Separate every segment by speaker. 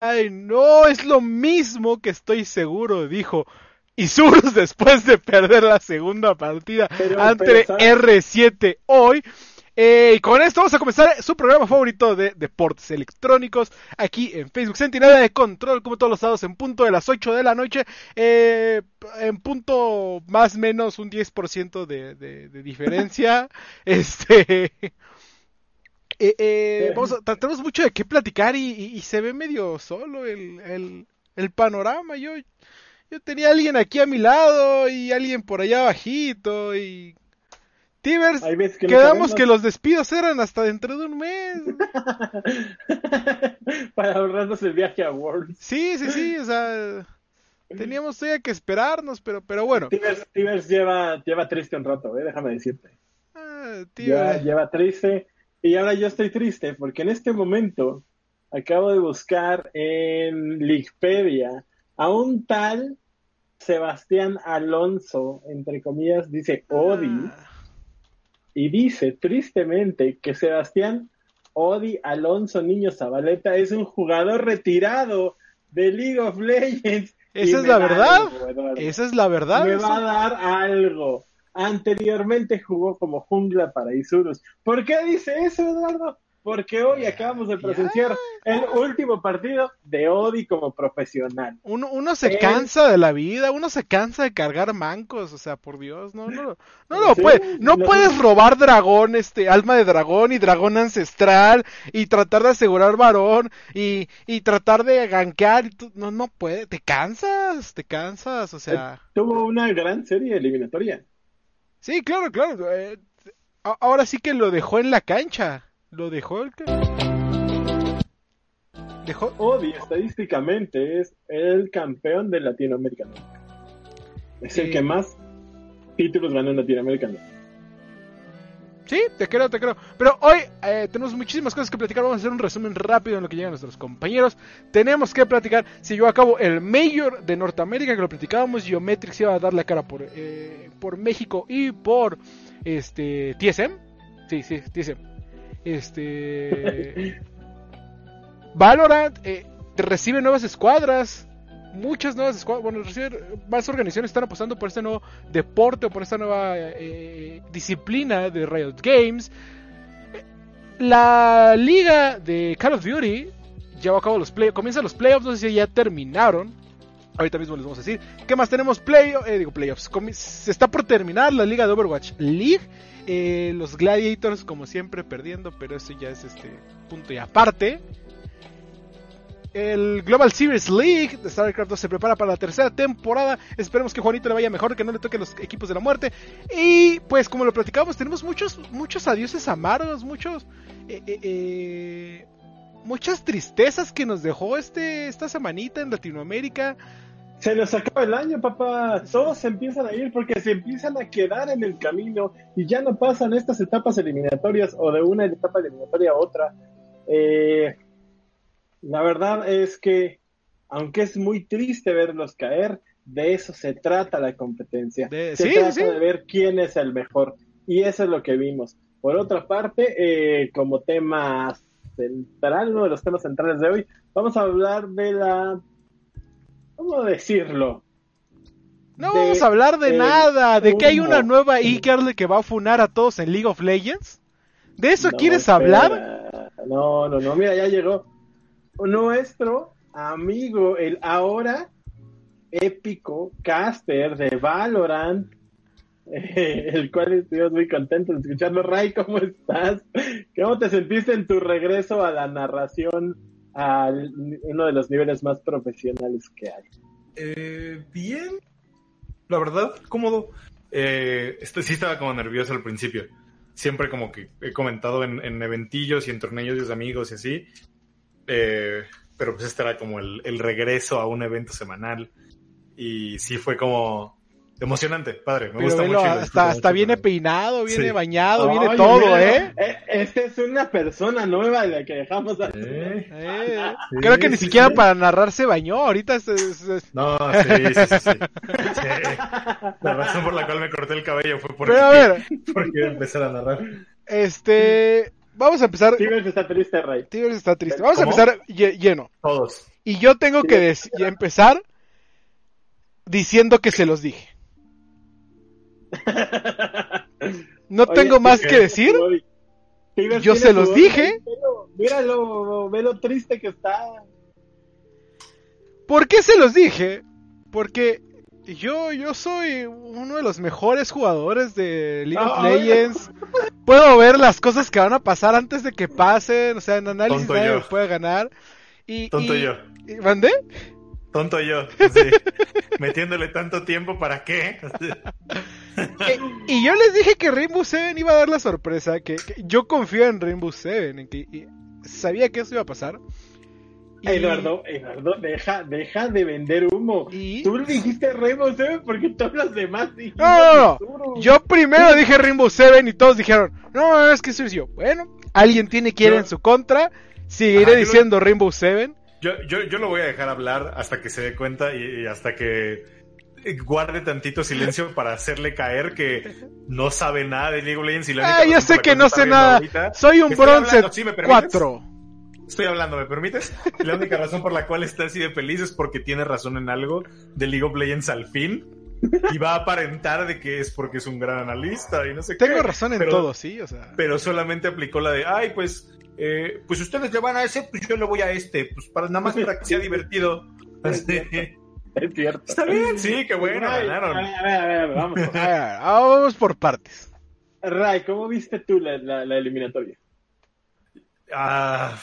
Speaker 1: Ay, no, es lo mismo que estoy seguro, dijo Isurus después de perder la segunda partida ante R7 hoy. Eh, y con esto vamos a comenzar su programa favorito de deportes electrónicos aquí en Facebook Sentinela de Control, como todos los sábados en punto de las 8 de la noche, eh, en punto más o menos un 10% de, de, de diferencia. este. Eh, eh, vamos tenemos mucho de qué platicar y, se ve medio solo el, el, panorama. Yo, yo tenía alguien aquí a mi lado y alguien por allá bajito y... Tibers, quedamos que los despidos eran hasta dentro de un mes.
Speaker 2: Para ahorrarnos el viaje a World.
Speaker 1: Sí, sí, sí, o sea, teníamos todavía que esperarnos, pero, pero bueno.
Speaker 2: Tibers, lleva, lleva triste un rato, ¿eh? déjame decirte. Ah, lleva triste y ahora yo estoy triste porque en este momento acabo de buscar en Wikipedia a un tal Sebastián Alonso, entre comillas, dice Odi, ah. y dice tristemente que Sebastián Odi Alonso Niño Zabaleta es un jugador retirado de League of Legends.
Speaker 1: ¿Esa es la verdad? ¿Esa es la verdad?
Speaker 2: Me va a dar algo. Anteriormente jugó como jungla para Isurus. ¿Por qué dice eso, Eduardo? Porque hoy acabamos de presenciar el último partido de Odi como profesional.
Speaker 1: Uno, uno se cansa de la vida, uno se cansa de cargar mancos, o sea, por Dios, no, no, no, no, puede, no, puedes robar dragón, este, alma de dragón y dragón ancestral y tratar de asegurar varón y, y tratar de gankear, y no, no puede, te cansas, te cansas, o sea. Eh,
Speaker 2: tuvo una gran serie eliminatoria.
Speaker 1: Sí, claro, claro. Eh, ahora sí que lo dejó en la cancha. Lo dejó el
Speaker 2: Dejó... Odi estadísticamente es el campeón de Latinoamérica. Es el que más títulos ganó en Latinoamérica.
Speaker 1: Sí, te creo, te creo. Pero hoy eh, tenemos muchísimas cosas que platicar. Vamos a hacer un resumen rápido en lo que llegan nuestros compañeros. Tenemos que platicar. Si yo acabo el Mayor de Norteamérica, que lo platicábamos, Geometrix iba a dar la cara por, eh, por México y por este TSM. Sí, sí, TSM. Este. Valorant eh, recibe nuevas escuadras muchas nuevas escuadras, bueno, más organizaciones están apostando por este nuevo deporte o por esta nueva eh, disciplina de Riot Games. La liga de Call of Duty lleva a cabo los play, comienza los playoffs, no sé si ya terminaron. Ahorita mismo les vamos a decir. ¿Qué más tenemos? Play, eh, digo playoffs. Se está por terminar la liga de Overwatch League. Eh, los Gladiators, como siempre, perdiendo, pero eso ya es este punto y aparte el Global Series League de StarCraft 2 se prepara para la tercera temporada. Esperemos que Juanito le vaya mejor, que no le toque los equipos de la muerte. Y pues como lo platicamos, tenemos muchos, muchos adioses amargos, muchos, eh, eh, eh, muchas tristezas que nos dejó este, esta semanita en Latinoamérica.
Speaker 2: Se nos acaba el año, papá. Todos se empiezan a ir porque se empiezan a quedar en el camino y ya no pasan estas etapas eliminatorias o de una etapa eliminatoria a otra. Eh, la verdad es que, aunque es muy triste verlos caer, de eso se trata la competencia. se trata de ver quién es el mejor. Y eso es lo que vimos. Por otra parte, eh, como tema central, uno de los temas centrales de hoy, vamos a hablar de la... ¿Cómo decirlo?
Speaker 1: No vamos a hablar de nada, de que hay una nueva e que va a funar a todos en League of Legends. ¿De eso quieres hablar?
Speaker 2: No, no, no, mira, ya llegó nuestro amigo, el ahora épico caster de Valorant, el cual estoy muy contento de escucharlo. Ray, ¿cómo estás? ¿Cómo te sentiste en tu regreso a la narración a uno de los niveles más profesionales que hay?
Speaker 3: Eh, bien, la verdad, cómodo. Eh, este, sí estaba como nervioso al principio. Siempre como que he comentado en, en eventillos y en torneos de amigos y así, eh, pero pues este era como el, el, regreso a un evento semanal. Y sí fue como emocionante, padre. Me gusta mucho.
Speaker 1: Hasta, hasta viene peinado, viene bañado, viene todo, ¿eh?
Speaker 2: ¿eh? Esta es una persona nueva de la que dejamos a...
Speaker 1: Eh, creo que ni siquiera para narrar se bañó. Ahorita es,
Speaker 3: No, sí, sí, sí, sí, La razón por la cual me corté el cabello fue porque,
Speaker 1: Pero a ver,
Speaker 3: porque empezar a narrar.
Speaker 1: Este vamos a empezar.
Speaker 2: Tibers está triste, Ray.
Speaker 1: Tibers está triste. Vamos a empezar lleno.
Speaker 3: Todos.
Speaker 1: Y yo tengo que empezar diciendo que se los dije. No tengo más que decir. Yo se los dije.
Speaker 2: Míralo, ve lo triste que está.
Speaker 1: ¿Por qué se los dije? Porque yo, yo soy uno de los mejores jugadores de League of ah, Legends. Puedo ver las cosas que van a pasar antes de que pasen. O sea, en análisis nadie puede ganar. Y,
Speaker 3: Tonto yo.
Speaker 1: ¿Mandé?
Speaker 3: Tonto yo. Sí. Metiéndole tanto tiempo, ¿para qué?
Speaker 1: y, yo les dije que Rainbow Seven iba a dar la sorpresa. Que, yo confío en Rainbow Seven. En que sabía que eso iba a pasar.
Speaker 2: Eduardo, Eduardo, deja, deja de vender humo. Tú dijiste Rainbow Seven porque todos los demás
Speaker 1: dijiste. No, no, Yo primero dije Rainbow Seven y todos dijeron, no, es que soy yo. Bueno, alguien tiene que ir en su contra. Seguiré diciendo Rainbow Seven.
Speaker 3: Yo, yo, yo lo voy a dejar hablar hasta que se dé cuenta y, hasta que guarde tantito silencio para hacerle caer que no sabe nada de League of Legends y
Speaker 1: la Ah, yo sé que no sé nada. Soy un bronce 4.
Speaker 3: Estoy hablando, ¿me permites? La única razón por la cual está así de feliz es porque tiene razón en algo de League of Legends al fin. Y va a aparentar de que es porque es un gran analista y no sé
Speaker 1: qué. Tengo razón en todo, sí, o sea.
Speaker 3: Pero solamente aplicó la de, ay, pues, eh, pues ustedes le van a ese, pues yo le voy a este, pues para nada más para que sea divertido.
Speaker 2: Es cierto.
Speaker 3: Está bien, sí, qué bueno, ganaron. A ver,
Speaker 2: a ver, vamos.
Speaker 1: vamos por partes.
Speaker 2: Ray, ¿cómo viste tú la, la eliminatoria?
Speaker 3: Ah,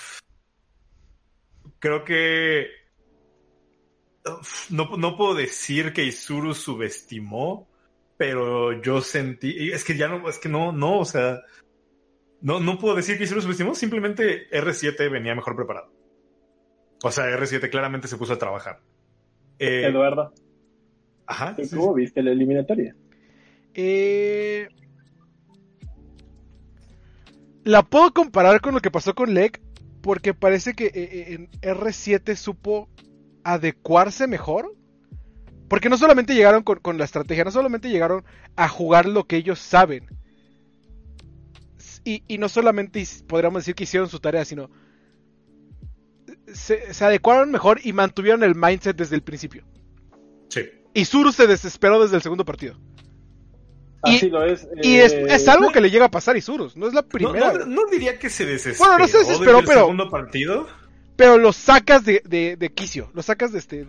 Speaker 3: creo que no, no puedo decir que Isuru subestimó, pero yo sentí, es que ya no, es que no, no, o sea, no, no puedo decir que Isuru subestimó, simplemente R7 venía mejor preparado. O sea, R7 claramente se puso a trabajar.
Speaker 2: Eh, Eduardo.
Speaker 3: Ajá.
Speaker 2: ¿Cómo viste la eliminatoria?
Speaker 1: Eh, la puedo comparar con lo que pasó con Leg, porque parece que eh, eh, en R7 supo adecuarse mejor. Porque no solamente llegaron con, la estrategia, no solamente llegaron a jugar lo que ellos saben. Y, no solamente podríamos decir que hicieron su tarea, sino se, adecuaron mejor y mantuvieron el mindset desde el principio.
Speaker 3: Sí.
Speaker 1: Y Zuru se desesperó desde el segundo partido.
Speaker 2: Así lo es.
Speaker 1: Y es, eh, algo que le llega a pasar a Isurus, no es la primera.
Speaker 3: No, diría que se desesperó.
Speaker 1: Bueno, no se desesperó, pero.
Speaker 3: segundo partido?
Speaker 1: Pero lo sacas de, de, quicio, lo sacas de este.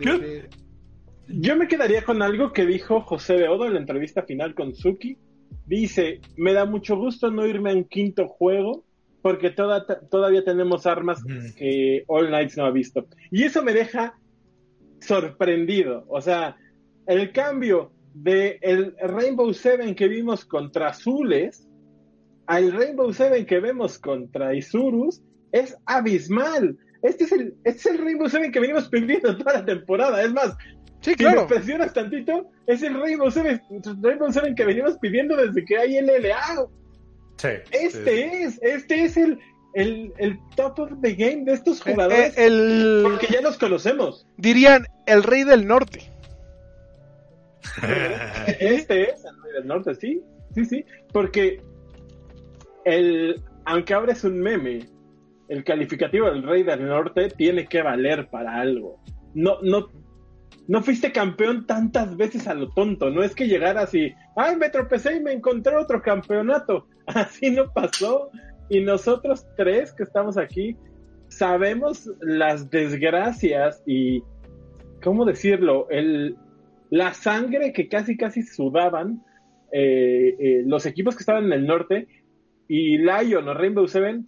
Speaker 2: Yo me quedaría con algo que dijo José de Odo en la entrevista final con Suki. Dice: Me da mucho gusto no irme a un quinto juego porque toda, todavía tenemos armas que All Knights no ha visto. Y eso me deja sorprendido. O sea, el cambio de el Rainbow Seven que vimos contra Azules al Rainbow Seven que vemos contra Isurus es abismal. Este es el, este es el Rainbow Seven que venimos pidiendo toda la temporada. Es más,
Speaker 1: si me
Speaker 2: presionas tantito, es el Rainbow Seven, Rainbow Seven que venimos pidiendo desde que hay LLA.
Speaker 3: Sí,
Speaker 2: este es, este es el, el, el, top of the game de estos eh, jugadores.
Speaker 1: el,
Speaker 2: porque ya los conocemos.
Speaker 1: Dirían el rey del norte.
Speaker 2: Este es el Rey del Norte, sí, sí, sí, porque el, aunque ahora es un meme, el calificativo del Rey del Norte tiene que valer para algo. No, no, no fuiste campeón tantas veces a lo tonto, no es que llegaras y, ay, me tropecé y me encontré otro campeonato. Así no pasó. Y nosotros tres que estamos aquí sabemos las desgracias y, ¿cómo decirlo? El, la sangre que casi casi sudaban eh, eh, los equipos que estaban en el norte y Lion o Rainbow Seven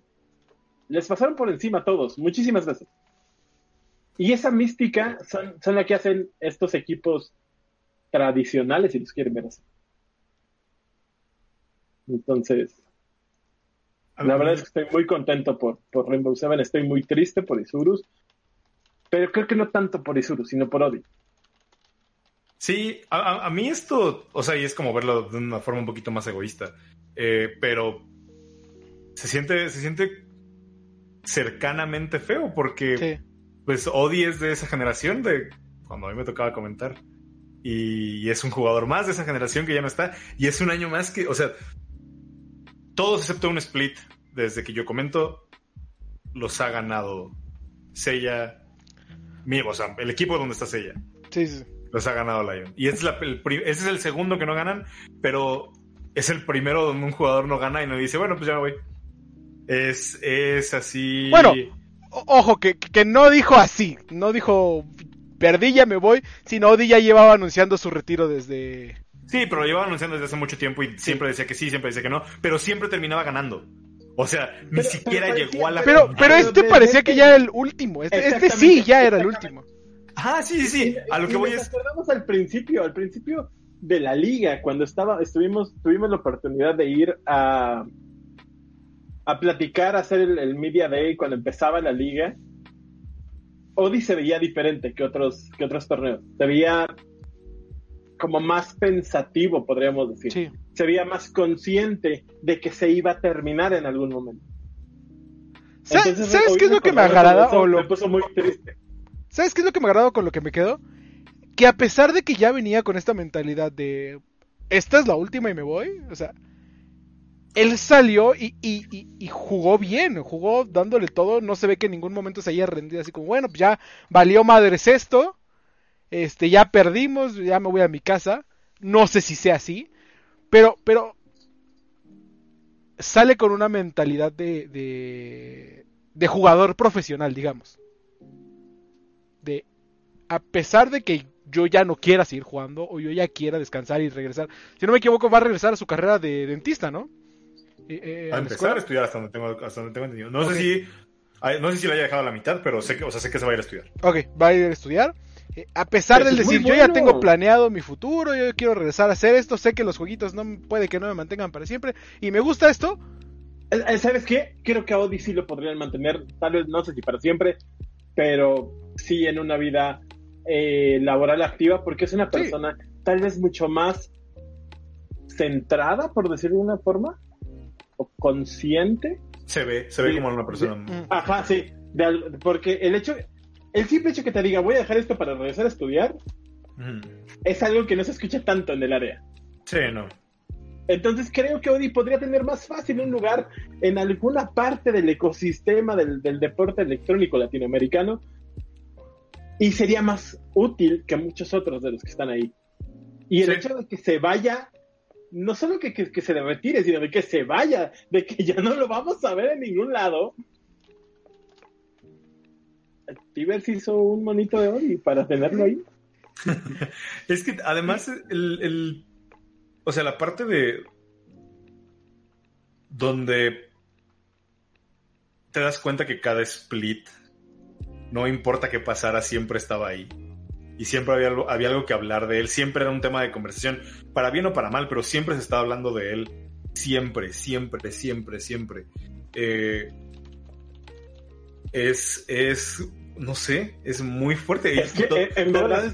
Speaker 2: les pasaron por encima a todos, muchísimas veces. Y esa mística son, son la que hacen estos equipos tradicionales, si los quieren ver así. Entonces, la verdad es que estoy muy contento por, por Rainbow Seven, estoy muy triste por Isurus, pero creo que no tanto por Isurus, sino por Odi.
Speaker 3: Sí, a, mí esto, o sea, y es como verlo de una forma un poquito más egoísta, eh, pero se siente, se siente cercanamente feo porque, pues, Odi es de esa generación de cuando a mí me tocaba comentar. Y, es un jugador más de esa generación que ya no está. Y es un año más que, o sea, todos excepto un split desde que yo comento, los ha ganado Sella, mi, o sea, el equipo donde está Sella.
Speaker 1: Sí, sí.
Speaker 3: Los ha ganado Lion. Y ese es, el, ese es el segundo que no ganan, pero es el primero donde un jugador no gana y no dice, bueno, pues ya me voy. Es, es así.
Speaker 1: Bueno, ojo, que, que no dijo así. No dijo, perdí, ya me voy. Sino Odi ya llevaba anunciando su retiro desde.
Speaker 3: Sí, pero lo llevaba anunciando desde hace mucho tiempo y siempre decía que sí, siempre decía que no. Pero siempre terminaba ganando. O sea, ni siquiera llegó a la.
Speaker 1: Pero, pero este parecía que ya era el último. Este, este sí ya era el último.
Speaker 3: Ah, sí, sí, sí. A lo que voy es.
Speaker 2: acordamos al principio, al principio de la liga, cuando estaba, estuvimos, tuvimos la oportunidad de ir a, a platicar, a hacer el, Media Day cuando empezaba la liga. Odi se veía diferente que otros, que otros torneos. Se veía como más pensativo, podríamos decir. Se veía más consciente de que se iba a terminar en algún momento.
Speaker 1: ¿Sabes, qué es lo que me agrada? O
Speaker 2: lo... Me puso muy triste.
Speaker 1: ¿Sabes qué es lo que me agrada con lo que me quedo? Que a pesar de que ya venía con esta mentalidad de esta es la última y me voy, o sea, él salió y, jugó bien, jugó dándole todo, no se ve que en ningún momento se haya rendido así como, bueno, pues ya valió madres esto, este, ya perdimos, ya me voy a mi casa, no sé si sea así, pero, pero sale con una mentalidad de, de, de jugador profesional, digamos a pesar de que yo ya no quiera seguir jugando o yo ya quiera descansar y regresar, si no me equivoco va a regresar a su carrera de dentista, ¿no?
Speaker 3: Eh, eh, a, empezar a estudiar hasta donde tengo, hasta donde tengo entendido. No sé si no sé si lo haya dejado a la mitad, pero sé que, o sea, sé que se va a ir a estudiar.
Speaker 1: Ok, va a ir a estudiar. Eh, a pesar del decir, yo ya tengo planeado mi futuro, yo quiero regresar a hacer esto, sé que los jueguitos no puede que no me mantengan para siempre y me gusta esto.
Speaker 2: ¿Sabes qué? Creo que a Odyssey lo podrían mantener, tal vez no sé si para siempre, pero sí en una vida eh, laboral activa, porque es una persona tal vez mucho más centrada, por decirlo de una forma, o consciente.
Speaker 3: Se ve, se ve como una persona.
Speaker 2: Ajá, sí, porque el hecho, el simple hecho que te diga voy a dejar esto para regresar a estudiar, es algo que no se escucha tanto en el área.
Speaker 3: Sí, no.
Speaker 2: Entonces creo que Odi podría tener más fácil un lugar en alguna parte del ecosistema del, deporte electrónico latinoamericano y sería más útil que muchos otros de los que están ahí. Y el hecho de que se vaya, no solo que, que, se retire, sino de que se vaya, de que ya no lo vamos a ver en ningún lado. Tibers hizo un monito de Odi para tenerlo ahí.
Speaker 3: es que además el o sea, la parte de. donde te das cuenta que cada split, no importa qué pasara, siempre estaba ahí. Y siempre había algo, había algo que hablar de él. Siempre era un tema de conversación, para bien o para mal, pero siempre se estaba hablando de él. Siempre, siempre, siempre, siempre. Eh, es, es, no sé, es muy fuerte.
Speaker 2: Es que, eh, en verdad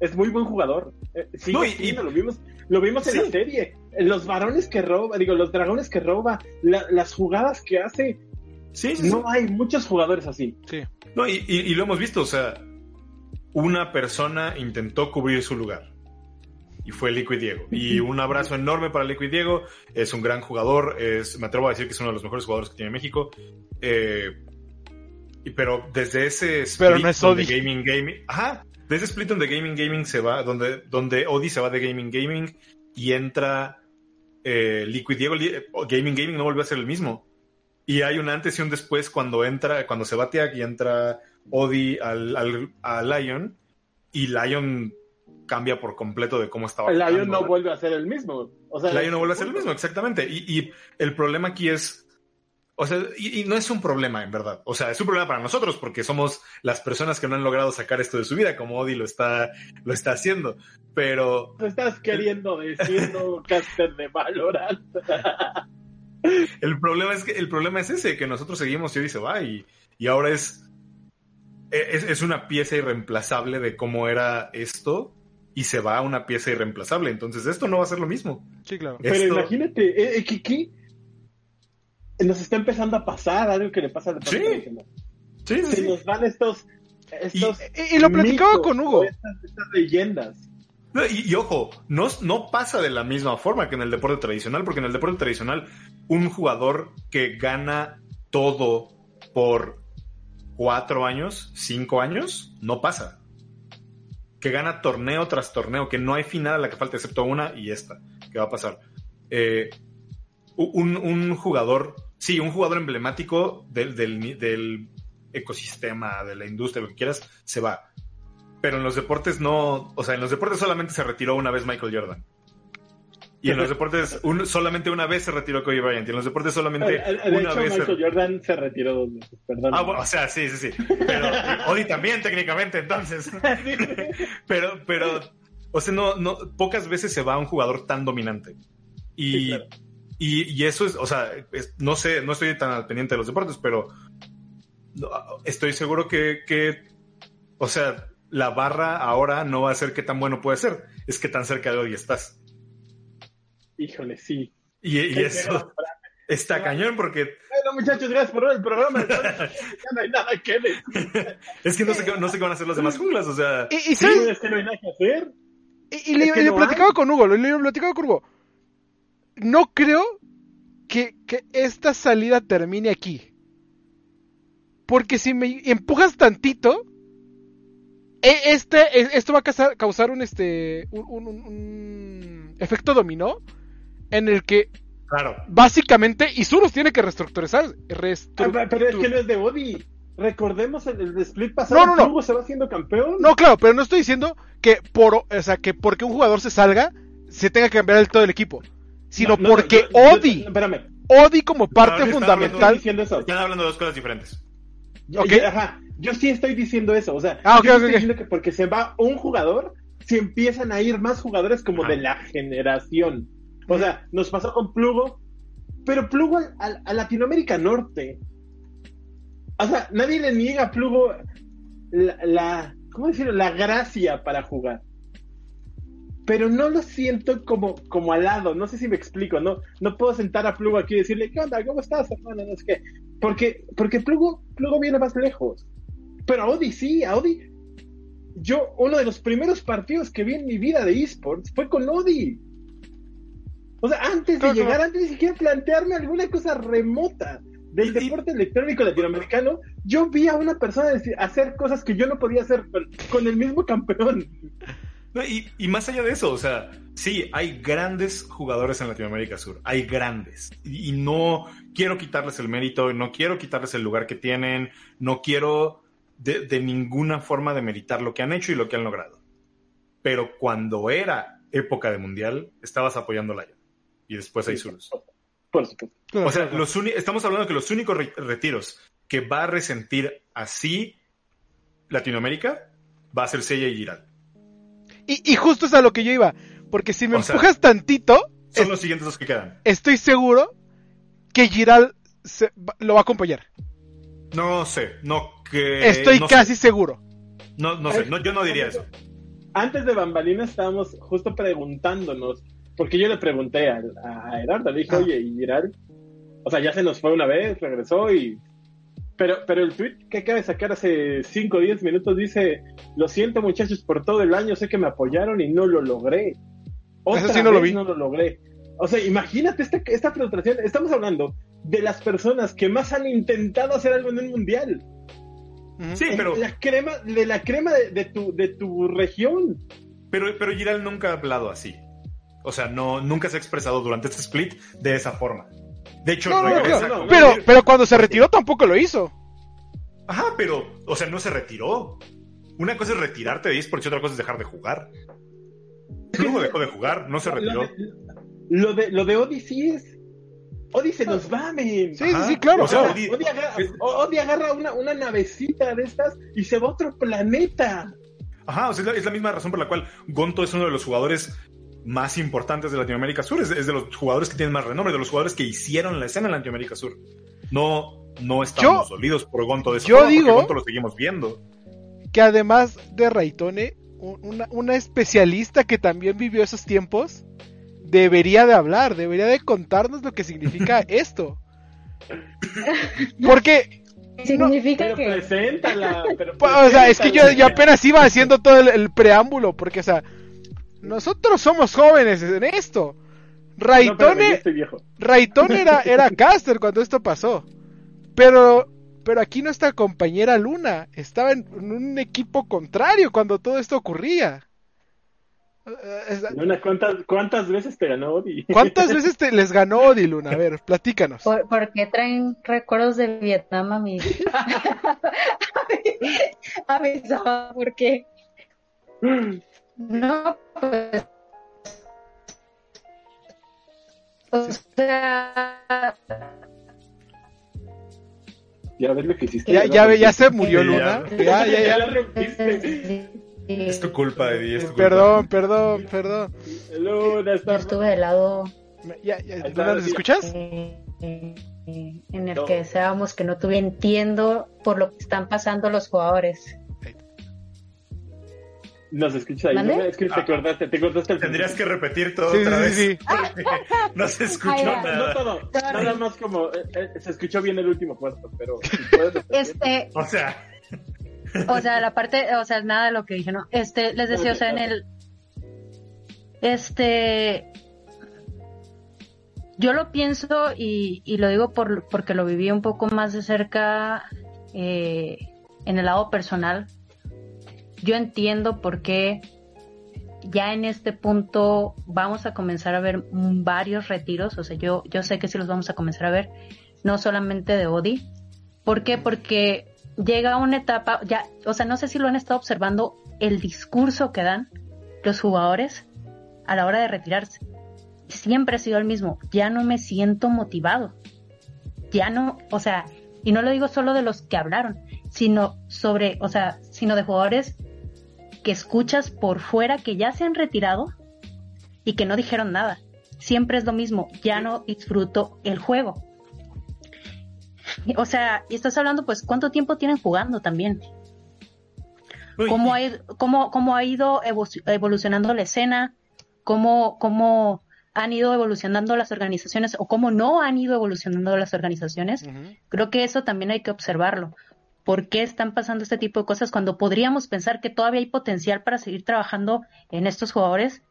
Speaker 2: es, muy buen jugador. Eh, sí, y, lo vimos lo vimos en la serie. Los varones que roba, digo, los dragones que roba, las jugadas que hace. Sí, no hay muchos jugadores así.
Speaker 3: Sí. No, y, lo hemos visto, o sea, una persona intentó cubrir su lugar. Y fue Liquid Diego. Y un abrazo enorme para Liquid Diego. Es un gran jugador. Es, me atrevo a decir que es uno de los mejores jugadores que tiene México. Eh, pero desde ese
Speaker 1: pero no es
Speaker 3: Gaming Gaming. Ajá. Desde Split donde Gaming Gaming se va, donde, donde Odi se va de Gaming Gaming y entra eh, Liquid Diego, Gaming Gaming no vuelve a ser el mismo. Y hay un antes y un después cuando entra, cuando se va Tiag y entra Odi al, al, a Lion y Lion cambia por completo de cómo estaba.
Speaker 2: El Lion no vuelve a ser el mismo. O sea,
Speaker 3: Lion no vuelve a ser el mismo, exactamente. Y, y el problema aquí es o sea, y, no es un problema, en verdad. O sea, es un problema para nosotros porque somos las personas que no han logrado sacar esto de su vida, como Odi lo está, lo está haciendo. Pero.
Speaker 2: ¿Qué estás queriendo decir, no, caster de Valorant?
Speaker 3: el problema es que el problema es ese, que nosotros seguimos y Odi se va y, y ahora es, es, es una pieza irreemplazable de cómo era esto y se va a una pieza irreemplazable. Entonces, esto no va a ser lo mismo.
Speaker 1: Sí, claro.
Speaker 2: Pero imagínate, eh, ¿qué, qué, nos está empezando a pasar algo que le pasa al
Speaker 3: sí. Sí, sí,
Speaker 2: nos van estos, estos
Speaker 1: y, lo platicaba con Hugo
Speaker 2: estas, leyendas
Speaker 3: y, ojo, no, no pasa de la misma forma que en el deporte tradicional, porque en el deporte tradicional un jugador que gana todo por cuatro años, cinco años, no pasa. Que gana torneo tras torneo, que no hay final a la que falta excepto una y esta, que va a pasar. Eh, un, jugador, sí, un jugador emblemático del, del ecosistema, de la industria, lo que quieras, se va pero en los deportes no, o sea, en los deportes solamente se retiró una vez Michael Jordan. Y en los deportes solamente una vez se retiró Kobe Bryant. Y en los deportes solamente una vez.
Speaker 2: Michael Jordan se retiró dos veces, perdón.
Speaker 3: Ah, bueno, o sea, sí, sí, sí. Pero Odi también técnicamente, entonces. pero, pero, o sea, no, no, pocas veces se va un jugador tan dominante. Y, y, y, eso es, o sea, no sé, no estoy tan al pendiente de los deportes, pero estoy seguro que, que, o sea, la barra ahora no va a ser qué tan bueno puede ser, es que tan cerca de hoy estás.
Speaker 2: Híjole, sí.
Speaker 3: Y, eso está cañón porque...
Speaker 2: Bueno, muchachos, gracias por ver el programa. ya no hay nada que decir.
Speaker 3: es que no sé, qué, no sé qué van a hacer los demás junglas, o sea...
Speaker 2: ¿Y, y sabes? es que no hay nada que hacer.
Speaker 1: Y, le, he platicaba con Hugo, le, he platicado con Hugo. No creo que, que esta salida termine aquí. Porque si me empujas tantito, este, e, esto va a causar, un, este, un, efecto dominó en el que
Speaker 3: claro.
Speaker 1: básicamente Isurus tiene que reestructurizar.
Speaker 2: Ah, pero es que no es de Body. Recordemos el, el split pasado, no, no, no. se va haciendo campeón.
Speaker 1: No, claro, pero no estoy diciendo que por, o sea, que porque un jugador se salga se tenga que cambiar el todo el equipo, sino porque Odi, Odi como parte fundamental.
Speaker 3: Están hablando de dos cosas diferentes.
Speaker 2: Okay. Ajá, yo sí estoy diciendo eso, o sea, ah, estoy diciendo que porque se va un jugador, si empiezan a ir más jugadores como de la generación. O sea, nos pasó con Plugo, pero Plugo a, Latinoamérica Norte. O sea, nadie le niega a Plugo la, ¿cómo decirlo? La gracia para jugar. Pero no lo siento como, como al lado, no sé si me explico, no, no puedo sentar a Plugo aquí y decirle, ¿qué onda? ¿Cómo estás, hermano? No sé qué. Porque, porque Plugo, Plugo viene más lejos. Pero Audi sí, Audi. Yo, uno de los primeros partidos que vi en mi vida de esports fue con Audi. O sea, antes de llegar, antes de siquiera plantearme alguna cosa remota del deporte electrónico latinoamericano, yo vi a una persona hacer cosas que yo no podía hacer con el mismo campeón.
Speaker 3: y, y, más allá de eso, o sea, sí, hay grandes jugadores en Latinoamérica Sur, hay grandes. Y, y no quiero quitarles el mérito, no quiero quitarles el lugar que tienen, no quiero de, ninguna forma de meritar lo que han hecho y lo que han logrado. Pero cuando era época de mundial, estabas apoyando la Y después hay Zulus. O sea, los estamos hablando que los únicos retiros que va a resentir así Latinoamérica va a ser Sella y Giral.
Speaker 1: Y, justo es a lo que yo iba. Porque si me empujas tantito.
Speaker 3: Son los siguientes los que quedan.
Speaker 1: Estoy seguro que Giral lo va a acompañar.
Speaker 3: No sé, no que...
Speaker 1: Estoy casi seguro.
Speaker 3: No, no sé, yo no diría eso.
Speaker 2: Antes de Bambalina estábamos justo preguntándonos, porque yo le pregunté a, a le dije, ah. oye, y Giral, o sea, ya se nos fue una vez, regresó y... Pero, pero el tweet que acaba de sacar hace 5 o 10 minutos dice, lo siento muchachos por todo el año, sé que me apoyaron y no lo logré. Otra sí no lo vi. no lo logré. O sea, imagínate esta, esta frustración. Estamos hablando de las personas que más han intentado hacer algo en un mundial.
Speaker 3: Sí, pero.
Speaker 2: La crema, de la crema de, tu, de tu región.
Speaker 3: Pero, pero Giral nunca ha hablado así. O sea, no, nunca se ha expresado durante este split de esa forma. De hecho,
Speaker 1: no, pero, pero cuando se retiró tampoco lo hizo.
Speaker 3: Ajá, pero, o sea, no se retiró. Una cosa es retirarte de eSports y otra cosa es dejar de jugar. Luego dejó de jugar, no se retiró.
Speaker 2: Lo de, lo de Odyssey es Odi se nos va, men.
Speaker 1: Sí, sí, claro.
Speaker 2: Odi, agarra, una, una, navecita de estas y se va a otro planeta.
Speaker 3: Ajá, o sea, es la, misma razón por la cual Gonto es uno de los jugadores más importantes de Latinoamérica Sur. Es, de los jugadores que tienen más renombre, de los jugadores que hicieron la escena en Latinoamérica Sur. No, no estamos dolidos por Gonto de eso.
Speaker 1: Yo digo.
Speaker 3: Gonto lo seguimos viendo.
Speaker 1: Que además de Raitone, una, una especialista que también vivió esos tiempos debería de hablar, debería de contarnos lo que significa esto. Porque
Speaker 4: significa que
Speaker 2: preséntala,
Speaker 1: o sea, es que yo, apenas iba haciendo todo el, preámbulo, porque o sea, nosotros somos jóvenes en esto. Raitone, era, era caster cuando esto pasó. Pero, pero aquí nuestra compañera Luna estaba en, un equipo contrario cuando todo esto ocurría.
Speaker 2: Eh, Luna, ¿cuántas, veces te ganó Odi?
Speaker 1: ¿Cuántas veces te les ganó Odi, Luna? A ver, platícanos.
Speaker 4: ¿Por, qué traen recuerdos de Vietnam a mi... a mi ¿Por qué? No, pues O sea.
Speaker 2: Ya ves lo que hiciste.
Speaker 1: Ya, ya, ya, se murió Luna. Ya, ya, ya.
Speaker 3: Es tu culpa, Eddie. Es tu
Speaker 1: perdón, perdón, perdón.
Speaker 2: Luna, está...
Speaker 4: estuve de lado.
Speaker 1: Ya, ya, ¿Luna nos escuchas?
Speaker 4: en el que deseábamos que no tuviera entiendo por lo que están pasando los jugadores.
Speaker 2: Nos escuchas ahí. ¿no? Es que te ah. acordaste, te acordaste el
Speaker 3: Tendrías que repetir todo otra vez. Sí, no se escuchó
Speaker 2: nada. No todo. Nada más como. Eh, eh, se escuchó bien el último cuarto, pero.
Speaker 4: este.
Speaker 3: O sea.
Speaker 4: O sea, la parte. O sea, nada de lo que dije, ¿no? Este, les decía, o sea, en el. Este. Yo lo pienso y, y lo digo por, porque lo viví un poco más de cerca eh, en el lado personal yo entiendo por qué ya en este punto vamos a comenzar a ver varios retiros, o sea, yo, yo sé que sí los vamos a comenzar a ver, no solamente de Odi. ¿Por qué? Porque llega una etapa, ya, o sea, no sé si lo han estado observando, el discurso que dan los jugadores a la hora de retirarse. Siempre ha sido el mismo, ya no me siento motivado. Ya no, o sea, y no lo digo solo de los que hablaron, sino sobre, o sea, sino de jugadores que escuchas por fuera que ya se han retirado y que no dijeron nada. Siempre es lo mismo, ya no disfruto el juego. O sea, y estás hablando, pues, ¿cuánto tiempo tienen jugando también? ¿Cómo ha, cómo, cómo ha ido evolucionando la escena? ¿Cómo, ¿Cómo han ido evolucionando las organizaciones o cómo no han ido evolucionando las organizaciones? Creo que eso también hay que observarlo por qué están pasando este tipo de cosas cuando podríamos pensar que todavía hay potencial para seguir trabajando en estos jugadores.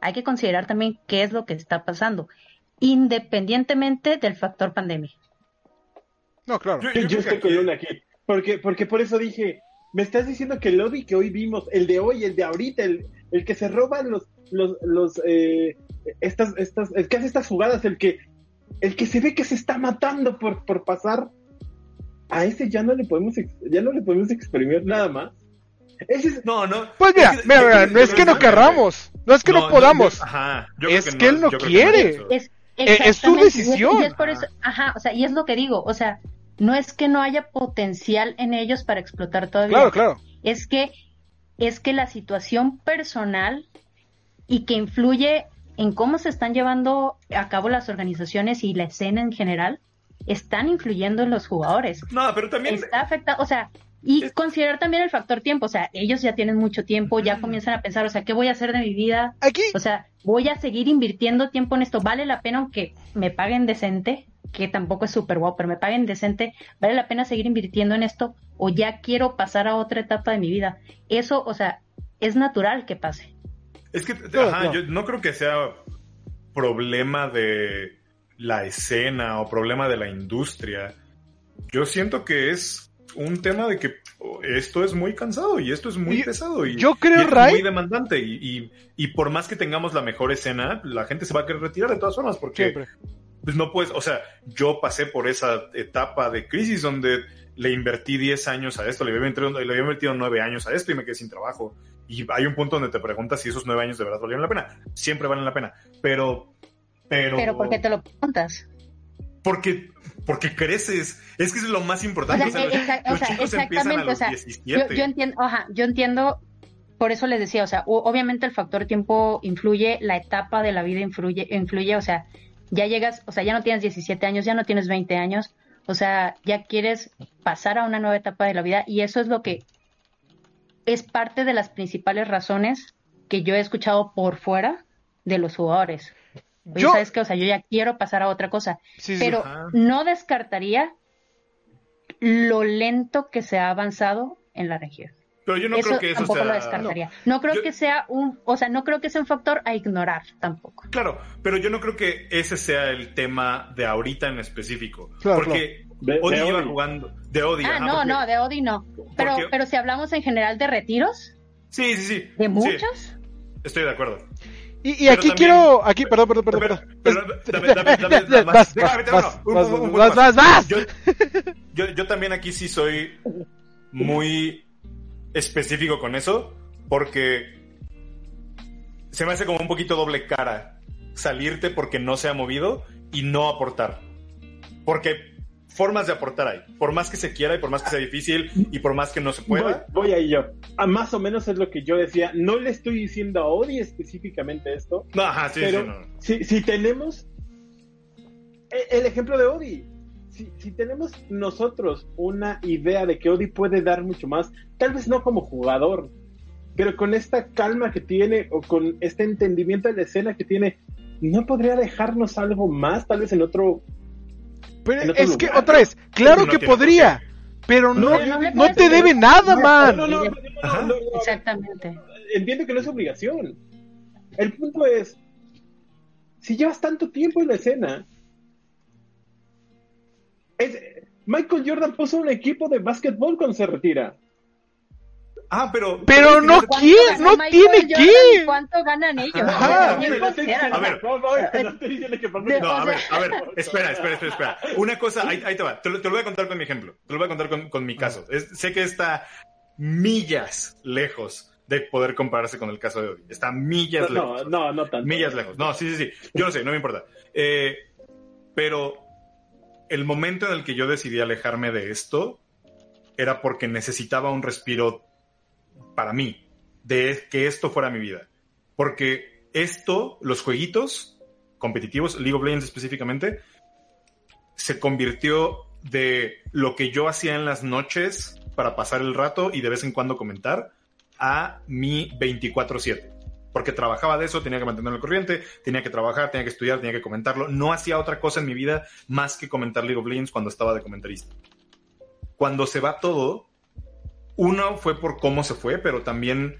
Speaker 4: Hay que considerar también qué es lo que está pasando, independientemente del factor pandemia.
Speaker 1: No, claro.
Speaker 2: Yo, estoy con una aquí, porque, porque por eso dije, me estás diciendo que el lobby que hoy vimos, el de hoy, el de ahorita, el, el que se roban los, los, los eh, estas, estas, el que hace estas jugadas, el que, el que se ve que se está matando por, por pasar, a ese ya no le podemos, ya no le podemos exprimir nada más.
Speaker 3: No, no.
Speaker 1: Pues mira, mira, no es que no querramos, no es que no, podamos, es que, él no quiere. Es, es, su decisión.
Speaker 4: Y es, por eso, ajá, o sea, y es lo que digo, o sea, no es que no haya potencial en ellos para explotar todavía.
Speaker 1: Claro, claro.
Speaker 4: Es que, es que la situación personal y que influye en cómo se están llevando a cabo las organizaciones y la escena en general, están influyendo en los jugadores.
Speaker 3: No, pero también...
Speaker 4: Está afectado, o sea, y considerar también el factor tiempo, o sea, ellos ya tienen mucho tiempo, ya comienzan a pensar, o sea, ¿qué voy a hacer de mi vida?
Speaker 1: Aquí.
Speaker 4: O sea, voy a seguir invirtiendo tiempo en esto, ¿vale la pena aunque me paguen decente? Que tampoco es súper guapo, pero me paguen decente, ¿vale la pena seguir invirtiendo en esto? ¿O ya quiero pasar a otra etapa de mi vida? Eso, o sea, es natural que pase.
Speaker 3: Es que, ajá, yo no creo que sea problema de la escena o problema de la industria. Yo siento que es un tema de que esto es muy cansado y esto es muy pesado y,
Speaker 1: yo creo,
Speaker 3: es muy demandante y, y, por más que tengamos la mejor escena, la gente se va a querer retirar de todas formas porque pues no puedes, o sea, yo pasé por esa etapa de crisis donde le invertí 10 años a esto, le había, metido, le había metido 9 años a esto y me quedé sin trabajo. Y hay un punto donde te preguntas si esos 9 años de verdad valieron la pena. Siempre valen la pena, pero pero,
Speaker 4: pero ¿por qué te lo preguntas?
Speaker 3: Porque, porque creces. Es que es lo más importante. O sea, los, chicos empiezan a los 17.
Speaker 4: Yo, entiendo, yo entiendo, por eso les decía, o sea, obviamente el factor tiempo influye, la etapa de la vida influye, influye, o sea, ya llegas, o sea, ya no tienes 17 años, ya no tienes 20 años, o sea, ya quieres pasar a una nueva etapa de la vida y eso es lo que es parte de las principales razones que yo he escuchado por fuera de los jugadores yo, sabes que, o sea, yo ya quiero pasar a otra cosa. pero no descartaría lo lento que se ha avanzado en la región.
Speaker 3: Pero yo no
Speaker 4: eso
Speaker 3: creo que eso
Speaker 4: tampoco
Speaker 3: sea...
Speaker 4: lo descartaría. No, creo
Speaker 3: Yo-
Speaker 4: que sea un, o sea, no creo que sea un factor a ignorar tampoco.
Speaker 3: Claro, pero yo no creo que ese sea el tema de ahorita en específico.
Speaker 1: Claro,
Speaker 3: porque
Speaker 2: De- de
Speaker 3: Odi lleva jugando de Odi.
Speaker 4: Ah,
Speaker 3: ajá,
Speaker 4: no,
Speaker 3: porque-
Speaker 4: no, de Odi no. Pero,
Speaker 3: porque-
Speaker 4: pero si hablamos en general de retiros,
Speaker 3: Sí, sí, sí.
Speaker 4: de
Speaker 3: sí,
Speaker 4: muchos,
Speaker 3: estoy de acuerdo.
Speaker 1: Y, y aquí
Speaker 3: también-
Speaker 1: quiero. Aquí, perdón, perdón, perdón.
Speaker 3: Pero-
Speaker 1: perdón.
Speaker 3: pero dame- dame- dame- dame más. Yo también aquí sí soy muy específico con eso, porque se me hace como un poquito doble cara salirte porque no se ha movido y no aportar. Porque formas de aportar hay. Por más que se quiera y por más que sea difícil y por más que no se
Speaker 2: Voy,
Speaker 3: pueda.
Speaker 2: voy ahí yo. Ah, más o menos es lo que yo decía. No le estoy diciendo a Odi específicamente esto,
Speaker 3: No, ajá, sí,
Speaker 2: pero
Speaker 3: sí, no.
Speaker 2: si, si tenemos e- el ejemplo de Odi, si, si tenemos nosotros una idea de que Odi puede dar mucho más, tal vez no como jugador, pero con esta calma que tiene o con este entendimiento de la escena que tiene, ¿no podría dejarnos algo más, tal vez en otro...
Speaker 1: Pero
Speaker 2: en otro
Speaker 1: es que otra vez, claro
Speaker 3: No
Speaker 1: que podría, pero no,
Speaker 2: No,
Speaker 4: no
Speaker 1: te debe nada, man.
Speaker 2: No, no, no, no,
Speaker 3: Ajá.
Speaker 2: no, no, no,
Speaker 4: exactamente.
Speaker 2: entiendo que no es obligación. El punto es, si llevas tanto tiempo en la escena, es- Michael Jordan puso un equipo de básquetbol cuando se retira.
Speaker 3: Ah, pero.
Speaker 1: Pero no
Speaker 4: ¿Cuánto
Speaker 1: quiere, no
Speaker 4: Michael
Speaker 1: tiene
Speaker 4: Jordan
Speaker 1: que.
Speaker 4: ¿Cuánto ganan ellos?
Speaker 3: Ajá.
Speaker 2: No, no
Speaker 3: A ver.
Speaker 2: no, no, no
Speaker 3: No, a ver, a ver, espera, espera, espera, espera. Una cosa, ahí, ahí te va. Te lo, te lo voy a contar con mi ejemplo. Te lo voy a contar con, con mi caso. Es- sé que está millas lejos de poder compararse con el caso de hoy. Está millas
Speaker 2: No,
Speaker 3: lejos.
Speaker 2: no, no tanto.
Speaker 3: Millas lejos. No, sí, sí, sí. Yo lo sé, no me importa. Eh, pero el momento en el que yo decidí alejarme de esto era porque necesitaba un respiro para mí, de que esto fuera mi vida. Porque esto, los jueguitos competitivos, League of Legends específicamente, se convirtió de lo que yo hacía en las noches para pasar el rato y de vez en cuando comentar a mi 24/7. Porque trabajaba de eso, tenía que mantener al corriente, tenía que trabajar, tenía que estudiar, tenía que comentarlo. No hacía otra cosa en mi vida más que comentar League of Legends cuando estaba de comentarista. Cuando se va todo, uno fue por cómo se fue, pero también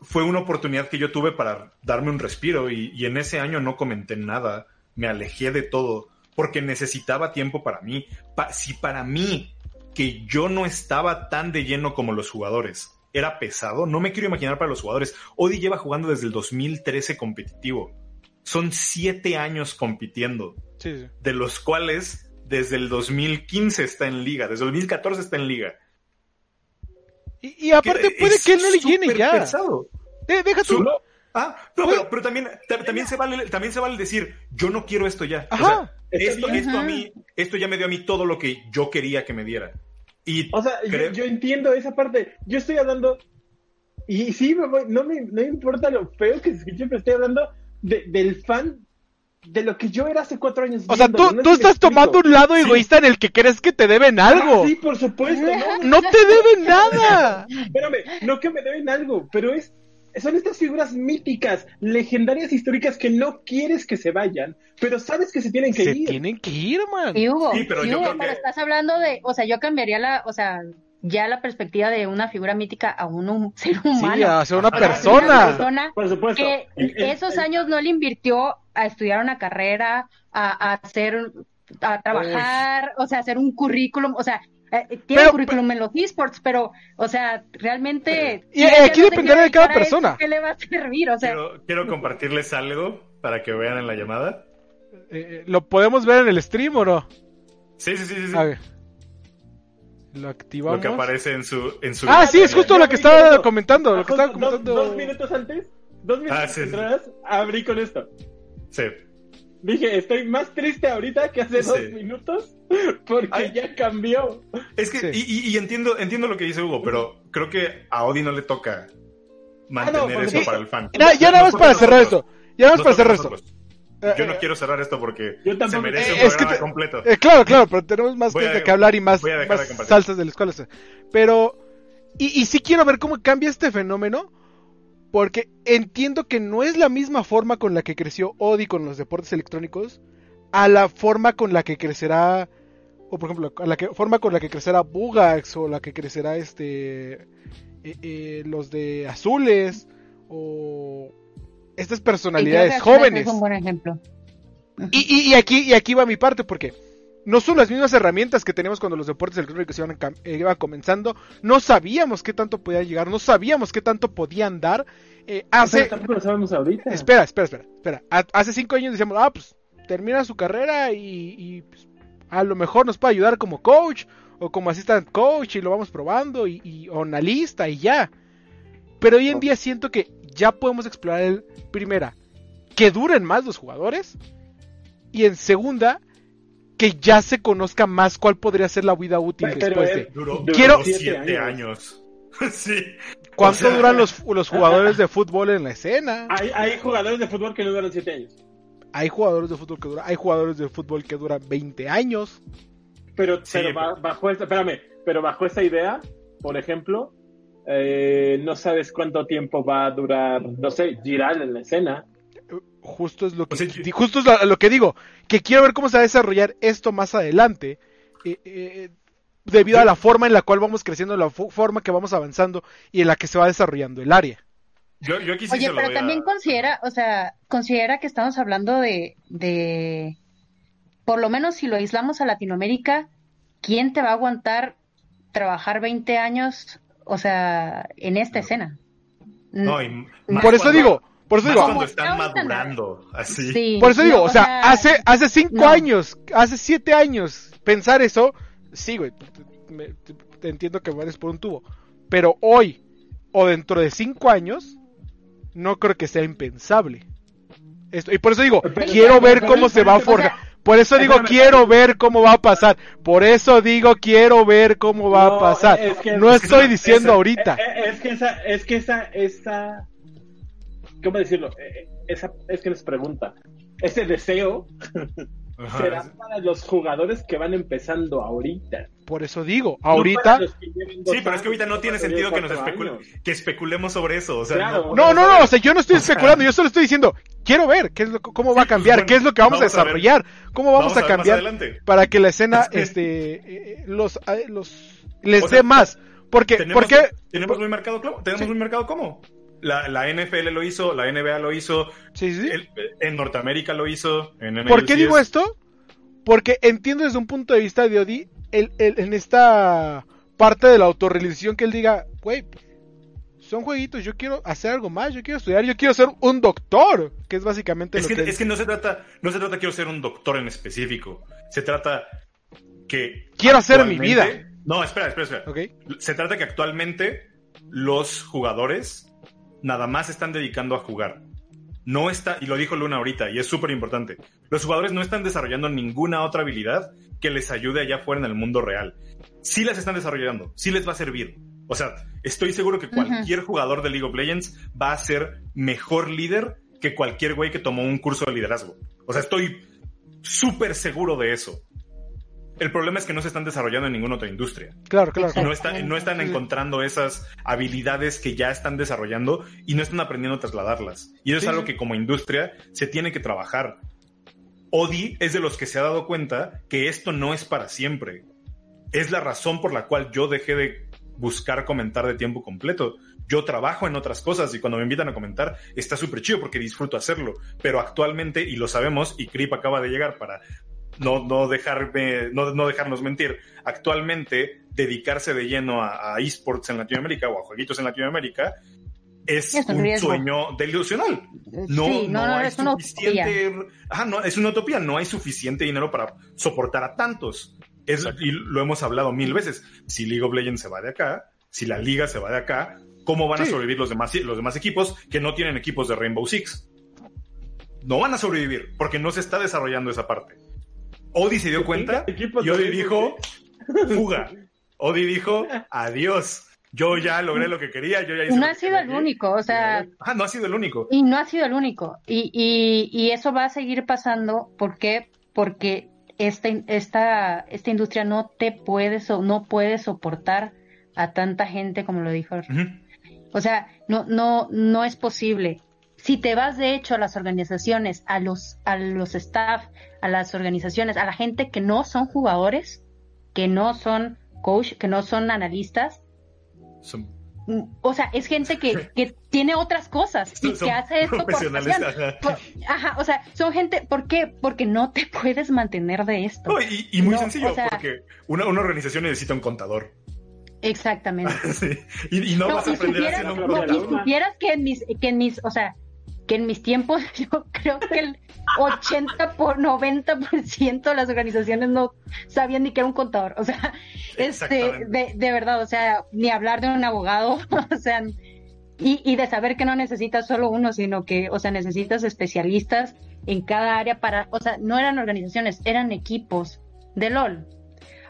Speaker 3: fue una oportunidad que yo tuve para darme un respiro y, en ese año no comenté nada, me alejé de todo porque necesitaba tiempo para mí. Si para mí, que yo no estaba tan de lleno como los jugadores, era pesado, no me quiero imaginar para los jugadores. Odi lleva jugando desde el 2013 competitivo. Son siete años compitiendo,
Speaker 1: Sí, sí.
Speaker 3: de los cuales desde el 2015 está en liga, desde el 2014 está en liga.
Speaker 1: Y, y aparte
Speaker 3: Que
Speaker 1: puede
Speaker 3: es
Speaker 1: que él no le llene
Speaker 3: súper
Speaker 1: ya.
Speaker 3: pesado.
Speaker 1: De- deja tú.
Speaker 3: Su- Ah, no, pero, pero también, ta- también, se vale, también se vale decir, yo no quiero esto ya. O sea,
Speaker 2: Está
Speaker 3: esto,
Speaker 2: bien.
Speaker 3: esto a mí, esto ya me dio a mí todo lo que yo quería que me diera. Y
Speaker 2: O sea, yo-
Speaker 3: creo-
Speaker 2: yo, entiendo esa parte. Yo estoy hablando, y sí, me voy- no, me, no importa lo feo que se escuche, pero estoy hablando de- del fan de lo que yo era hace cuatro años.
Speaker 1: O sea, tú,
Speaker 2: no
Speaker 1: tú
Speaker 2: me
Speaker 1: estás tomando un lado egoísta en el que crees que te deben algo.
Speaker 2: Ah, sí, por supuesto. No,
Speaker 1: No te deben nada.
Speaker 2: Espérame, no que me deben algo, pero es son estas figuras míticas, legendarias, históricas que no quieres que se vayan, pero sabes que se tienen que
Speaker 1: Se
Speaker 2: ir.
Speaker 1: tienen que ir, man.
Speaker 4: Y Hugo,
Speaker 3: Sí, pero
Speaker 4: y
Speaker 3: yo
Speaker 4: Hugo,
Speaker 3: creo
Speaker 4: pero
Speaker 3: que-
Speaker 4: estás hablando de, o sea, yo cambiaría la, o sea, ya la perspectiva de una figura mítica a un hum- ser humano.
Speaker 1: Sí, a ser una
Speaker 2: Ajá.
Speaker 4: Una
Speaker 1: persona.
Speaker 4: persona
Speaker 2: Por supuesto.
Speaker 4: que esos
Speaker 2: el-
Speaker 4: años no le invirtió a estudiar una carrera, a, a hacer, a trabajar, o sea, hacer un currículum, o sea, eh, tiene
Speaker 1: Pero-
Speaker 4: currículum en los esports, pero, o sea, realmente...
Speaker 1: Y
Speaker 4: si ella
Speaker 1: aquí
Speaker 4: no
Speaker 1: dependerá de cada persona.
Speaker 4: ¿Qué le va a servir? O sea,
Speaker 3: quiero, quiero compartirles algo para que vean en la llamada.
Speaker 1: Eh, ¿Lo podemos ver en el stream o no?
Speaker 3: Sí, sí, sí, sí. sí.
Speaker 1: A ver. Lo
Speaker 3: Lo
Speaker 1: activamos.
Speaker 3: que aparece en su, en su.
Speaker 1: Ah, sí, es justo lo que estaba comentando. Lo
Speaker 2: Ah,
Speaker 1: que estaba
Speaker 2: dos-
Speaker 1: comentando.
Speaker 2: Dos, minutos antes, dos minutos
Speaker 3: Ah, sí, sí.
Speaker 2: atrás, abrí con esto.
Speaker 3: Sí.
Speaker 2: Dije, estoy más triste ahorita que hace
Speaker 3: Sí.
Speaker 2: dos minutos porque
Speaker 3: Ay.
Speaker 2: ya cambió.
Speaker 3: Es que,
Speaker 1: Sí.
Speaker 3: y, y- y entiendo, entiendo lo que dice Hugo, pero creo que a Odi no le toca mantener
Speaker 2: porque-
Speaker 3: eso para el fan.
Speaker 1: Ya, ya nada más para cerrar esto. Ya nada más para cerrar esto. Eh,
Speaker 3: Yo no
Speaker 1: eh,
Speaker 3: quiero cerrar esto porque
Speaker 2: Yo
Speaker 3: se merece
Speaker 1: Eh,
Speaker 3: un
Speaker 1: es que
Speaker 3: programa
Speaker 1: te-
Speaker 3: completo.
Speaker 1: Eh, claro, claro, pero tenemos más cosas de que hablar y más, más
Speaker 3: de
Speaker 1: salsas de la escuela. Pero, y, y sí quiero ver cómo cambia este fenómeno, porque entiendo que no es la misma forma con la que creció Odi con los deportes electrónicos a la forma con la que crecerá, o por ejemplo, la que, forma con la que crecerá Bugax o la que crecerá este eh, eh, los de Azules o estas personalidades jóvenes.
Speaker 4: Es un buen ejemplo.
Speaker 1: Y, y, aquí, y aquí va mi parte, porque no son las mismas herramientas que teníamos cuando los deportes electrónicos iban, eh, iban comenzando. No sabíamos qué tanto podía llegar, no sabíamos qué tanto podían dar. Eh, hace...
Speaker 2: tampoco lo sabemos ahorita.
Speaker 1: Espera, espera, espera. espera. hace cinco años decíamos, ah, pues termina su carrera y, pues, a lo mejor nos puede ayudar como coach o como assistant coach y lo vamos probando y, y o analista y ya. Pero hoy en día siento que ya podemos explorar el primera, que duren más los jugadores y en segunda, que ya se conozca más cuál podría ser la vida útil después de.
Speaker 3: Quiero siete años. sí.
Speaker 1: ¿Cuánto duran los, los jugadores de fútbol en la escena?
Speaker 2: Hay, hay jugadores de fútbol que no duran siete años.
Speaker 1: Hay jugadores de fútbol que duran, hay jugadores de fútbol que duran 20 años.
Speaker 2: Pero, pero bajo esta, espérame, pero bajo esta idea, por ejemplo, eh, no sabes cuánto tiempo va a durar, no sé, girar en la escena
Speaker 1: justo es lo que justo es lo, que digo que quiero ver cómo se va a desarrollar esto más adelante eh, eh, debido a la forma en la cual vamos creciendo la forma que vamos avanzando y en la que se va desarrollando el área.
Speaker 3: Yo, yo aquí
Speaker 4: oye pero también considera o sea considera que estamos hablando de de por lo menos si lo aislamos a Latinoamérica quién te va a aguantar trabajar 20 años o sea en esta escena
Speaker 3: no,
Speaker 1: por eso digo por eso digo,
Speaker 3: cuando están madurando, así.
Speaker 1: por eso digo, o sea, hace, hace cinco años, hace siete años, pensar eso, sí, güey, te, entiendo que vayas por un tubo. Pero hoy, o dentro de cinco años, no creo que sea impensable. Esto, y por eso digo, quiero ver cómo se va a forjar. Por eso digo, quiero ver cómo va a pasar. Por eso digo, quiero ver cómo va a pasar. no estoy diciendo ahorita.
Speaker 2: Es que esa, es que esa, esa ¿cómo decirlo? Eh, eh, esa, es que les pregunta, ese deseo será para los jugadores que van empezando ahorita.
Speaker 1: Por eso digo, ahorita.
Speaker 3: sí, pero es que ahorita no tiene sentido que nos que especulemos sobre eso. O sea,
Speaker 1: no, no, no, o sea, yo no estoy especulando, yo solo estoy diciendo, quiero ver qué es lo, cómo va a pues, cambiar, qué es lo que vamos, a desarrollar, cómo vamos, a, cambiar para que la escena, este, eh, los, los, les dé más. Porque,
Speaker 3: tenemos,
Speaker 1: porque,
Speaker 3: tenemos muy marcado, tenemos muy marcado cómo. La, la, NFL lo hizo, la NBA lo hizo, en Norteamérica lo hizo. En
Speaker 1: ¿Por qué digo esto? Porque entiendo desde un punto de vista de Odi, el, en esta parte de la autorrealización que él diga, güey, son jueguitos, yo quiero hacer algo más, yo quiero estudiar, yo quiero ser un doctor, que es básicamente
Speaker 3: es
Speaker 1: lo
Speaker 3: que, Es que no se trata, no se trata quiero ser un doctor en específico, se trata que...
Speaker 1: Quiero hacer mi vida.
Speaker 3: No, espera, espera, espera. Se trata que actualmente los jugadores nada más están dedicando a jugar. No está, y lo dijo Luna ahorita, y es súper importante, los jugadores no están desarrollando ninguna otra habilidad que les ayude allá afuera en el mundo real. Sí las están desarrollando, sí les va a servir. O sea, estoy seguro que cualquier jugador de League of Legends va a ser mejor líder que cualquier güey que tomó un curso de liderazgo. O sea, estoy súper seguro de eso. El problema es que no se están desarrollando en ninguna otra industria.
Speaker 1: Claro, claro.
Speaker 3: No, no están encontrando esas habilidades que ya están desarrollando y no están aprendiendo a trasladarlas. Y eso es algo que como industria se tiene que trabajar. Odi es de los que se ha dado cuenta que esto no es para siempre. Es la razón por la cual yo dejé de buscar comentar de tiempo completo. Yo trabajo en otras cosas y cuando me invitan a comentar está súper chido porque disfruto hacerlo. Pero actualmente, y lo sabemos, y Crip acaba de llegar para no, no, dejarme, no, no dejarnos mentir, actualmente dedicarse de lleno a, esports en Latinoamérica o a jueguitos en Latinoamérica es, un, sueño delusional. No, no, hay suficiente. no, es una utopía. No hay suficiente dinero para soportar a tantos. Es, y lo hemos hablado mil veces. Si League of Legends se va de acá, si la liga se va de acá, ¿cómo van a sobrevivir los demás, los demás equipos que no tienen equipos de Rainbow Six? No van a sobrevivir porque no se está desarrollando esa parte. Odi se dio cuenta y Odi dijo, fuga. Odi dijo, adiós. Yo ya logré lo que quería, yo ya hice
Speaker 4: No ha sido el único, o sea...
Speaker 3: Ah, no ha sido el único.
Speaker 4: Y no ha sido el único. Y, y, y eso va a seguir pasando, ¿por qué? Porque esta, esta, esta industria no te puede, no puede soportar a tanta gente como lo dijo. O sea, no, no, no es posible. Si te vas de hecho a las organizaciones, a los, a los staff, a las organizaciones, a la gente que no son jugadores, que no son coach, que no son analistas. O sea, es gente que, que tiene otras cosas y que hace esto por, ajá. o sea, son gente, ¿por qué? Porque no te puedes mantener de esto.
Speaker 3: y, muy sencillo, porque una, una organización necesita un contador.
Speaker 4: Exactamente.
Speaker 3: y, no, vas a aprender haciendo un
Speaker 4: contador. Y supieras que en mis, que en mis, o sea, que en mis tiempos yo creo que el 80 por 90% de las organizaciones no sabían ni que era un contador, o sea, este, de, de, verdad, o sea, ni hablar de un abogado, o sea, y, y de saber que no necesitas solo uno, sino que, o sea, necesitas especialistas en cada área para, o sea, no eran organizaciones, eran equipos de LOL.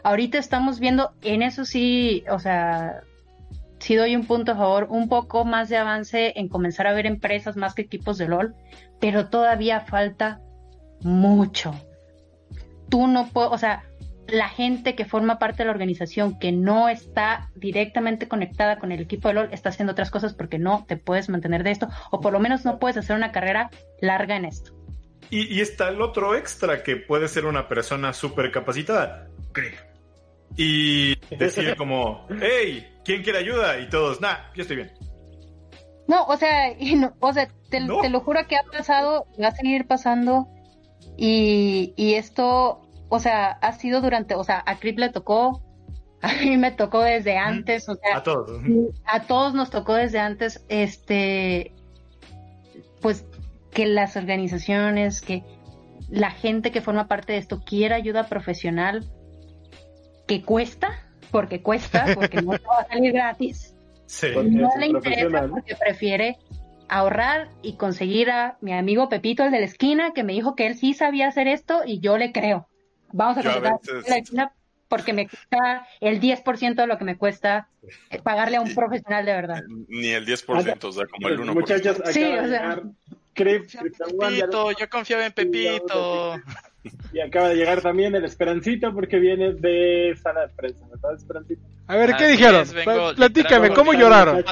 Speaker 4: Ahorita estamos viendo, en eso sí, o sea, sí doy un punto a favor, un poco más de avance en comenzar a ver empresas más que equipos de LOL, pero todavía falta mucho. Tú no puedes, o sea, la gente que forma parte de la organización que no está directamente conectada con el equipo de LOL está haciendo otras cosas porque no te puedes mantener de esto, o por lo menos no puedes hacer una carrera larga en esto.
Speaker 3: Y, está el otro extra que puede ser una persona súper capacitada. Y decir como, hey, ¿quién quiere ayuda? Y todos, nah, yo estoy bien.
Speaker 4: No, o sea, o sea te, lo juro que ha pasado, va a seguir pasando. Y, y esto, o sea, ha sido durante, o sea, a Crip le tocó, a mí me tocó desde antes, o sea,
Speaker 3: a todos.
Speaker 4: A todos nos tocó desde antes, este, pues que las organizaciones, que la gente que forma parte de esto quiera ayuda profesional, que cuesta, porque cuesta, porque no va a salir gratis.
Speaker 3: Sí.
Speaker 4: No le interesa porque prefiere ahorrar y conseguir a mi amigo Pepito, el de la esquina, que me dijo que él sí sabía hacer esto y yo le creo. Vamos a contratar la esquina porque me cuesta el 10% de lo que me cuesta pagarle a un profesional de verdad.
Speaker 5: Ni el 10%, o sea, como el 1%.
Speaker 2: Muchachos,
Speaker 4: sí, o sea,
Speaker 6: Pepito, yo confiaba en Pepito.
Speaker 2: Y acaba de llegar también el Esperancito porque viene de sala de prensa, ¿verdad, Esperancito?
Speaker 1: A ver, ¿qué dijeron? Platícame, ¿cómo lloraron?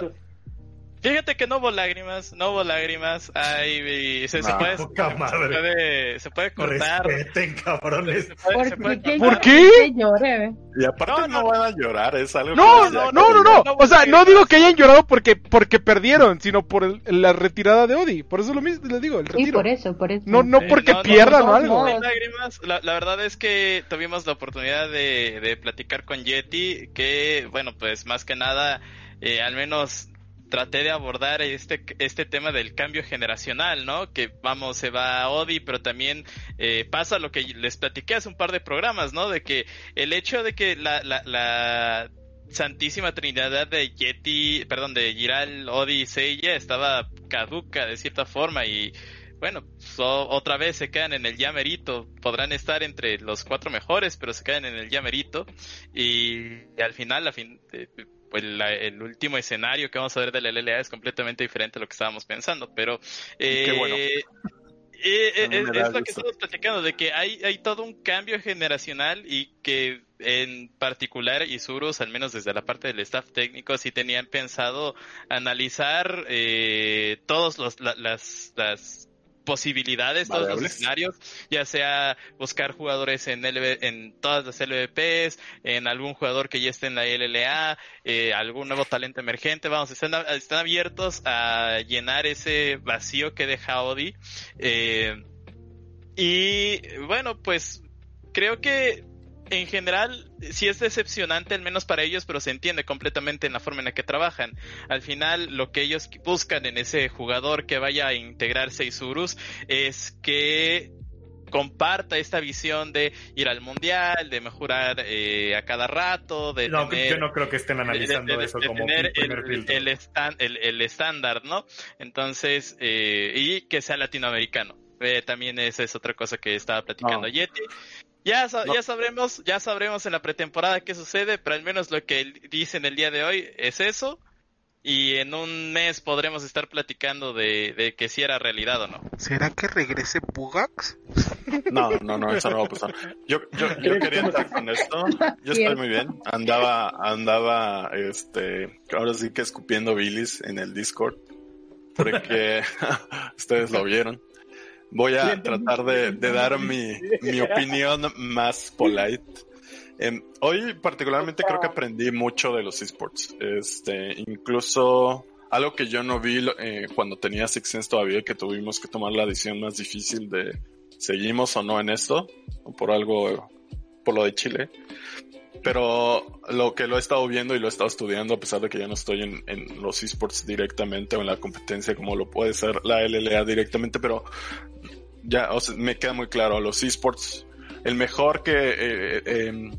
Speaker 6: Fíjate que no hubo lágrimas, no hubo lágrimas. Ay, se, se, puede, se, puede, se puede cortar.
Speaker 3: Respeten, cabrones.
Speaker 1: ¿Por qué?
Speaker 5: Y aparte no, van a llorar, es algo
Speaker 1: No, no, no, no, O sea, no digo que hayan llorado porque porque perdieron, sino por la retirada de Odi. Por eso lo mismo les digo, el retiro.
Speaker 4: Sí, por eso, por eso.
Speaker 1: No, no porque pierdan o algo.
Speaker 6: lágrimas. La, la, verdad es que tuvimos la oportunidad de, de platicar con Yeti, que, bueno, pues más que nada, eh, al menos traté de abordar este, este tema del cambio generacional, ¿no? Que vamos, se va a Odi, pero también eh, pasa lo que les platiqué hace un par de programas, ¿no? De que el hecho de que la, la, la Santísima Trinidad de Yeti, perdón, de Giral, Odi y Seiya estaba caduca de cierta forma y bueno, otra vez se quedan en el llamerito. Podrán estar entre los cuatro mejores, pero se quedan en el llamerito. Y, al final, a fin, eh, pues el último escenario que vamos a ver de la LLA es completamente diferente a lo que estábamos pensando, pero eh, bueno. Eh, eh, es, lo que estamos platicando, de que hay, hay todo un cambio generacional y que en particular Isurus, al menos desde la parte del staff técnico, sí tenían pensado analizar eh, todos los, las, las posibilidades, todos los escenarios, ya sea buscar jugadores en, en todas las LVPs, en algún jugador que ya esté en la LLA, eh, algún nuevo talento emergente, vamos, están, están abiertos a llenar ese vacío que deja Odi. Eh, y bueno, pues creo que en general sí es decepcionante, al menos para ellos, pero se entiende completamente en la forma en la que trabajan. Al final, lo que ellos buscan en ese jugador que vaya a integrarse a Isurus es que comparta esta visión de ir al mundial, de mejorar eh, a cada rato, de
Speaker 3: no, yo no creo que estén analizando eso como
Speaker 6: tener el, el, estándar, ¿no? Entonces, eh, y que sea latinoamericano. Eh, también esa es otra cosa que estaba platicando Yeti. Ya, ya sabremos, ya sabremos en la pretemporada qué sucede, pero al menos lo que dicen el día de hoy es eso. Y en un mes podremos estar platicando de, que si era realidad o no.
Speaker 1: ¿Será que regrese Pugax?
Speaker 5: No, no, no, eso no va a pasar. Yo, yo, yo quería entrar con esto. Yo estoy muy bien. Andaba, andaba, este, ahora sí que escupiendo bilis en el Discord. Porque ustedes lo vieron. Voy a tratar de, dar mi, mi, opinión más polite. Em, hoy particularmente creo que aprendí mucho de los esports. Este, incluso algo que yo no vi eh, cuando tenía Six Sense todavía, que tuvimos que tomar la decisión más difícil de seguimos o no en esto, por algo, por lo de Chile. Pero lo que lo he estado viendo y lo he estado estudiando, a pesar de que ya no estoy en, en los esports directamente o en la competencia como lo puede ser la LLA directamente, pero ya me queda muy claro, los esports, el mejor que, eh, eh, em,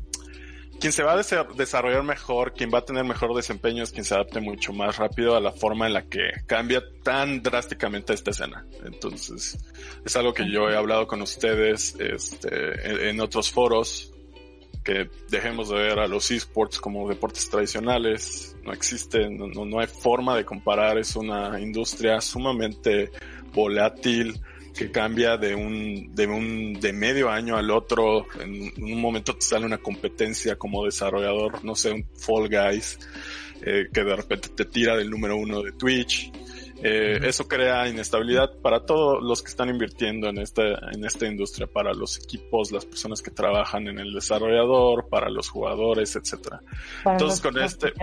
Speaker 5: quien se va a desarrollar mejor, quien va a tener mejor desempeño es quien se adapte mucho más rápido a la forma en la que cambia tan drásticamente esta escena. Entonces, es algo que yo he hablado con ustedes este, en, otros foros, que dejemos de ver a los esports como deportes tradicionales. No existe, no, no hay forma de comparar, es una industria sumamente volátil, que cambia de un, de un, de medio año al otro. En, un momento te sale una competencia como desarrollador, no sé, un Fall Guys, eh, que de repente te tira del número uno de Twitch. Eh, eso crea inestabilidad para todos los que están invirtiendo en esta, en esta industria, para los equipos, las personas que trabajan en el desarrollador, para los jugadores, etcétera. Entonces con este,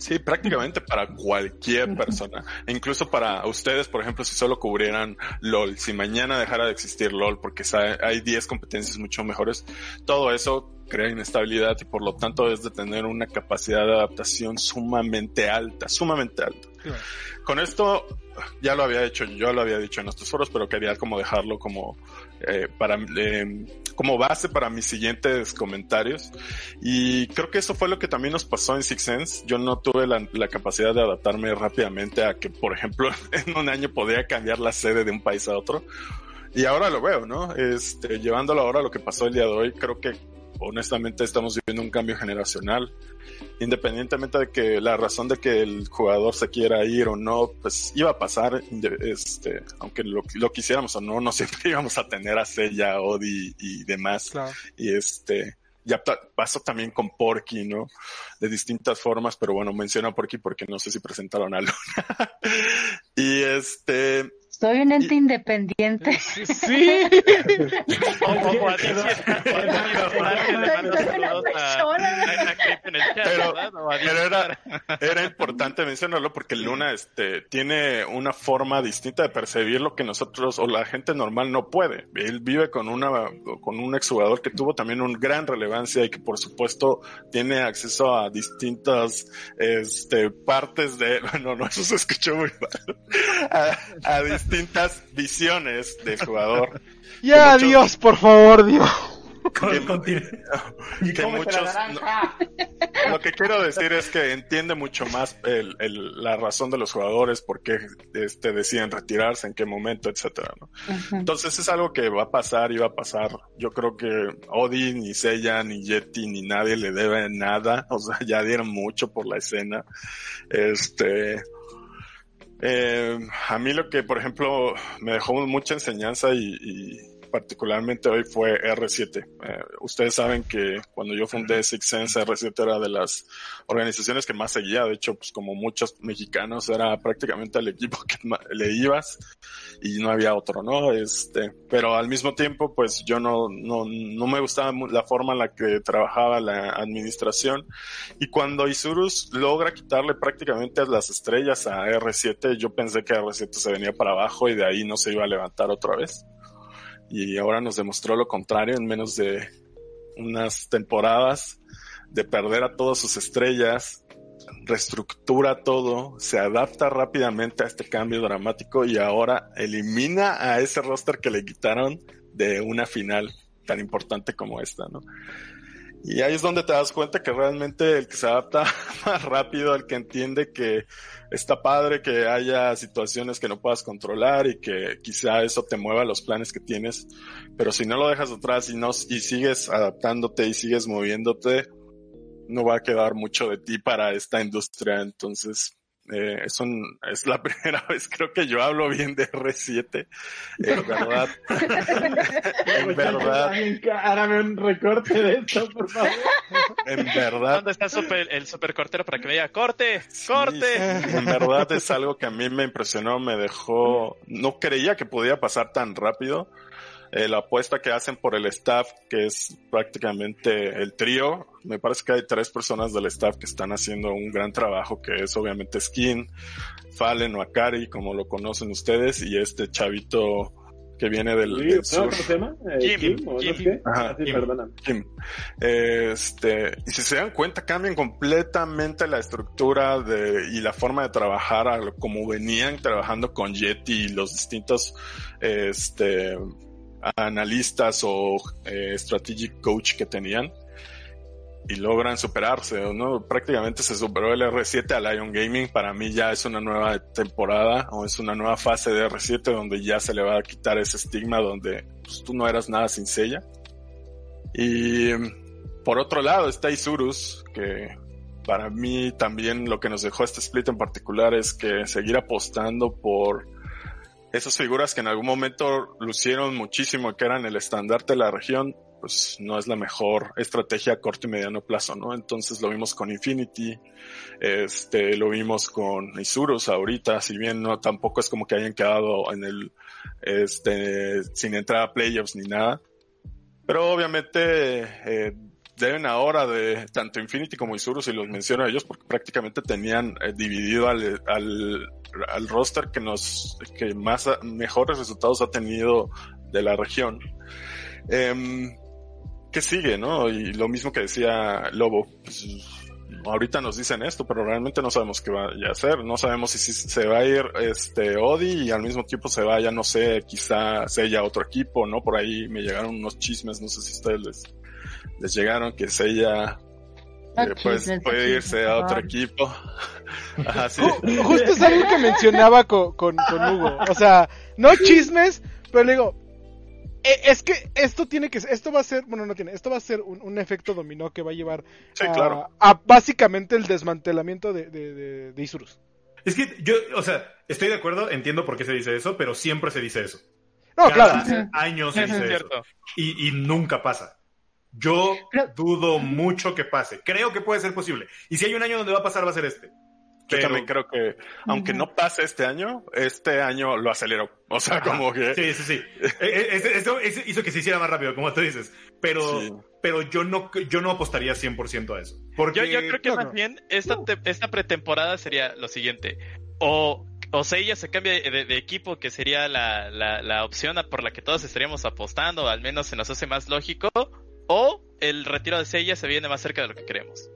Speaker 5: Sí, prácticamente para cualquier persona. E incluso para ustedes, por ejemplo, si solo cubrieran LOL, si mañana dejara de existir LOL porque hay 10 competencias mucho mejores, todo eso crea inestabilidad y por lo tanto es de tener una capacidad de adaptación sumamente alta, sumamente alta. Con esto ya lo había hecho, yo lo había dicho en estos foros, pero quería como dejarlo como eh, para eh, como base para mis siguientes comentarios. Y creo que eso fue lo que también nos pasó en Six Sense. Yo no tuve la, la capacidad de adaptarme rápidamente a que, por ejemplo, en un año podía cambiar la sede de un país a otro. Y ahora lo veo, ¿no? Este, llevándolo ahora a lo que pasó el día de hoy, creo que honestamente estamos viviendo un cambio generacional. Independientemente de que la razón de que el jugador se quiera ir o no, pues iba a pasar, este, aunque lo, lo quisiéramos o no, no siempre íbamos a tener a Sella, Odi y demás. Y este, ya pasó también con Porky, ¿no? De distintas formas, pero bueno, menciono a Porky porque no sé si presentaron a Luna. y este,
Speaker 4: soy un ente independiente.
Speaker 1: Sí.
Speaker 5: Pero, era, importante mencionarlo porque Luna este, tiene una forma distinta de percibir lo que nosotros o la gente normal no puede. Él vive con una con un exjugador que tuvo también una gran relevancia y que por supuesto tiene acceso a distintas este, partes de... No, no, eso se escuchó muy mal. A, a distintas visiones del jugador.
Speaker 1: Ya, Dios, por favor, Dios.
Speaker 5: que muchos, lo que quiero decir es que entiende mucho más el, la razón de los jugadores, por qué este, deciden retirarse, en qué momento, etcétera. Entonces es algo que va a pasar y va a pasar. Yo creo que Odi, ni Seiya, ni Yeti, ni nadie le debe nada. O sea, ya dieron mucho por la escena. Este, eh, a mí lo que, por ejemplo, me dejó mucha enseñanza y, particularmente hoy fue R7. Eh, ustedes saben que cuando yo fundé Six Sense, R7 era de las organizaciones que más seguía. De hecho, pues como muchos mexicanos, era prácticamente el equipo que le ibas y no había otro, ¿no? Este, pero al mismo tiempo, pues yo no, no, no me gustaba la forma en la que trabajaba la administración. Y cuando Isurus logra quitarle prácticamente las estrellas a R7, yo pensé que R7 se venía para abajo y de ahí no se iba a levantar otra vez. Y ahora nos demostró lo contrario en menos de unas temporadas de perder a todas sus estrellas, reestructura todo, se adapta rápidamente a este cambio dramático y ahora elimina a ese roster que le quitaron de una final tan importante como esta, ¿no? Y ahí es donde te das cuenta que realmente el que se adapta más rápido, el que entiende que está padre que haya situaciones que no puedas controlar y que quizá eso te mueva los planes que tienes, pero si no lo dejas atrás y no, y sigues adaptándote y sigues moviéndote, no va a quedar mucho de ti para esta industria. Entonces, eh, es, es la primera vez creo que yo hablo bien de R7. En verdad.
Speaker 2: en verdad. Hágame un recorte de esto, por favor.
Speaker 5: En verdad.
Speaker 6: ¿Dónde está el super, cortero para que me diga corte? ¡Corte!
Speaker 5: en verdad es algo que a mí me impresionó, me dejó. No creía que podía pasar tan rápido eh, la apuesta que hacen por el staff, que es prácticamente el trío. Me parece que hay tres personas del staff que están haciendo un gran trabajo, que es obviamente Skin, Fallen o Akari, como lo conocen ustedes, y este chavito que viene del, del sur.
Speaker 2: ¿Cómo se llama? Eh,
Speaker 6: Kim,
Speaker 2: Kim, ¿o no
Speaker 6: Kim.
Speaker 2: sé qué?
Speaker 5: Ajá,
Speaker 2: Ah, sí,
Speaker 3: Kim.
Speaker 2: perdóname.
Speaker 5: Kim. Este, y si se dan cuenta, cambian completamente la estructura de, y la forma de trabajar a como venían trabajando con Yeti y los distintos, este, analistas o eh, strategic coach que tenían. Y logran superarse, ¿no? Prácticamente se superó el R7 a Lion Gaming. Para mí ya es una nueva temporada o es una nueva fase de R7 donde ya se le va a quitar ese estigma donde pues, tú no eras nada sin sella. Y por otro lado está Isurus, que para mí también lo que nos dejó este split en particular es que seguir apostando por esas figuras que en algún momento lucieron muchísimo, que eran el estandarte de la región, pues no es la mejor estrategia a corto y mediano plazo, ¿no? Entonces lo vimos con Infinity, este, lo vimos con Isurus ahorita, si bien no tampoco es como que hayan quedado en el, este, sin entrar a playoffs ni nada. Pero obviamente eh, deben ahora de tanto Infinity como Isurus, y los menciono a ellos, porque prácticamente tenían eh, dividido al, al, al roster que nos, que más, mejores resultados ha tenido de la región. Em, ¿Qué sigue, no? Y lo mismo que decía Lobo, pues, ahorita nos dicen esto, pero realmente no sabemos qué vaya a hacer. No sabemos si, se va a ir este Odi y al mismo tiempo se vaya, no sé, quizá Sella otro equipo, ¿no? Por ahí me llegaron unos chismes, no sé si ustedes les, les llegaron, que Sella eh, pues, puede irse a otro
Speaker 4: favor.
Speaker 5: equipo. Ajá, sí.
Speaker 1: Ju- Justo es algo que mencionaba con, con, con Hugo. O sea, no chismes, pero le digo, "E- es que esto tiene que ser- esto va a ser, bueno, no tiene, esto va a ser un, un efecto dominó que va a llevar
Speaker 5: Sí,
Speaker 1: a,
Speaker 5: claro.
Speaker 1: a básicamente el desmantelamiento de, de, de, de Isurus.
Speaker 3: Es que yo, o sea, estoy de acuerdo, entiendo por qué se dice eso, pero siempre se dice eso.
Speaker 1: No,
Speaker 3: Cada
Speaker 1: claro.
Speaker 3: año se
Speaker 6: Es
Speaker 3: dice eso. Y, y nunca pasa. Yo
Speaker 4: Pero-
Speaker 3: dudo mucho que pase. Creo que puede ser posible. Y si hay un año donde va a pasar, va a ser este.
Speaker 5: Yo
Speaker 3: Pero-
Speaker 5: también creo que, aunque no pase este año, este año lo aceleró. O sea, como que...
Speaker 3: Sí, sí, sí. Eh, ese- Eso hizo que se hiciera más rápido, como tú dices. Pero,
Speaker 5: Sí.
Speaker 3: pero yo no, yo no apostaría 100% a eso. Porque
Speaker 6: Yo, yo creo que
Speaker 1: no,
Speaker 6: más
Speaker 1: no.
Speaker 6: bien esta, te- esta pretemporada sería lo siguiente. O, o Seiya se cambia de, de- equipo, que sería la, la, la opción por la que todos estaríamos apostando, al menos se nos hace más lógico. O el retiro de Seiya se viene más cerca de lo que queremos.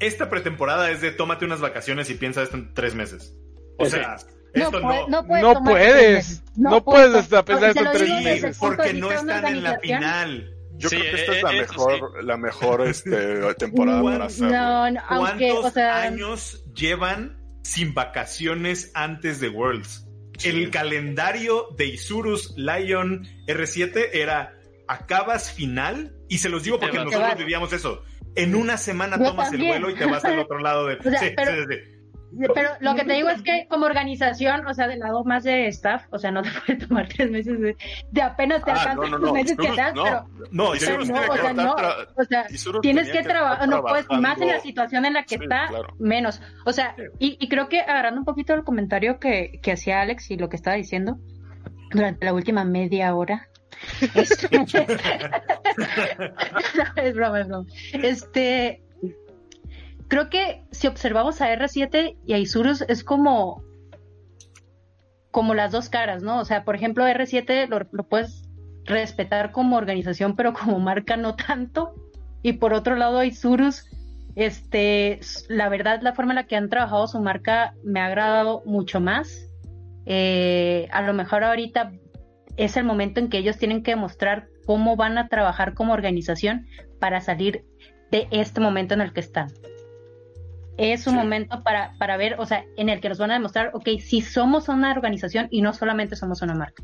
Speaker 3: esta pretemporada es de tómate unas vacaciones y piensa esto en tres meses. O sea,
Speaker 4: No,
Speaker 3: esto
Speaker 4: puede-
Speaker 3: no.
Speaker 4: no puedes.
Speaker 1: No
Speaker 4: tomar
Speaker 1: puedes.
Speaker 4: meses.
Speaker 1: No puedes estar pensando
Speaker 4: Te
Speaker 1: esto en tres
Speaker 4: de
Speaker 3: porque no están en la final.
Speaker 5: Yo
Speaker 6: Sí,
Speaker 5: creo que esta es
Speaker 6: eh,
Speaker 5: la
Speaker 6: eso
Speaker 5: mejor, la mejor este, temporada para hacerlo.
Speaker 4: No, no, aunque,
Speaker 3: ¿Cuántos
Speaker 4: o sea,
Speaker 3: años llevan sin vacaciones antes de Worlds?
Speaker 5: Sí.
Speaker 3: El calendario de Isurus Lion R7 era acabas final y se los digo porque nosotros
Speaker 4: vas.
Speaker 3: vivíamos eso. En una semana
Speaker 4: Yo
Speaker 3: tomas
Speaker 4: también.
Speaker 3: el vuelo y te vas al otro lado de...
Speaker 4: O sea,
Speaker 3: sí,
Speaker 4: pero-
Speaker 3: sí, sí, sí.
Speaker 4: pero lo que te digo es que como organización, o sea, del lado más de staff, o sea, no te puedes tomar tres meses de, de apenas te
Speaker 5: Ah,
Speaker 4: alcanzan
Speaker 5: no, no,
Speaker 4: los
Speaker 5: no.
Speaker 4: meses que das,
Speaker 5: no.
Speaker 4: pero,
Speaker 3: No, yo-
Speaker 4: pero no, o sea, no, o sea, tienes que trabajar, no puedes, más en la situación en la que
Speaker 5: Sí,
Speaker 4: está,
Speaker 5: claro.
Speaker 4: menos. O sea, y, y creo que agarrando un poquito el comentario que, que hacía Alex y lo que estaba diciendo durante la última media hora. Este- es broma, es broma. Este, creo que si observamos a R7 y a Isurus es como como las dos caras, ¿no? O sea, por ejemplo, R7 lo, puedes respetar como organización, pero como marca no tanto. Y por otro lado, Isurus, este, la verdad, la forma en la que han trabajado su marca me ha agradado mucho más. Eh, a lo mejor ahorita es el momento en que ellos tienen que demostrar cómo van a trabajar como organización para salir de este momento en el que están. Es un
Speaker 5: Sí.
Speaker 4: momento para, para ver, o sea, en el que nos van a demostrar, ok, si somos una organización y no solamente somos una marca.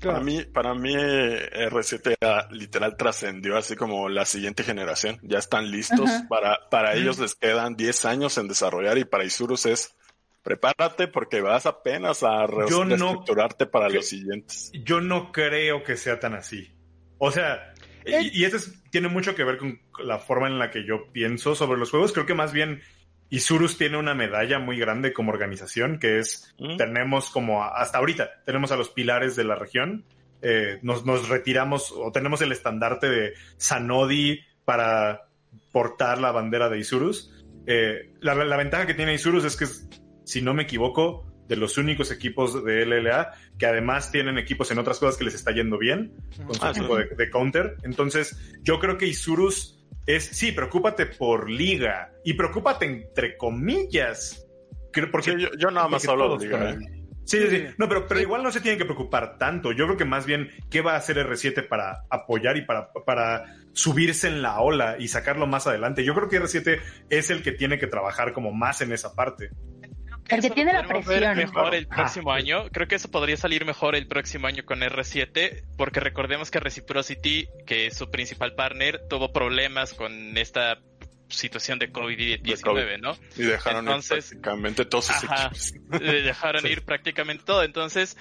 Speaker 5: Para mí, para mí R7 ya literal trascendió así como la siguiente generación. Ya están listos. Para, para ellos les quedan 10 años en desarrollar y para Isurus es prepárate porque vas apenas a
Speaker 3: no-
Speaker 5: reestructurarte para
Speaker 3: que-
Speaker 5: los siguientes.
Speaker 3: yo no creo que sea tan así. O sea, y, y eso es- tiene mucho que ver con la forma en la que yo pienso sobre los juegos. Creo que más bien Isurus tiene una medalla muy grande como organización, que es
Speaker 5: ¿Mm?
Speaker 3: tenemos como a- hasta ahorita tenemos a los pilares de la región eh, nos, nos retiramos o tenemos el estandarte de Sanodi para portar la bandera de Isurus. Eh, la, la ventaja que tiene Isurus es que, si no me equivoco, de los únicos equipos de LLA que además tienen equipos en otras cosas que les está yendo bien con su
Speaker 5: Ah,
Speaker 3: equipo de, de counter. Entonces, yo creo que Isurus es, sí, preocúpate por liga y preocúpate entre comillas. Creo- Porque
Speaker 5: Sí, yo, yo nada más hablo de liga. ¿eh?
Speaker 3: Sí, sí, sí. No, pero, pero igual no se tienen que preocupar tanto. Yo creo que más bien, ¿qué va a hacer R7 para apoyar y para, para subirse en la ola y sacarlo más adelante? Yo creo que R7 es el que tiene que trabajar como más en esa parte.
Speaker 4: El que tiene la presión.
Speaker 6: mejor el
Speaker 3: Ajá.
Speaker 6: próximo año. Creo que eso podría salir mejor el próximo año con R7, porque recordemos que Reciprocity, que es su principal partner, tuvo problemas con esta situación de
Speaker 5: De
Speaker 6: COVID-19,
Speaker 5: COVID.
Speaker 6: ¿no?
Speaker 5: Y dejaron ir
Speaker 6: Entonces-
Speaker 5: prácticamente todos sus
Speaker 6: Ajá.
Speaker 5: equipos.
Speaker 6: Dejaron
Speaker 3: Sí.
Speaker 6: ir prácticamente todo. Entonces,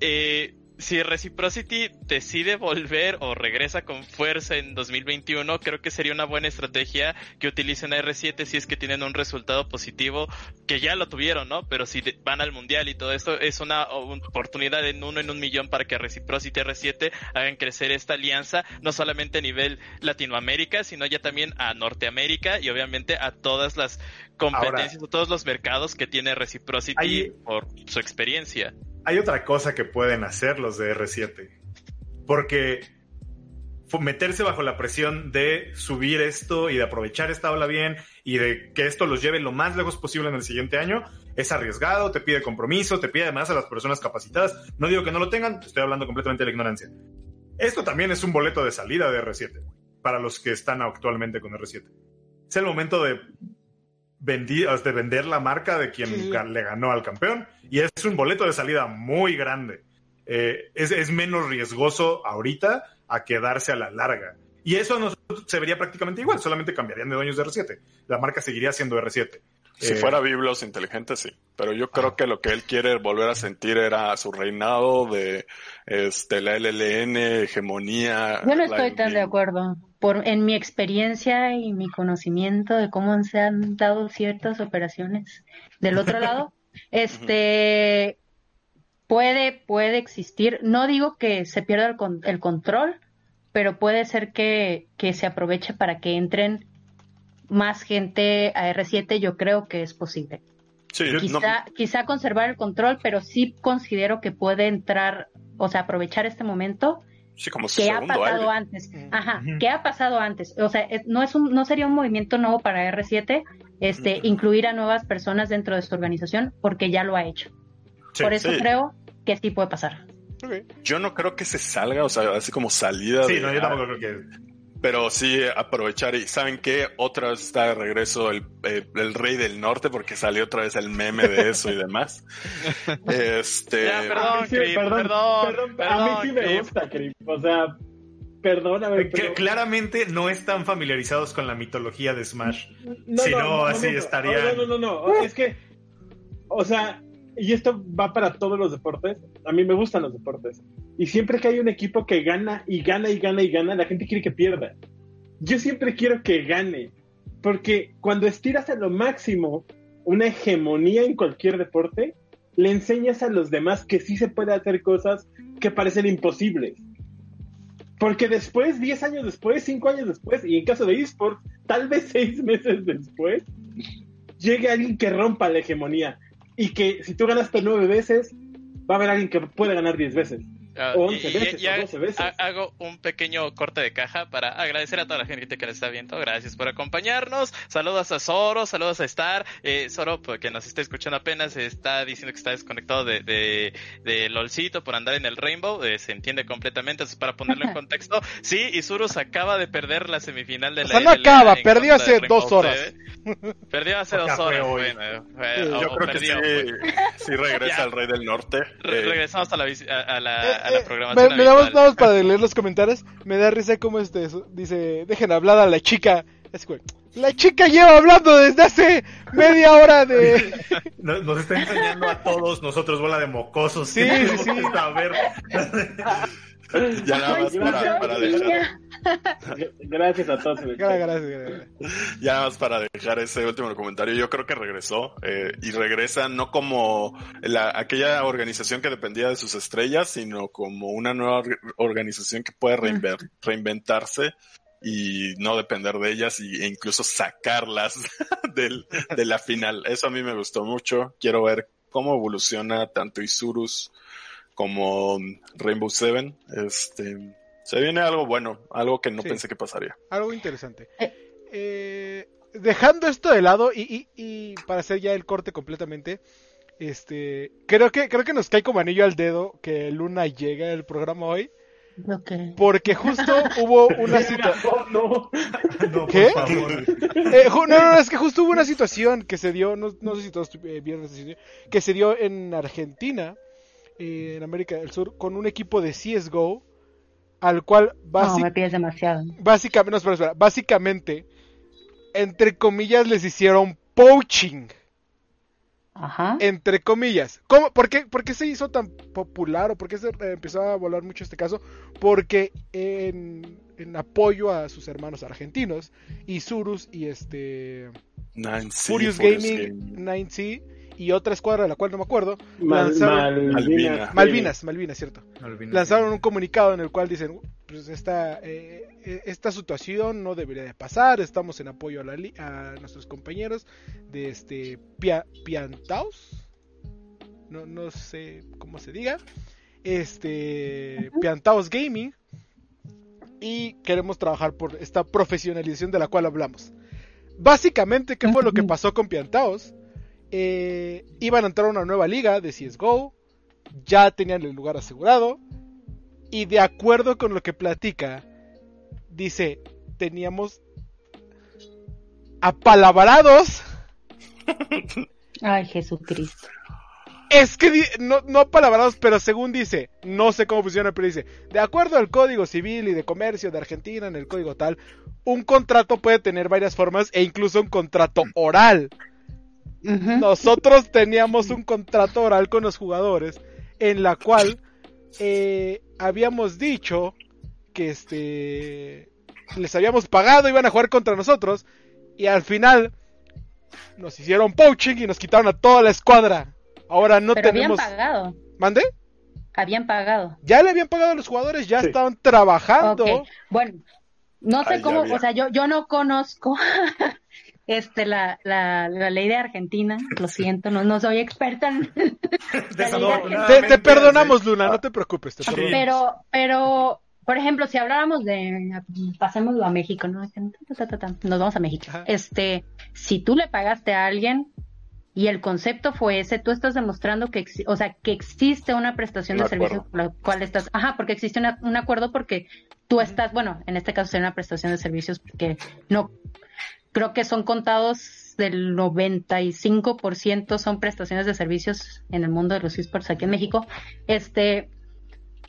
Speaker 6: eh, si Reciprocity decide volver o regresa con fuerza en 2021, creo que sería una buena estrategia que utilicen a R7 si es que tienen un resultado positivo, que ya lo tuvieron, ¿no? Pero si van al mundial y todo esto, es una oportunidad en uno en un millón para que Reciprocity y R7 hagan crecer esta alianza, no solamente a nivel Latinoamérica, sino ya también a Norteamérica y obviamente a todas las competencias, a todos los mercados que tiene Reciprocity
Speaker 3: Ahí-
Speaker 6: por su experiencia.
Speaker 3: Hay otra cosa que pueden hacer los de R7. Porque meterse bajo la presión de subir esto y de aprovechar esta ola bien y de que esto los lleve lo más lejos posible en el siguiente año es arriesgado, te pide compromiso, te pide además a las personas capacitadas. No digo que no lo tengan, estoy hablando completamente de la ignorancia. Esto también es un boleto de salida de R7 para los que están actualmente con R7. Es el momento de, vendi- de vender la marca de quien
Speaker 1: Sí,
Speaker 3: le ganó al campeón y es un boleto de salida muy grande. Eh, es, es menos riesgoso ahorita a quedarse a la larga. Y eso a nosotros se vería prácticamente igual, solamente cambiarían de dueños de R7. La marca seguiría siendo R7.
Speaker 5: Si
Speaker 3: Eh,
Speaker 5: fuera Biblos inteligente, sí. Pero yo creo
Speaker 3: Ah.
Speaker 5: que lo que él quiere volver a sentir era su reinado de este, la LLN, hegemonía.
Speaker 4: Yo no estoy tan de acuerdo. Por, en mi experiencia y mi conocimiento de cómo se han dado ciertas operaciones del otro lado, este puede, puede existir. No digo que se pierda el, con- el control, pero puede ser que, que se aproveche para que entren más gente a R7. Yo creo que es posible.
Speaker 5: Sí, no-
Speaker 4: Quizá, quizá conservar el control, pero sí considero que puede entrar, o sea, aprovechar este momento
Speaker 5: sí, como su
Speaker 4: que ha
Speaker 5: segundo
Speaker 4: pasado
Speaker 5: aire.
Speaker 4: antes. Ajá,
Speaker 3: Ujú.
Speaker 4: ¿qué ha pasado antes? O sea, no es un, no sería un movimiento nuevo para R7, este, incluir a nuevas personas dentro de su organización, porque ya lo ha hecho.
Speaker 3: sí,
Speaker 4: Por eso
Speaker 5: sí.
Speaker 4: creo que sí puede pasar.
Speaker 5: Yo no creo que se salga, o sea, así como salida.
Speaker 3: Sí,
Speaker 5: de-
Speaker 3: no, yo tampoco creo que.
Speaker 5: Pero sí aprovechar y ¿saben qué? Otra vez está de regreso el, eh, el rey del norte porque salió otra vez el meme de eso y demás. Este...
Speaker 6: Ya, perdón.
Speaker 2: A mí sí,
Speaker 6: Creep, perdón,
Speaker 2: A mí
Speaker 6: perdón,
Speaker 2: sí me gusta, Creep. O sea, perdóname.
Speaker 3: que
Speaker 2: pero-
Speaker 3: claramente no están familiarizados con la mitología de Smash.
Speaker 2: No,
Speaker 3: Si
Speaker 2: no,
Speaker 3: así estarían-
Speaker 2: No, no, no, no. Es que, o sea, y esto va para todos los deportes. A mí me gustan los deportes. Y siempre que hay un equipo que gana y gana y gana y gana, la gente quiere que pierda. Yo siempre quiero que gane. Porque cuando estiras a lo máximo una hegemonía en cualquier deporte, le enseñas a los demás que sí se puede hacer cosas que parecen imposibles. Porque después, 10 años después, 5 años después, y en caso de esports, tal vez 6 meses después, llegue alguien que rompa la hegemonía. Y que si tú ganaste 9 veces, va a haber alguien que puede ganar 10 veces.
Speaker 6: Ah,
Speaker 2: O
Speaker 6: y-
Speaker 2: 11
Speaker 6: y-
Speaker 2: veces,
Speaker 6: y
Speaker 2: o
Speaker 6: ha-
Speaker 2: 12 veces.
Speaker 6: ha- hago un pequeño corte de caja para agradecer a toda la gente que nos está viendo. Gracias por acompañarnos. Saludos a Zoro, saludos a Star. Eh, Zoro, pues, que nos está escuchando apenas, está diciendo que está desconectado de, de, de LOLcito por andar en el Rainbow. Eh, se entiende completamente. Entonces, para ponerlo en contexto, sí, Isurus acaba de perder la semifinal de
Speaker 1: O
Speaker 6: la
Speaker 1: sea, no acaba, perdió hace dos horas.
Speaker 6: TV. Perdió hace
Speaker 3: O
Speaker 6: dos horas. Bueno, o-
Speaker 5: Yo
Speaker 6: o
Speaker 5: creo que sí,
Speaker 6: pues.
Speaker 5: sí regresa al rey del norte.
Speaker 6: Re-
Speaker 5: Eh,
Speaker 6: regresamos a la, visi- a, a la,
Speaker 1: Eh,
Speaker 6: a la
Speaker 1: eh,
Speaker 6: programación.
Speaker 1: me, me damos,
Speaker 6: habitual.
Speaker 1: nada más para leer los comentarios. Me da risa como este eso, dice, dejen hablar a la chica. Es que, la chica lleva hablando desde hace media hora de...
Speaker 3: Nos, nos está enseñando a todos nosotros, bola de mocosos.
Speaker 1: Sí, sí, sí.
Speaker 3: que saber.
Speaker 5: ya nada más
Speaker 2: Ay,
Speaker 5: para, dejar,
Speaker 2: Gracias a todos.
Speaker 1: Gracias, gracias,
Speaker 5: Ya más para dejar ese último comentario, yo creo que regresó eh, y regresa no como la, aquella organización que dependía de sus estrellas, sino como una nueva organización que puede reinventarse y no depender de ellas y, e incluso sacarlas del, de la final. Eso a mí me gustó mucho. Quiero ver cómo evoluciona tanto Isurus como Rainbow Seven. Este, se viene algo bueno, algo que no pensé que pasaría.
Speaker 1: Algo interesante. Eh. Eh, dejando esto de lado y, y, y, para hacer ya el corte completamente, este, creo que creo que nos cae como anillo al dedo que Luna llega al programa hoy. Porque justo hubo una situación. No, ¿Qué? Eh, no, no, es que justo hubo una situación que se dio, no, no sé si todos eh, vieron esa situación, que se dio en Argentina, eh, en América del Sur, con un equipo de CSGO, al cual Básicamente, básicamente, entre comillas, les hicieron poaching. Ajá. Entre comillas. ¿Cómo, por, qué, ¿Por qué se hizo tan popular o por qué se empezó a volar mucho este caso? Porque en, en apoyo a sus hermanos argentinos, Isurus y este... Furious, Gaming, 9C y otra escuadra de la cual no me acuerdo, lanzaron Malvinas, Malvinas, Malvinas, cierto. lanzaron un comunicado en el cual dicen, pues esta, eh, esta situación no debería de pasar, estamos en apoyo a, la a nuestros compañeros de este Piantaos, no, no sé cómo se diga, este Piantaos Gaming, y queremos trabajar por esta profesionalización de la cual hablamos. Básicamente, ¿qué fue lo que pasó con Piantaos? Eh, iban a entrar a una nueva liga de CSGO, ya tenían el lugar asegurado, y de acuerdo con lo que platica, dice, teníamos apalabrados.
Speaker 4: Ay, Jesucristo.
Speaker 1: Es que no, no apalabrados, pero según dice, no sé cómo funciona, pero dice, de acuerdo al Código Civil y de Comercio de Argentina, en el código tal, un contrato puede tener varias formas e incluso un contrato oral. Nosotros teníamos un contrato oral con los jugadores en la cual eh, habíamos dicho que este les habíamos pagado, iban a jugar contra nosotros y al final nos hicieron poaching y nos quitaron a toda la escuadra. Ahora no tenemos.
Speaker 4: Habían pagado.
Speaker 1: ¿Mande?
Speaker 4: Habían pagado.
Speaker 1: Ya le habían pagado a los jugadores, ya estaban trabajando.
Speaker 4: Bueno, no sé cómo, o sea, yo, yo no conozco este la, la, la, ley de Argentina, lo siento, no, no soy experta en
Speaker 1: te, perdonamos, Luna, no te preocupes. Te
Speaker 4: pero, pero, por ejemplo, si habláramos de, pasémoslo a México, ¿no? Nos vamos a México. Este, si tú le pagaste a alguien y el concepto fue ese, tú estás demostrando que, o sea, que existe una prestación de servicio por la cual estás, ajá, porque existe un acuerdo porque tú estás, bueno, en este caso sería una prestación de servicios porque no creo que son contados del 95% son prestaciones de servicios en el mundo de los esports aquí en México. Este,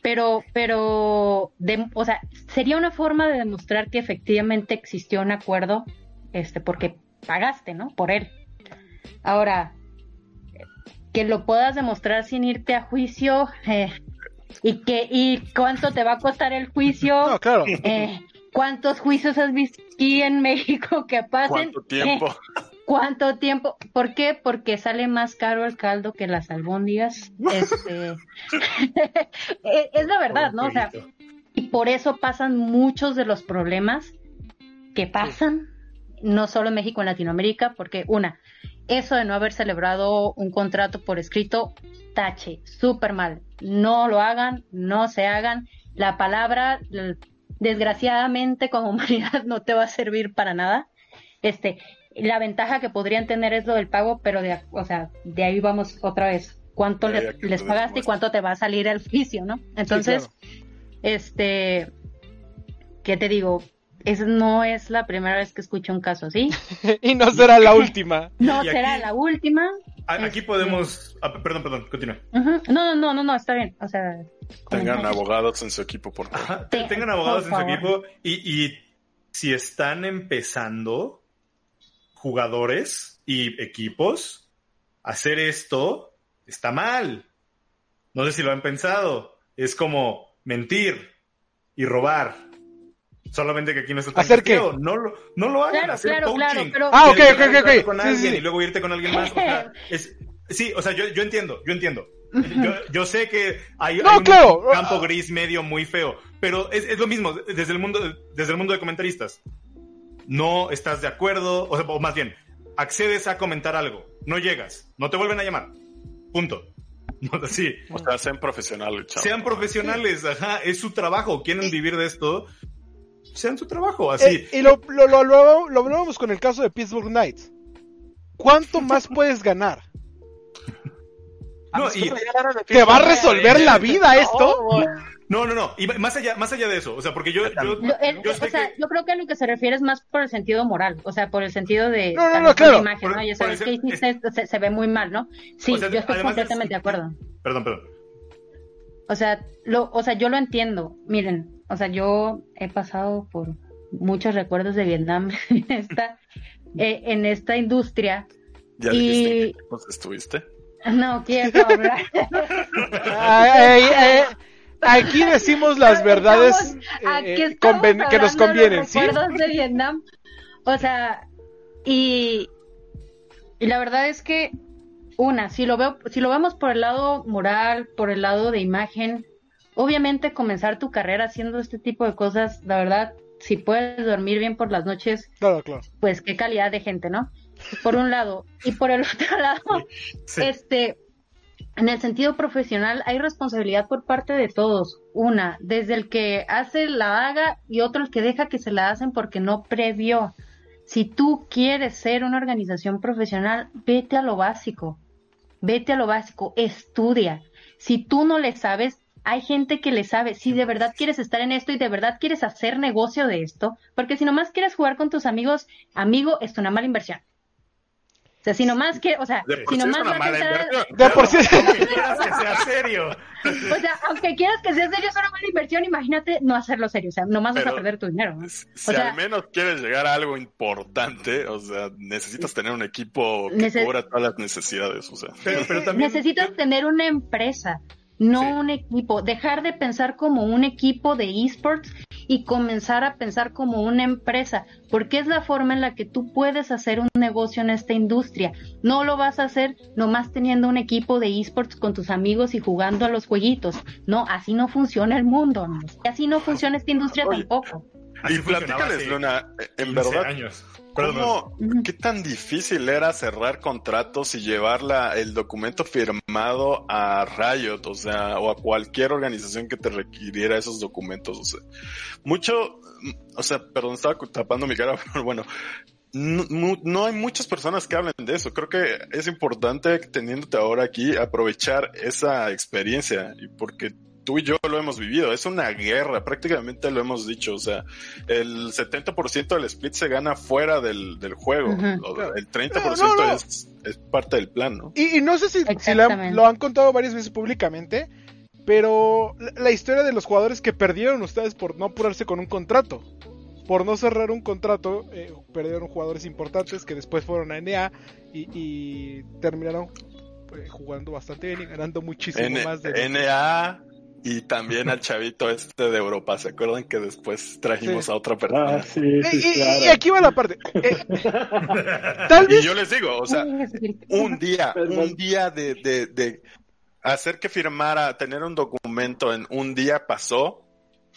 Speaker 4: pero, pero, de, o sea, sería una forma de demostrar que efectivamente existió un acuerdo, este, porque pagaste, ¿no? Por él. Ahora, que lo puedas demostrar sin irte a juicio, eh, y que, y cuánto te va a costar el juicio.
Speaker 1: No, claro.
Speaker 4: Eh, ¿Cuántos juicios has visto aquí en México que pasen?
Speaker 5: ¿Cuánto tiempo?
Speaker 4: ¿Cuánto tiempo? ¿Por qué? Porque sale más caro el caldo que las albóndigas. Este... E-, es la verdad, ¿no? O sea, y por eso pasan muchos de los problemas que pasan, no solo en México, en Latinoamérica, porque una, eso de no haber celebrado un contrato por escrito, tache, súper mal. No lo hagan, no se hagan. La palabra, desgraciadamente como humanidad no te va a servir para nada. Este, la ventaja que podrían tener es lo del pago, pero de, o sea, de ahí vamos otra vez. ¿Cuánto les pagaste y cuánto te va a salir el juicio, no? Entonces, este, ¿qué te digo? Es, no es la primera vez que escucho un caso así.
Speaker 1: y no será la última.
Speaker 4: no será la última.
Speaker 3: Aquí este, podemos. Ah, perdón, perdón, continúa.
Speaker 4: No, no, no, no, no, está bien. O sea.
Speaker 5: Tengan abogados en su equipo, por favor.
Speaker 3: tengan abogados en su equipo y, y si están empezando jugadores y equipos, hacer esto está mal. No sé si lo han pensado. Es como mentir y robar Solamente que aquí no está tan
Speaker 1: ¿Hacer qué?
Speaker 3: No lo, no lo hagan,
Speaker 4: Claro,
Speaker 3: hacer
Speaker 4: claro,
Speaker 3: coaching.
Speaker 4: claro, pero-
Speaker 1: Ah, ok, ok, ok,
Speaker 3: tratar
Speaker 1: ok.
Speaker 3: Con
Speaker 1: Sí,
Speaker 3: alguien
Speaker 1: sí.
Speaker 3: y luego irte con alguien más. O sea, es- sí, o sea, yo, yo entiendo, yo entiendo. Yo, yo sé que hay,
Speaker 1: No,
Speaker 3: hay un
Speaker 1: claro.
Speaker 3: campo gris medio muy feo, pero es, es lo mismo desde el mundo desde el mundo de comentaristas. No estás de acuerdo, o sea, o más bien, accedes a comentar algo, no llegas, no te vuelven a llamar. Punto. No, así.
Speaker 5: O sea, sean profesionales, chavos.
Speaker 3: Sean profesionales, ajá, es su trabajo, quieren vivir de esto, sean su trabajo, así.
Speaker 1: Eh, y lo, lo, lo, lo, lo hablábamos con el caso de Pittsburgh Knights. ¿Cuánto más puedes ganar?
Speaker 3: no, y,
Speaker 1: ¿Te va a resolver la vida esto?
Speaker 3: no, no, no, y más allá, más allá de eso, o sea, porque yo, yo,
Speaker 4: Lo- el-
Speaker 3: yo
Speaker 4: o sea,
Speaker 3: que-
Speaker 4: yo creo que a lo que se refiere es más por el sentido moral, o sea, por el sentido de
Speaker 1: No, claro.
Speaker 4: imagen,
Speaker 3: Por-
Speaker 4: ¿no? Ya sabes que hiciste esto, se, se ve muy mal, ¿no? Sí,
Speaker 3: O sea,
Speaker 4: yo estoy
Speaker 3: es-
Speaker 4: completamente de acuerdo.
Speaker 3: Perdón, perdón.
Speaker 4: O sea, lo, o sea, yo lo entiendo. Miren, o sea, yo he pasado por muchos recuerdos de Vietnam en esta, eh, en esta industria.
Speaker 5: ¿Ya
Speaker 4: Y-
Speaker 5: dijiste equipos estuviste?
Speaker 4: No quiero hablar.
Speaker 1: Ay, ay, ay, aquí decimos las verdades
Speaker 4: Estamos- aquí
Speaker 1: eh,
Speaker 4: estamos
Speaker 1: conven- que nos convienen,
Speaker 4: los
Speaker 1: ¿sí?
Speaker 4: recuerdos de Vietnam. O sea, y, y la verdad es que una, si lo veo, si lo vemos por el lado moral, por el lado de imagen, obviamente comenzar tu carrera haciendo este tipo de cosas, la verdad, si puedes dormir bien por las noches,
Speaker 1: Claro, claro.
Speaker 4: pues qué calidad de gente, ¿no? Por un lado. Y por el otro lado,
Speaker 3: Sí.
Speaker 4: este, en el sentido profesional hay responsabilidad por parte de todos. Una, desde el que hace la haga y otro el que deja que se la hacen porque no previó. Si tú quieres ser una organización profesional, vete a lo básico. Vete a lo básico, estudia. Si tú no le sabes, hay gente que le sabe. Si de verdad quieres estar en esto y de verdad quieres hacer negocio de esto, porque si nomás quieres jugar con tus amigos, amigo, es una mala inversión. O sea, si nomás que, o sea,
Speaker 5: De
Speaker 4: si nomás vas a.
Speaker 1: De por sí.
Speaker 3: Que quieras que sea serio.
Speaker 4: o sea, aunque quieras que sea serio, es una mala inversión, imagínate no hacerlo serio, o sea, nomás vas
Speaker 5: Pero-
Speaker 4: a perder tu dinero. ¿no?
Speaker 5: Si
Speaker 4: O sea-
Speaker 5: al menos quieres llegar a algo importante, o sea, necesitas tener un equipo que
Speaker 4: Nece-
Speaker 5: cubra todas las necesidades, o sea.
Speaker 3: Pero, pero también.
Speaker 4: Necesitas tener una empresa, no
Speaker 3: Sí.
Speaker 4: un equipo. Dejar de pensar como un equipo de esports y comenzar a pensar como una empresa, porque es la forma en la que tú puedes hacer un negocio en esta industria. No lo vas a hacer nomás teniendo un equipo de esports con tus amigos y jugando a los jueguitos. No, así no funciona el mundo. ¿no? Y así no funciona esta industria
Speaker 5: Oye,
Speaker 4: tampoco.
Speaker 3: Así
Speaker 5: y platícales, Luna, en
Speaker 3: 15
Speaker 5: verdad,
Speaker 3: años.
Speaker 5: ¿cómo, qué tan difícil era cerrar contratos y llevar la- el documento firmado a Riot, o sea, o a cualquier organización que te requiriera esos documentos? O sea, mucho, o sea, perdón, estaba tapando mi cara, pero bueno, no, no- no hay muchas personas que hablen de eso. Creo que es importante, teniéndote ahora aquí, aprovechar esa experiencia, y porque tú y yo lo hemos vivido. Es una guerra, prácticamente lo hemos dicho. O sea, el 70% del split se gana fuera del, del juego. El 30%
Speaker 1: No, no, no.
Speaker 5: Es, es parte del plan, ¿no?
Speaker 1: Y, y no sé si, si le han-
Speaker 4: Exactamente.
Speaker 1: lo han contado varias veces públicamente, pero la, la historia de los jugadores que perdieron ustedes por no apurarse con un contrato. Por no cerrar un contrato, eh, perdieron jugadores importantes que después fueron a NA y, y terminaron eh, jugando bastante bien y ganando muchísimo
Speaker 5: N-
Speaker 1: más de...
Speaker 5: NA y también al chavito este de Europa. ¿Se acuerdan que después trajimos
Speaker 1: Sí.
Speaker 5: a otra persona?
Speaker 2: Ah, sí, sí,
Speaker 1: y, y-
Speaker 2: claro.
Speaker 1: y aquí va la parte. Eh, tal
Speaker 5: Y
Speaker 1: vez...
Speaker 5: yo les digo, o sea, un día, un día de, de, de hacer que firmara, tener un documento en un día pasó,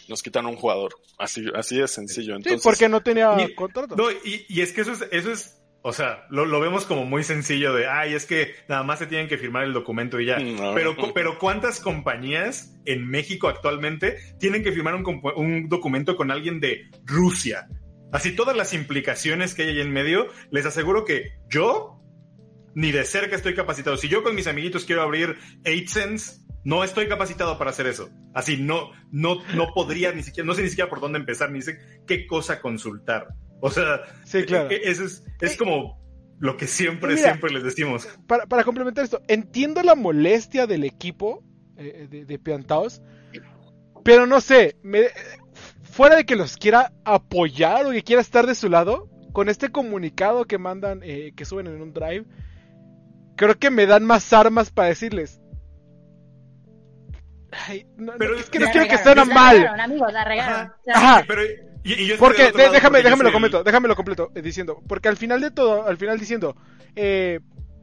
Speaker 5: nos quitan un jugador. Así, así de sencillo.
Speaker 1: Sí,
Speaker 5: Entonces,
Speaker 1: porque no tenía
Speaker 3: Y-
Speaker 1: contrato.
Speaker 3: No, y, y es que eso es, eso es, o sea, lo, lo vemos como muy sencillo de, ay, es que nada más se tienen que firmar el documento y ya.
Speaker 5: No.
Speaker 3: Pero, pero ¿cuántas compañías en México actualmente tienen que firmar un, un documento con alguien de Rusia? Así todas las implicaciones que hay ahí en medio, les aseguro que yo ni de cerca estoy capacitado. Si yo con mis amiguitos quiero abrir 8sense, no estoy capacitado para hacer eso. Así no, no, no podría ni siquiera, no sé ni siquiera por dónde empezar, ni sé qué cosa consultar. O sea,
Speaker 1: Sí, claro.
Speaker 3: e- e- eso es, es como lo que siempre,
Speaker 1: Mira.
Speaker 3: siempre les decimos.
Speaker 1: para, para complementar esto, entiendo la molestia del equipo eh, de, de Piantaos, pero no sé, me- fuera de que los quiera apoyar o que quiera estar de su lado, con este comunicado que mandan, eh, que suben en un drive, creo que me dan más armas para decirles. Ay, no, no,
Speaker 3: Pero
Speaker 1: es que no quiero que
Speaker 4: la
Speaker 1: mal.
Speaker 4: regaron, amigos, la regaron.
Speaker 3: Ajá.
Speaker 4: O
Speaker 1: porque, déjame, déjame lo comento, déjame lo completo, eh, diciendo, porque al final de todo, al final diciendo, eh,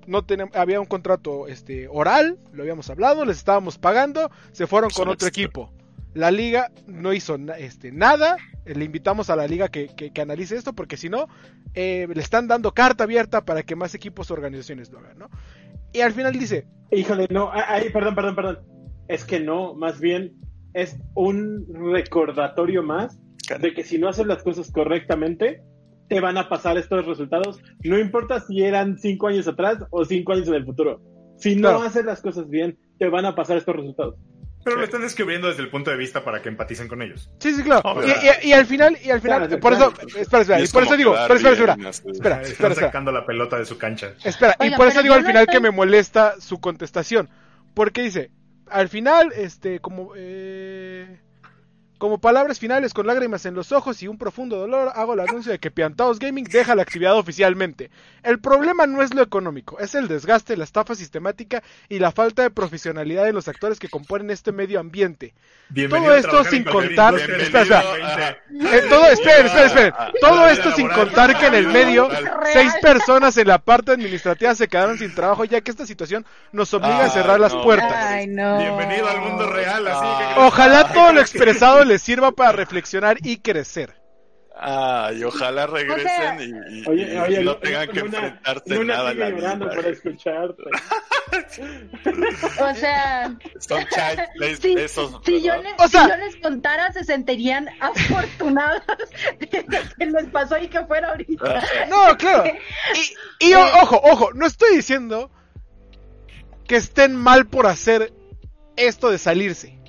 Speaker 1: no tenemos, había un contrato este oral, lo habíamos hablado, les estábamos pagando, se fueron con otro equipo. La liga no hizo este, nada, eh, le invitamos a la liga que, que, analice esto, porque si no, eh, le están dando carta abierta para que más equipos o organizaciones lo hagan, ¿no? Y al final dice...
Speaker 2: Híjole, no, ahí, perdón, perdón, perdón. Es que no, más bien es un recordatorio más de que si no haces las cosas correctamente, te van a pasar estos resultados. No importa si eran cinco años atrás o cinco años en el futuro. Si no haces las cosas bien, te van a pasar estos resultados.
Speaker 3: Pero lo están descubriendo desde el punto de vista para que empaticen con ellos.
Speaker 1: Sí, sí, claro. y, al final, y al final, por eso, espera, espera, y por eso digo, espera, espera, espera, espera,
Speaker 3: Están sacando la pelota de su cancha.
Speaker 1: Espera, y por eso digo al final que me molesta su contestación, porque dice, al final, este, como, eh, como palabras finales con lágrimas en los ojos y un profundo dolor, hago el anuncio de que Piantaos Gaming deja la actividad oficialmente. El problema no es lo económico, es el desgaste, la estafa sistemática y la falta de profesionalidad de los actores que componen este medio ambiente. Todo esto sin contar, espera, eh, todo, esperen, esperen, esperen. Todo esto sin contar que en el medio seis personas en la parte administrativa se quedaron sin trabajo ya que esta situación nos obliga a cerrar las puertas.
Speaker 3: Bienvenido al mundo real, así que...
Speaker 1: Ojalá todo lo expresado le sirva para reflexionar y crecer.
Speaker 5: Ah, y ojalá regresen y, no tengan que enfrentarse nada
Speaker 2: para escucharte.
Speaker 4: o sea,
Speaker 5: son
Speaker 4: si, esos, si, yo les, o sea, si yo les contara, se sentirían afortunados de que les pasó y que fuera ahorita.
Speaker 1: No, claro. Y, y ojo, ojo, no estoy diciendo que estén mal por hacer esto de salirse.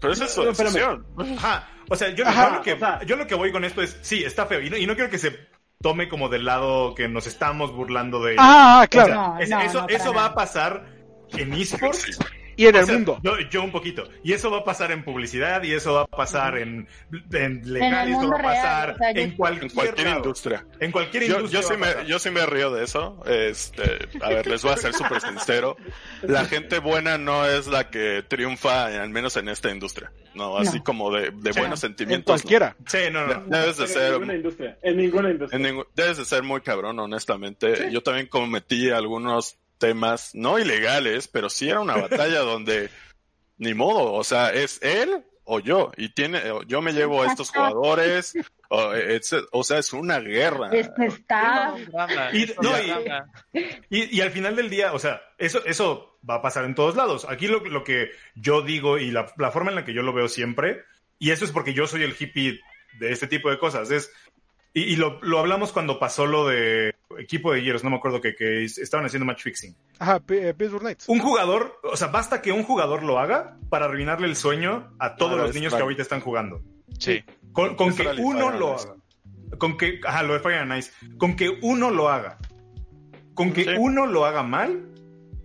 Speaker 5: Pero esa es su decisión.
Speaker 3: Ajá. O sea, yo, lo que, yo lo que voy con esto es, sí, está feo. Y no, y no quiero que se tome como del lado que nos estamos burlando de...
Speaker 1: Ah, claro.
Speaker 3: eso eso va a pasar en esports
Speaker 1: y en el mundo.
Speaker 3: Yo, un poquito. Y eso va a pasar en publicidad, y eso va a pasar en, en legal, y eso va a pasar en, cualquier,
Speaker 5: industria.
Speaker 3: En cualquier industria.
Speaker 5: Yo, sí me, yo sí me río de eso. Este, a ver, les voy a ser súper sincero. La gente buena no es la que triunfa, al menos en esta industria. No, así como de, de buenos sentimientos.
Speaker 1: En cualquiera.
Speaker 3: Sí, no, no.
Speaker 5: Debes de ser.
Speaker 2: En ninguna industria. En ninguna industria.
Speaker 5: debes de ser muy cabrón, honestamente. Yo también cometí algunos temas no ilegales, pero sí era una batalla donde ni modo, o sea, es él o yo y tiene yo me llevo a estos jugadores o, o sea es una guerra.
Speaker 4: Está
Speaker 3: y, y, al final del día o sea eso eso va a pasar en todos lados. Aquí lo, lo que yo digo y la, la forma en la que yo lo veo siempre y eso es porque yo soy el hippie de este tipo de cosas es y, lo, lo, hablamos cuando pasó lo de equipo de hieros, no me acuerdo que, que estaban haciendo match fixing.
Speaker 1: Ajá, eh, Pittsburgh Knights.
Speaker 3: Un jugador, o sea, basta que un jugador lo haga para arruinarle el sueño a todos los niños que ahorita están jugando.
Speaker 5: Sí.
Speaker 3: Con, que uno lo haga. Con que, ajá, lo de Fire Nice. Con que uno lo haga. Con que uno lo haga mal,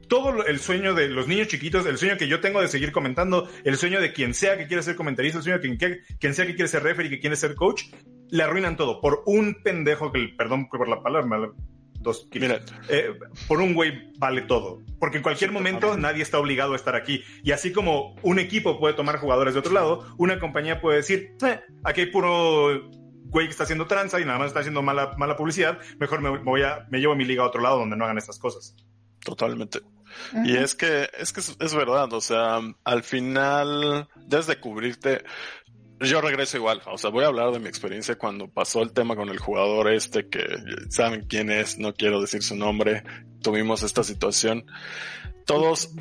Speaker 3: todo el sueño de los niños chiquitos, el sueño que yo tengo de seguir comentando, el sueño de quien sea que quiere ser comentarista, el sueño de quien, quien sea que quiere ser referee, que quiere ser coach, le arruinan todo por un pendejo que, perdón por la palabra, dos
Speaker 5: Mira.
Speaker 3: Eh, por un güey vale todo. Porque en cualquier momento nadie está obligado a estar aquí. Y así como un equipo puede tomar jugadores de otro lado, una compañía puede decir, eh, aquí hay puro güey que está haciendo tranza y nada más está haciendo mala, mala publicidad, mejor me, voy a, me llevo a mi liga a otro lado donde no hagan estas cosas.
Speaker 5: Totalmente. Y es que, es que es, verdad, o sea, al final, desde cubrirte, yo regreso igual, o sea, voy a hablar de mi experiencia cuando pasó el tema con el jugador este que saben quién es, no quiero decir su nombre, tuvimos esta situación. Todos,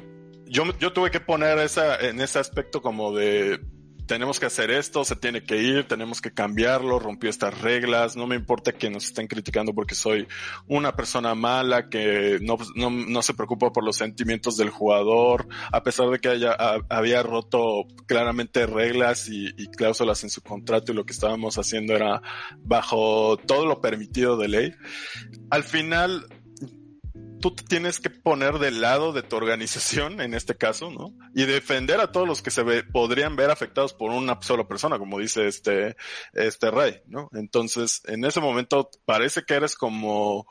Speaker 5: yo, yo tuve que poner esa, en ese aspecto como de tenemos que hacer esto, se tiene que ir, tenemos que cambiarlo, rompió estas reglas, no me importa que nos estén criticando porque soy una persona mala, que no, no, no se preocupa por los sentimientos del jugador, a pesar de que haya, había roto claramente reglas y, y cláusulas en su contrato y lo que estábamos haciendo era bajo todo lo permitido de ley. Al final, tú te tienes que poner del lado de tu organización, en este caso, ¿no? Y defender a todos los que se ve, podrían ver afectados por una sola persona, como dice este, este rey, ¿no? Entonces, en ese momento parece que eres como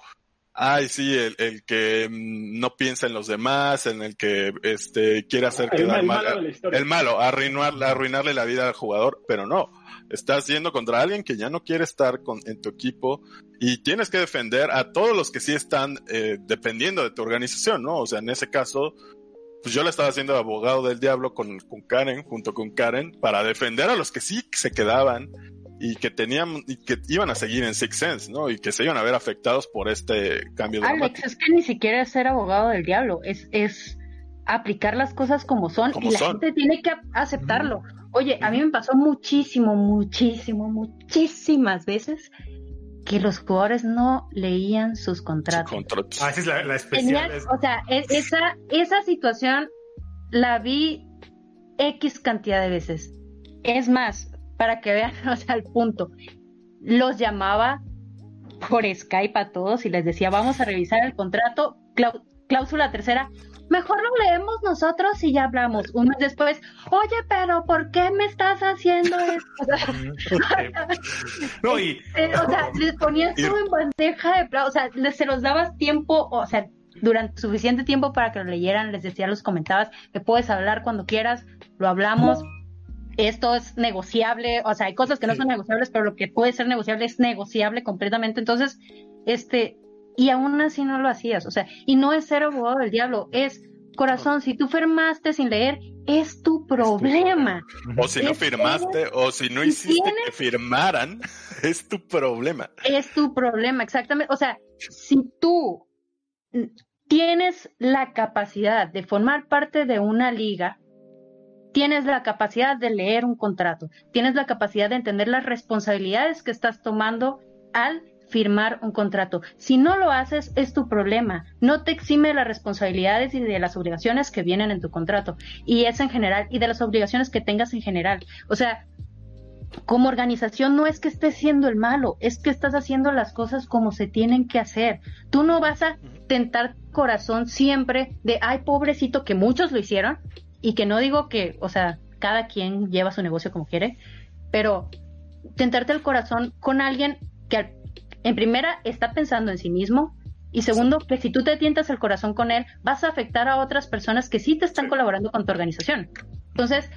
Speaker 5: Ay, sí, el, el, que mm, no piensa en los demás, en el que este quiere hacer
Speaker 2: El,
Speaker 5: quedar
Speaker 2: el
Speaker 5: mal.
Speaker 2: malo de la historia.
Speaker 5: El malo, arruinar, arruinarle la vida al jugador, pero no. Estás yendo contra alguien que ya no quiere estar con, en tu equipo y tienes que defender a todos los que sí están eh, dependiendo de tu organización, ¿no? O sea, en ese caso, pues yo le estaba haciendo abogado del diablo con, con Karen, junto con Karen, para defender a los que sí se quedaban y que tenían y que iban a seguir en Six Sense, ¿no? Y que se iban a ver afectados por este cambio
Speaker 4: Alex,
Speaker 5: dramático.
Speaker 4: es que ni siquiera es ser abogado del diablo, es, es aplicar las cosas como son
Speaker 5: Como
Speaker 4: y la
Speaker 5: son.
Speaker 4: gente tiene que aceptarlo. Oye, a mí me pasó muchísimo, muchísimo, muchísimas veces que los jugadores no leían sus
Speaker 5: Su
Speaker 4: contratos.
Speaker 5: contrato.
Speaker 3: Ah, esa es la, la especial.
Speaker 4: O sea, es- esa, esa situación la vi X cantidad de veces. Es más, para que vean, o sea, el punto. Los llamaba por Skype a todos y les decía, vamos a revisar el contrato, cláusula tercera, mejor lo leemos nosotros y ya hablamos. Un mes después, oye, pero ¿por qué me estás haciendo esto?
Speaker 3: No, y
Speaker 4: eh, o sea, les ponías todo en bandeja de o sea, les- se los dabas tiempo, o sea, durante suficiente tiempo para que lo leyeran, les decía, los comentabas, que puedes hablar cuando quieras, lo hablamos, esto es negociable, o sea, hay cosas que no son negociables, pero lo que puede ser negociable es negociable completamente, entonces, este, y aún así no lo hacías, o sea, y no es ser abogado del diablo, es corazón, si tú firmaste sin leer, es tu problema.
Speaker 5: O si no
Speaker 4: es-
Speaker 5: firmaste, o si no hiciste
Speaker 4: tienes-
Speaker 5: que firmaran, es tu problema.
Speaker 4: es tu problema, exactamente. O sea, si tú tienes la capacidad de formar parte de una liga, tienes la capacidad de leer un contrato, tienes la capacidad de entender las responsabilidades que estás tomando al firmar un contrato. Si no lo haces, es tu problema. No te exime de las responsabilidades y de las obligaciones que vienen en tu contrato. Y es en general, y de las obligaciones que tengas en general. O sea, como organización no es que estés siendo el malo, es que estás haciendo las cosas como se tienen que hacer. Tú no vas a tentar corazón siempre de, ay, pobrecito, que muchos lo hicieron, y que no digo que, o sea, cada quien lleva su negocio como quiere, pero tentarte el corazón con alguien que al- en primera está pensando en sí mismo, y segundo, que si tú te tientas el corazón con él, vas a afectar a otras personas que sí te están
Speaker 5: Sí.
Speaker 4: colaborando con tu organización. Entonces,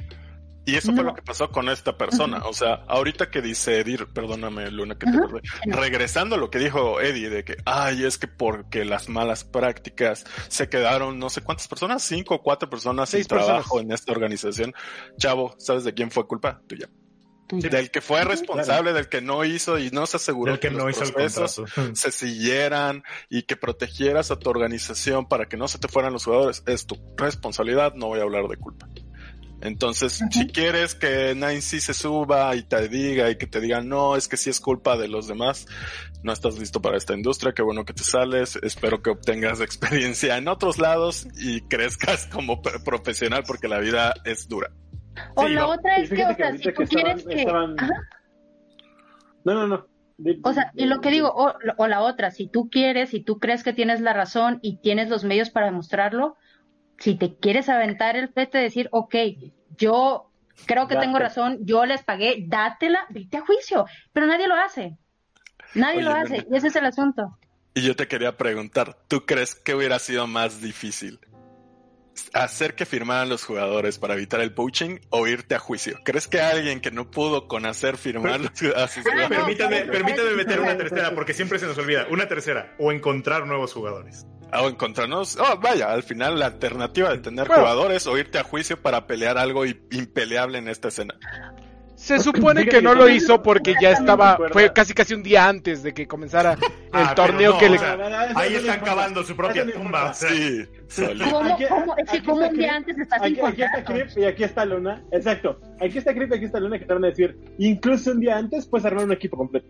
Speaker 5: Y eso fue lo que pasó con esta persona. O sea, ahorita que dice Edir, perdóname, Luna, que te.
Speaker 4: No.
Speaker 5: Regresando a lo que dijo Eddie, de que, ay, es que porque las malas prácticas se quedaron no sé cuántas personas, cinco o cuatro personas
Speaker 1: Seis
Speaker 5: sin trabajo
Speaker 1: personas.
Speaker 5: en esta organización. Chavo, ¿sabes de quién fue culpa? Tuya. Del que fue responsable, del que no hizo y no se aseguró
Speaker 3: el que no
Speaker 5: los
Speaker 3: hizo el
Speaker 5: procesos
Speaker 3: contrato.
Speaker 5: se siguieran y que protegieras a tu organización para que no se te fueran los jugadores, es tu responsabilidad, no voy a hablar de culpa. Entonces, si quieres que Nancy se suba y te diga y que te diga, no, es que sí es culpa de los demás, no estás listo para esta industria, qué bueno que te sales, espero que obtengas experiencia en otros lados y crezcas como profesional porque la vida es dura.
Speaker 4: O
Speaker 3: Sí,
Speaker 4: la
Speaker 3: no.
Speaker 4: otra es que, o sea, si tú
Speaker 2: estaban-
Speaker 4: quieres que...
Speaker 2: estaban-. No, no, no.
Speaker 4: O sea, y lo que digo, o, o la otra, si tú quieres, si tú crees que tienes la razón y tienes los medios para demostrarlo, si te quieres aventar el pete de decir, ok, yo creo que
Speaker 2: Date.
Speaker 4: tengo razón, yo les pagué, dátela, vete a juicio, pero nadie lo hace. Nadie
Speaker 5: Oye,
Speaker 4: lo hace, y ese es el asunto.
Speaker 5: Y yo te quería preguntar, ¿tú crees que hubiera sido más difícil? ¿Hacer que firmaran los jugadores para evitar el poaching o irte a juicio? ¿Crees que alguien que no pudo con hacer firmar los- a sus
Speaker 4: Ah,
Speaker 5: jugadores?
Speaker 4: no,
Speaker 3: Permítame, permítame meter una tercera, porque siempre se nos olvida. Una tercera, o encontrar nuevos jugadores.
Speaker 5: O encontrarnos, oh, vaya, al final la alternativa de tener
Speaker 1: Bueno.
Speaker 5: jugadores o irte a juicio para pelear algo impeleable en esta escena.
Speaker 1: Se supone que no lo hizo porque ya estaba, fue casi casi un día antes de que comenzara el
Speaker 3: Ah,
Speaker 1: torneo
Speaker 3: pero no,
Speaker 1: que
Speaker 3: o
Speaker 1: le...
Speaker 3: sea,
Speaker 2: eso
Speaker 3: ahí están cavando su propia tumba. o
Speaker 5: Sí, solito.
Speaker 4: ¿Cómo,
Speaker 2: Aquí-
Speaker 4: cómo, es que como un día antes estás
Speaker 2: Aquí, aquí está? Crip y aquí está Luna. Exacto. Aquí está Crip y aquí está Luna que te van a decir, incluso un día antes puedes armar un equipo completo.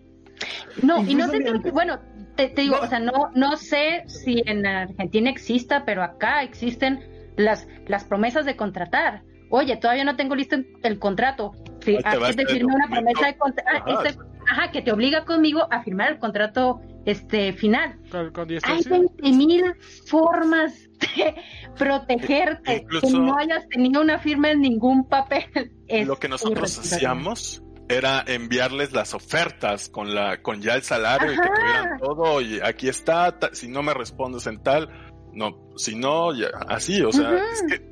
Speaker 4: No, y no sé, si- bueno, te, te digo, o sea, no, no sé si en Argentina exista, pero acá existen las, las promesas de contratar. Oye, todavía no tengo listo el contrato. Sí, aquí te
Speaker 5: este
Speaker 4: firme una promesa de contrato.
Speaker 5: Ajá.
Speaker 4: ajá, que te obliga conmigo a firmar el contrato este final.
Speaker 1: con- con diez
Speaker 4: Hay
Speaker 1: tercios.
Speaker 4: 20 mil formas de protegerte. Que no hayas tenido una firma en ningún papel. Es
Speaker 5: Lo que nosotros hacíamos era enviarles las ofertas con la con ya el salario y que tuvieran todo y aquí está, si no me respondes en tal, no, si no, ya, así, o sea, es que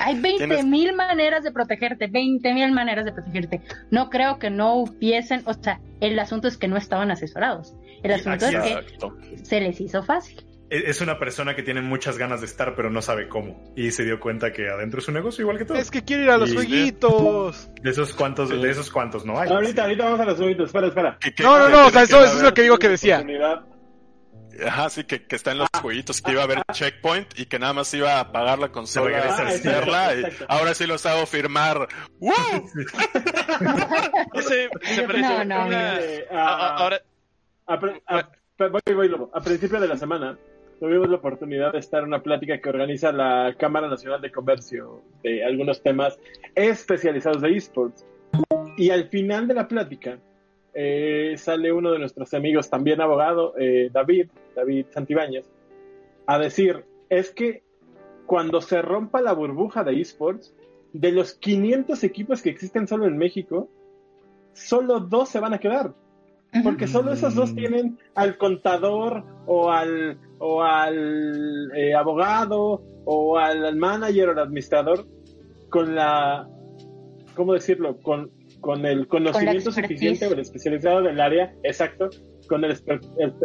Speaker 4: hay 20 mil maneras de protegerte, 20 mil maneras de protegerte. No creo que no hubiesen, o sea, el asunto es que no estaban asesorados. El asunto es que se les hizo fácil.
Speaker 3: E-, es una persona que tiene muchas ganas de estar, pero no sabe cómo. Y se dio cuenta que adentro es un negocio igual que todo.
Speaker 1: Es que quiere ir a los jueguitos.
Speaker 3: De esos cuantos, de esos cuantos no hay.
Speaker 2: Ahorita, ahorita vamos a los jueguitos. Espera, espera.
Speaker 1: No, no, no, o sea, eso, es lo que digo que decía.
Speaker 5: Ajá, sí, que, que está en los jueguitos, que iba a haber checkpoint y que nada más iba a pagar la consola, ah, y ahora sí los hago firmar. ¡Woo!
Speaker 6: se, se no, no, una...
Speaker 2: ahora... A, voy, voy, a principio de la semana tuvimos la oportunidad de estar en una plática que organiza la Cámara Nacional de Comercio de algunos temas especializados de esports. Y al final de la plática eh, sale uno de nuestros amigos, también abogado, eh, David, David Santibáñez, a decir, es que cuando se rompa la burbuja de esports, de los 500 equipos que existen solo en México, solo dos se van a quedar. Porque solo esos dos tienen al contador o al, o al eh, abogado o al manager o al administrador con la, ¿cómo decirlo? Con, con el conocimiento suficiente o el especializado del área, exacto, con el,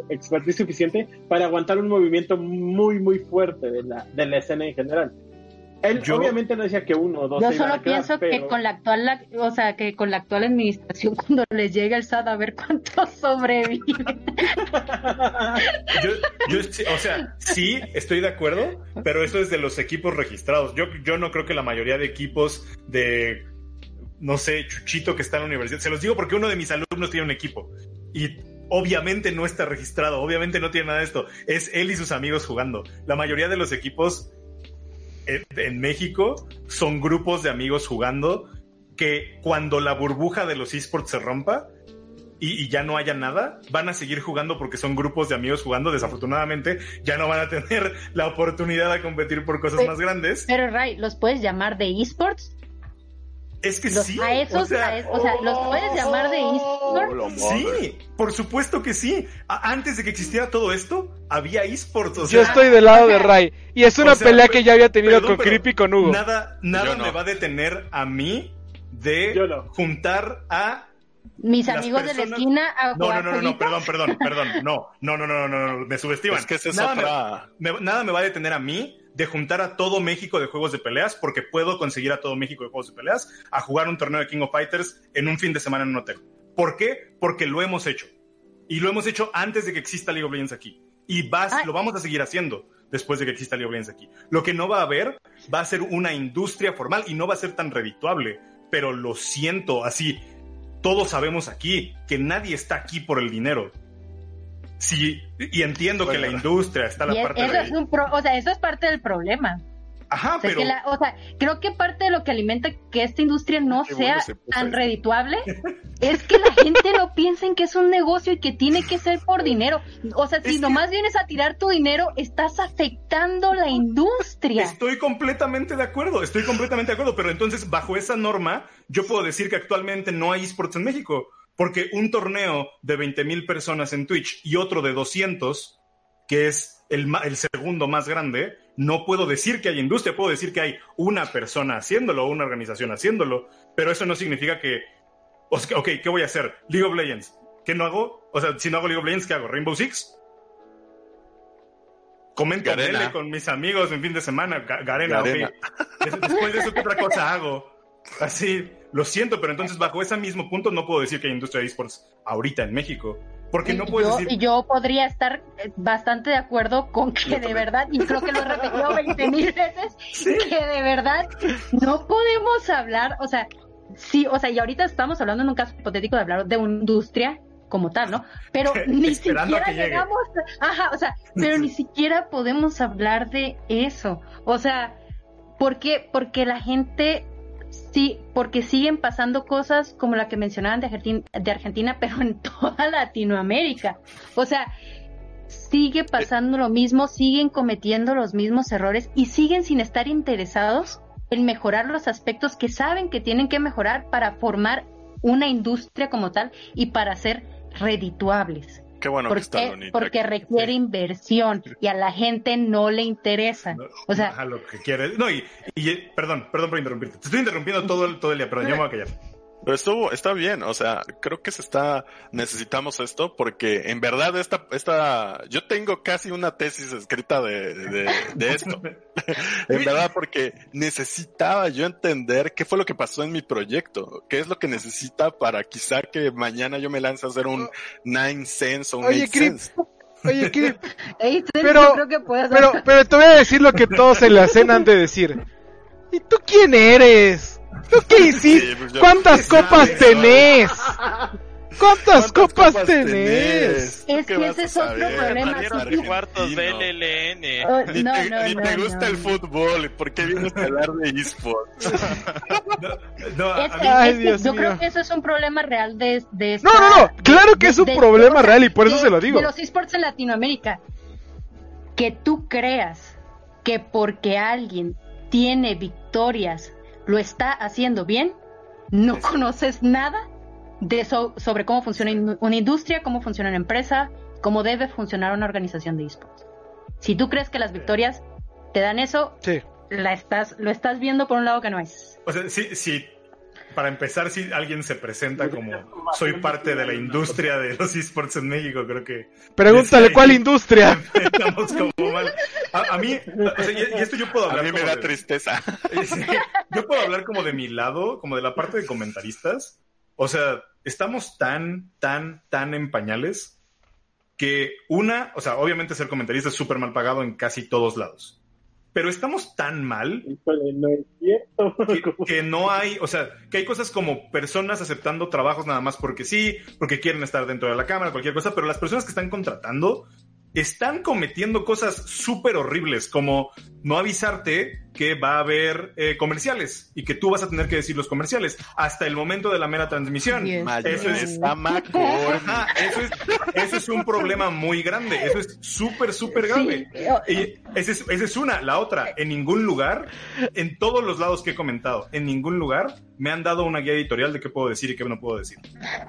Speaker 2: expertise suficiente para aguantar un movimiento muy, muy fuerte de la, de la escena en general. Él obviamente no decía que uno o dos.
Speaker 4: Yo solo pienso que con la actual, o sea, que con la actual administración, cuando les llegue el SAT a ver cuántos sobreviven.
Speaker 3: yo, o sea, sí, estoy de acuerdo, pero eso es de los equipos registrados. Yo, yo no creo que la mayoría de equipos de, no sé, Chuchito que está en la universidad, se los digo porque uno de mis alumnos tiene un equipo y obviamente no está registrado, obviamente no tiene nada de esto. Es él y sus amigos jugando. La mayoría de los equipos en México son grupos de amigos jugando que cuando la burbuja de los esports se rompa y, ya no haya nada, van a seguir jugando porque son grupos de amigos jugando. Desafortunadamente, ya no van a tener la oportunidad de competir por cosas más grandes.
Speaker 4: Pero, Ray, ¿los puedes llamar de esports?
Speaker 3: Es que sí.
Speaker 4: A esos, o sea, ¿los puedes llamar de esports?
Speaker 3: Sí, por supuesto que sí. antes de que existiera todo esto, había esports.
Speaker 1: Yo estoy del lado de Ray. Y es una pelea que ya había tenido con Creepy y con Hugo.
Speaker 3: Nada, nada me va a detener a mí de juntar a
Speaker 4: mis amigos de la esquina a
Speaker 3: No, no, no, no, perdón, perdón, perdón. No, no, no, no, no, no, me subestiman.
Speaker 5: Es que es
Speaker 3: nada, nada me va a detener a mí de juntar a todo México de juegos de peleas, porque puedo conseguir a todo México de juegos de peleas a jugar un torneo de King of Fighters en un fin de semana en un hotel. ¿Por qué? Porque lo hemos hecho. Y lo hemos hecho antes de que exista League of Legends aquí. Y vas, lo vamos a seguir haciendo después de que exista League of Legends aquí. Lo que no va a haber va a ser una industria formal y no va a ser tan redituable. Pero lo siento, así, todos sabemos aquí que nadie está aquí por el dinero. Sí, y entiendo que la industria está la parte
Speaker 4: eso Es un o sea, eso es parte del problema.
Speaker 3: Ajá, pero...
Speaker 4: o sea, creo que parte de lo que alimenta que esta industria no sea tan redituable es que la gente no piensa en que es un negocio y que tiene que ser por dinero. O sea, si nomás vienes a tirar tu dinero, estás afectando la industria.
Speaker 3: Estoy completamente de acuerdo, estoy completamente de acuerdo, pero entonces bajo esa norma yo puedo decir que actualmente no hay esports en México. Porque un torneo de 20.000 personas en Twitch y otro de 200, que es el, el, segundo más grande, no puedo decir que hay industria, puedo decir que hay una persona haciéndolo, una organización haciéndolo, pero eso no significa que, ok, ¿qué voy a hacer? League of Legends. ¿Qué no hago? O sea, si no hago League of Legends, ¿qué hago? ¿Rainbow Six? Comento con mis amigos en fin de semana. Garena, Después de eso, ¿qué otra cosa hago? Así, lo siento, pero entonces bajo ese mismo punto no puedo decir que hay industria de esports ahorita en México. Porque no puedo decir...
Speaker 4: Yo podría estar eh, bastante de acuerdo con que de verdad, y creo que lo he repetido 20 mil veces, que de verdad no podemos hablar, o sea, sí, o sea, y ahorita estamos hablando en un caso hipotético de hablar de una industria como tal, ¿no? Pero ni siquiera llegamos, ajá, o sea, pero ni siquiera podemos hablar de eso. O sea, ¿por qué? Porque la gente Sí, porque siguen pasando cosas como la que mencionaban de Argentina, de Argentina, pero en toda Latinoamérica. O sea, sigue pasando lo mismo, siguen cometiendo los mismos errores y siguen sin estar interesados en mejorar los aspectos que saben que tienen que mejorar para formar una industria como tal y para ser redituables.
Speaker 5: Qué bueno
Speaker 4: porque,
Speaker 5: que está
Speaker 4: Porque requiere inversión y a la gente no le interesa. o sea,
Speaker 3: a lo que quiere. No, y, y, perdón, perdón por interrumpirte. Te estoy interrumpiendo todo el, todo el día, pero yo me voy a callar.
Speaker 5: Pero estuvo, está bien, o sea, creo que se está, necesitamos esto porque en verdad esta, esta, yo tengo casi una tesis escrita de, de, de esto. en verdad porque necesitaba yo entender qué fue lo que pasó en mi proyecto, qué es lo que necesita para quizá que mañana yo me lance a hacer un Nine Sense o un Oye, Sense.
Speaker 1: Oye, Krip, pero, pero, pero te voy a decir lo que todos en la cena han de decir. ¿Y tú quién eres? ¿Tú qué hiciste? Pues ¿Cuántas copas tenés? ¿Cuántas, copas, tenés?
Speaker 4: Es que ese es otro problema.
Speaker 6: cuartos del LN.
Speaker 5: Oh, ni te, gusta el fútbol. ¿Por qué vienes a hablar de esports?
Speaker 4: yo creo que eso es un problema real de, de
Speaker 1: No, no, no. Claro que es un problema real y por eso se lo digo.
Speaker 4: De los esports en Latinoamérica. Que tú creas que porque alguien tiene victorias lo está haciendo bien, no conoces nada de eso, sobre cómo funciona una industria, cómo funciona una empresa, cómo debe funcionar una organización de esports. Si tú crees que las victorias te dan eso, la estás, lo estás viendo por un lado que no es.
Speaker 3: O sea, sí, sí, para empezar, si alguien se presenta como soy parte de la industria de los esports en México, creo que...
Speaker 1: Pregúntale cuál industria.
Speaker 3: A, mí, y, esto yo puedo hablar...
Speaker 5: A mí me da tristeza.
Speaker 3: yo puedo hablar como de mi lado, como de la parte de comentaristas. O sea, estamos tan, tan, tan en pañales que una, o sea, obviamente ser comentarista es súper mal pagado en casi todos lados pero estamos tan mal Que, no hay, o sea, que hay cosas como personas aceptando trabajos nada más porque sí, porque quieren estar dentro de la cámara, cualquier cosa, pero las personas que están contratando están cometiendo cosas súper horribles, como no avisarte que va a haber eh, comerciales y que tú vas a tener que decir los comerciales hasta el momento de la mera transmisión.
Speaker 5: Eso es,
Speaker 3: eso es, un problema muy grande. Eso es súper, súper grave. Y esa es, esa es una. La otra, en ningún lugar, en todos los lados que he comentado, en ningún lugar me han dado una guía editorial de qué puedo decir y qué no puedo decir.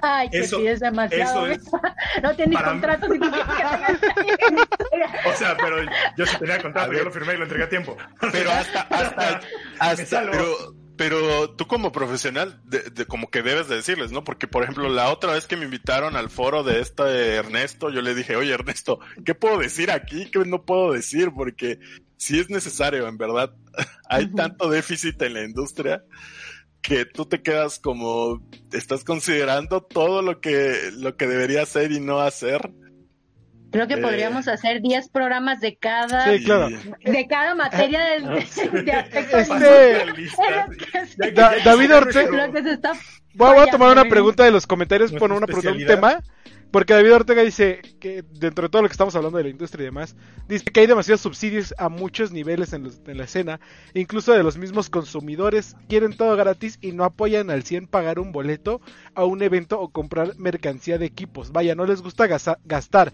Speaker 4: Ay, que eso, sí es demasiado. no tienes contrato.
Speaker 3: o sea, pero yo sí tenía contrato, yo lo firmé y lo entregué tiempo.
Speaker 5: Pero hasta, hasta, hasta pero, pero tú como profesional, de, como que debes de decirles, ¿no? Porque, por ejemplo, la otra vez que me invitaron al foro de este Ernesto, yo le dije, oye, Ernesto, ¿qué puedo decir aquí? ¿Qué no puedo decir? Porque si es necesario, en verdad, hay tanto déficit en la industria que tú te quedas como, estás considerando todo lo que, lo que debería hacer y no hacer
Speaker 4: Creo que podríamos hacer 10 programas de cada de cada materia de, de, aspectos
Speaker 1: este, David Ortega voy, a tomar una pregunta de los comentarios por una pregunta, un tema porque David Ortega dice que dentro de todo lo que estamos hablando de la industria y demás, dice que hay demasiados subsidios a muchos niveles en, en, la escena, incluso de los mismos consumidores, quieren todo gratis y no apoyan al 100 pagar un boleto a un evento o comprar mercancía de equipos. Vaya, no les gusta gastar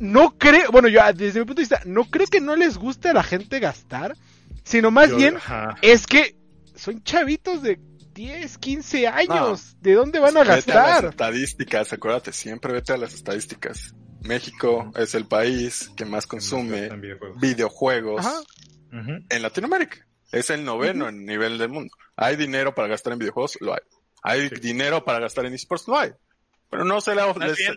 Speaker 1: no creo, bueno, yo desde mi punto de vista, no creo que no les guste a la gente gastar, sino más bien es que son chavitos de 10, 15 años. ¿De dónde van a gastar?
Speaker 5: Vete a las estadísticas, acuérdate, siempre vete a las estadísticas. México es el país que más consume videojuegos, en Latinoamérica. Es el noveno en nivel del mundo. ¿Hay dinero para gastar en videojuegos? Lo hay. ¿Hay dinero para gastar en esports? Lo hay. Pero no se,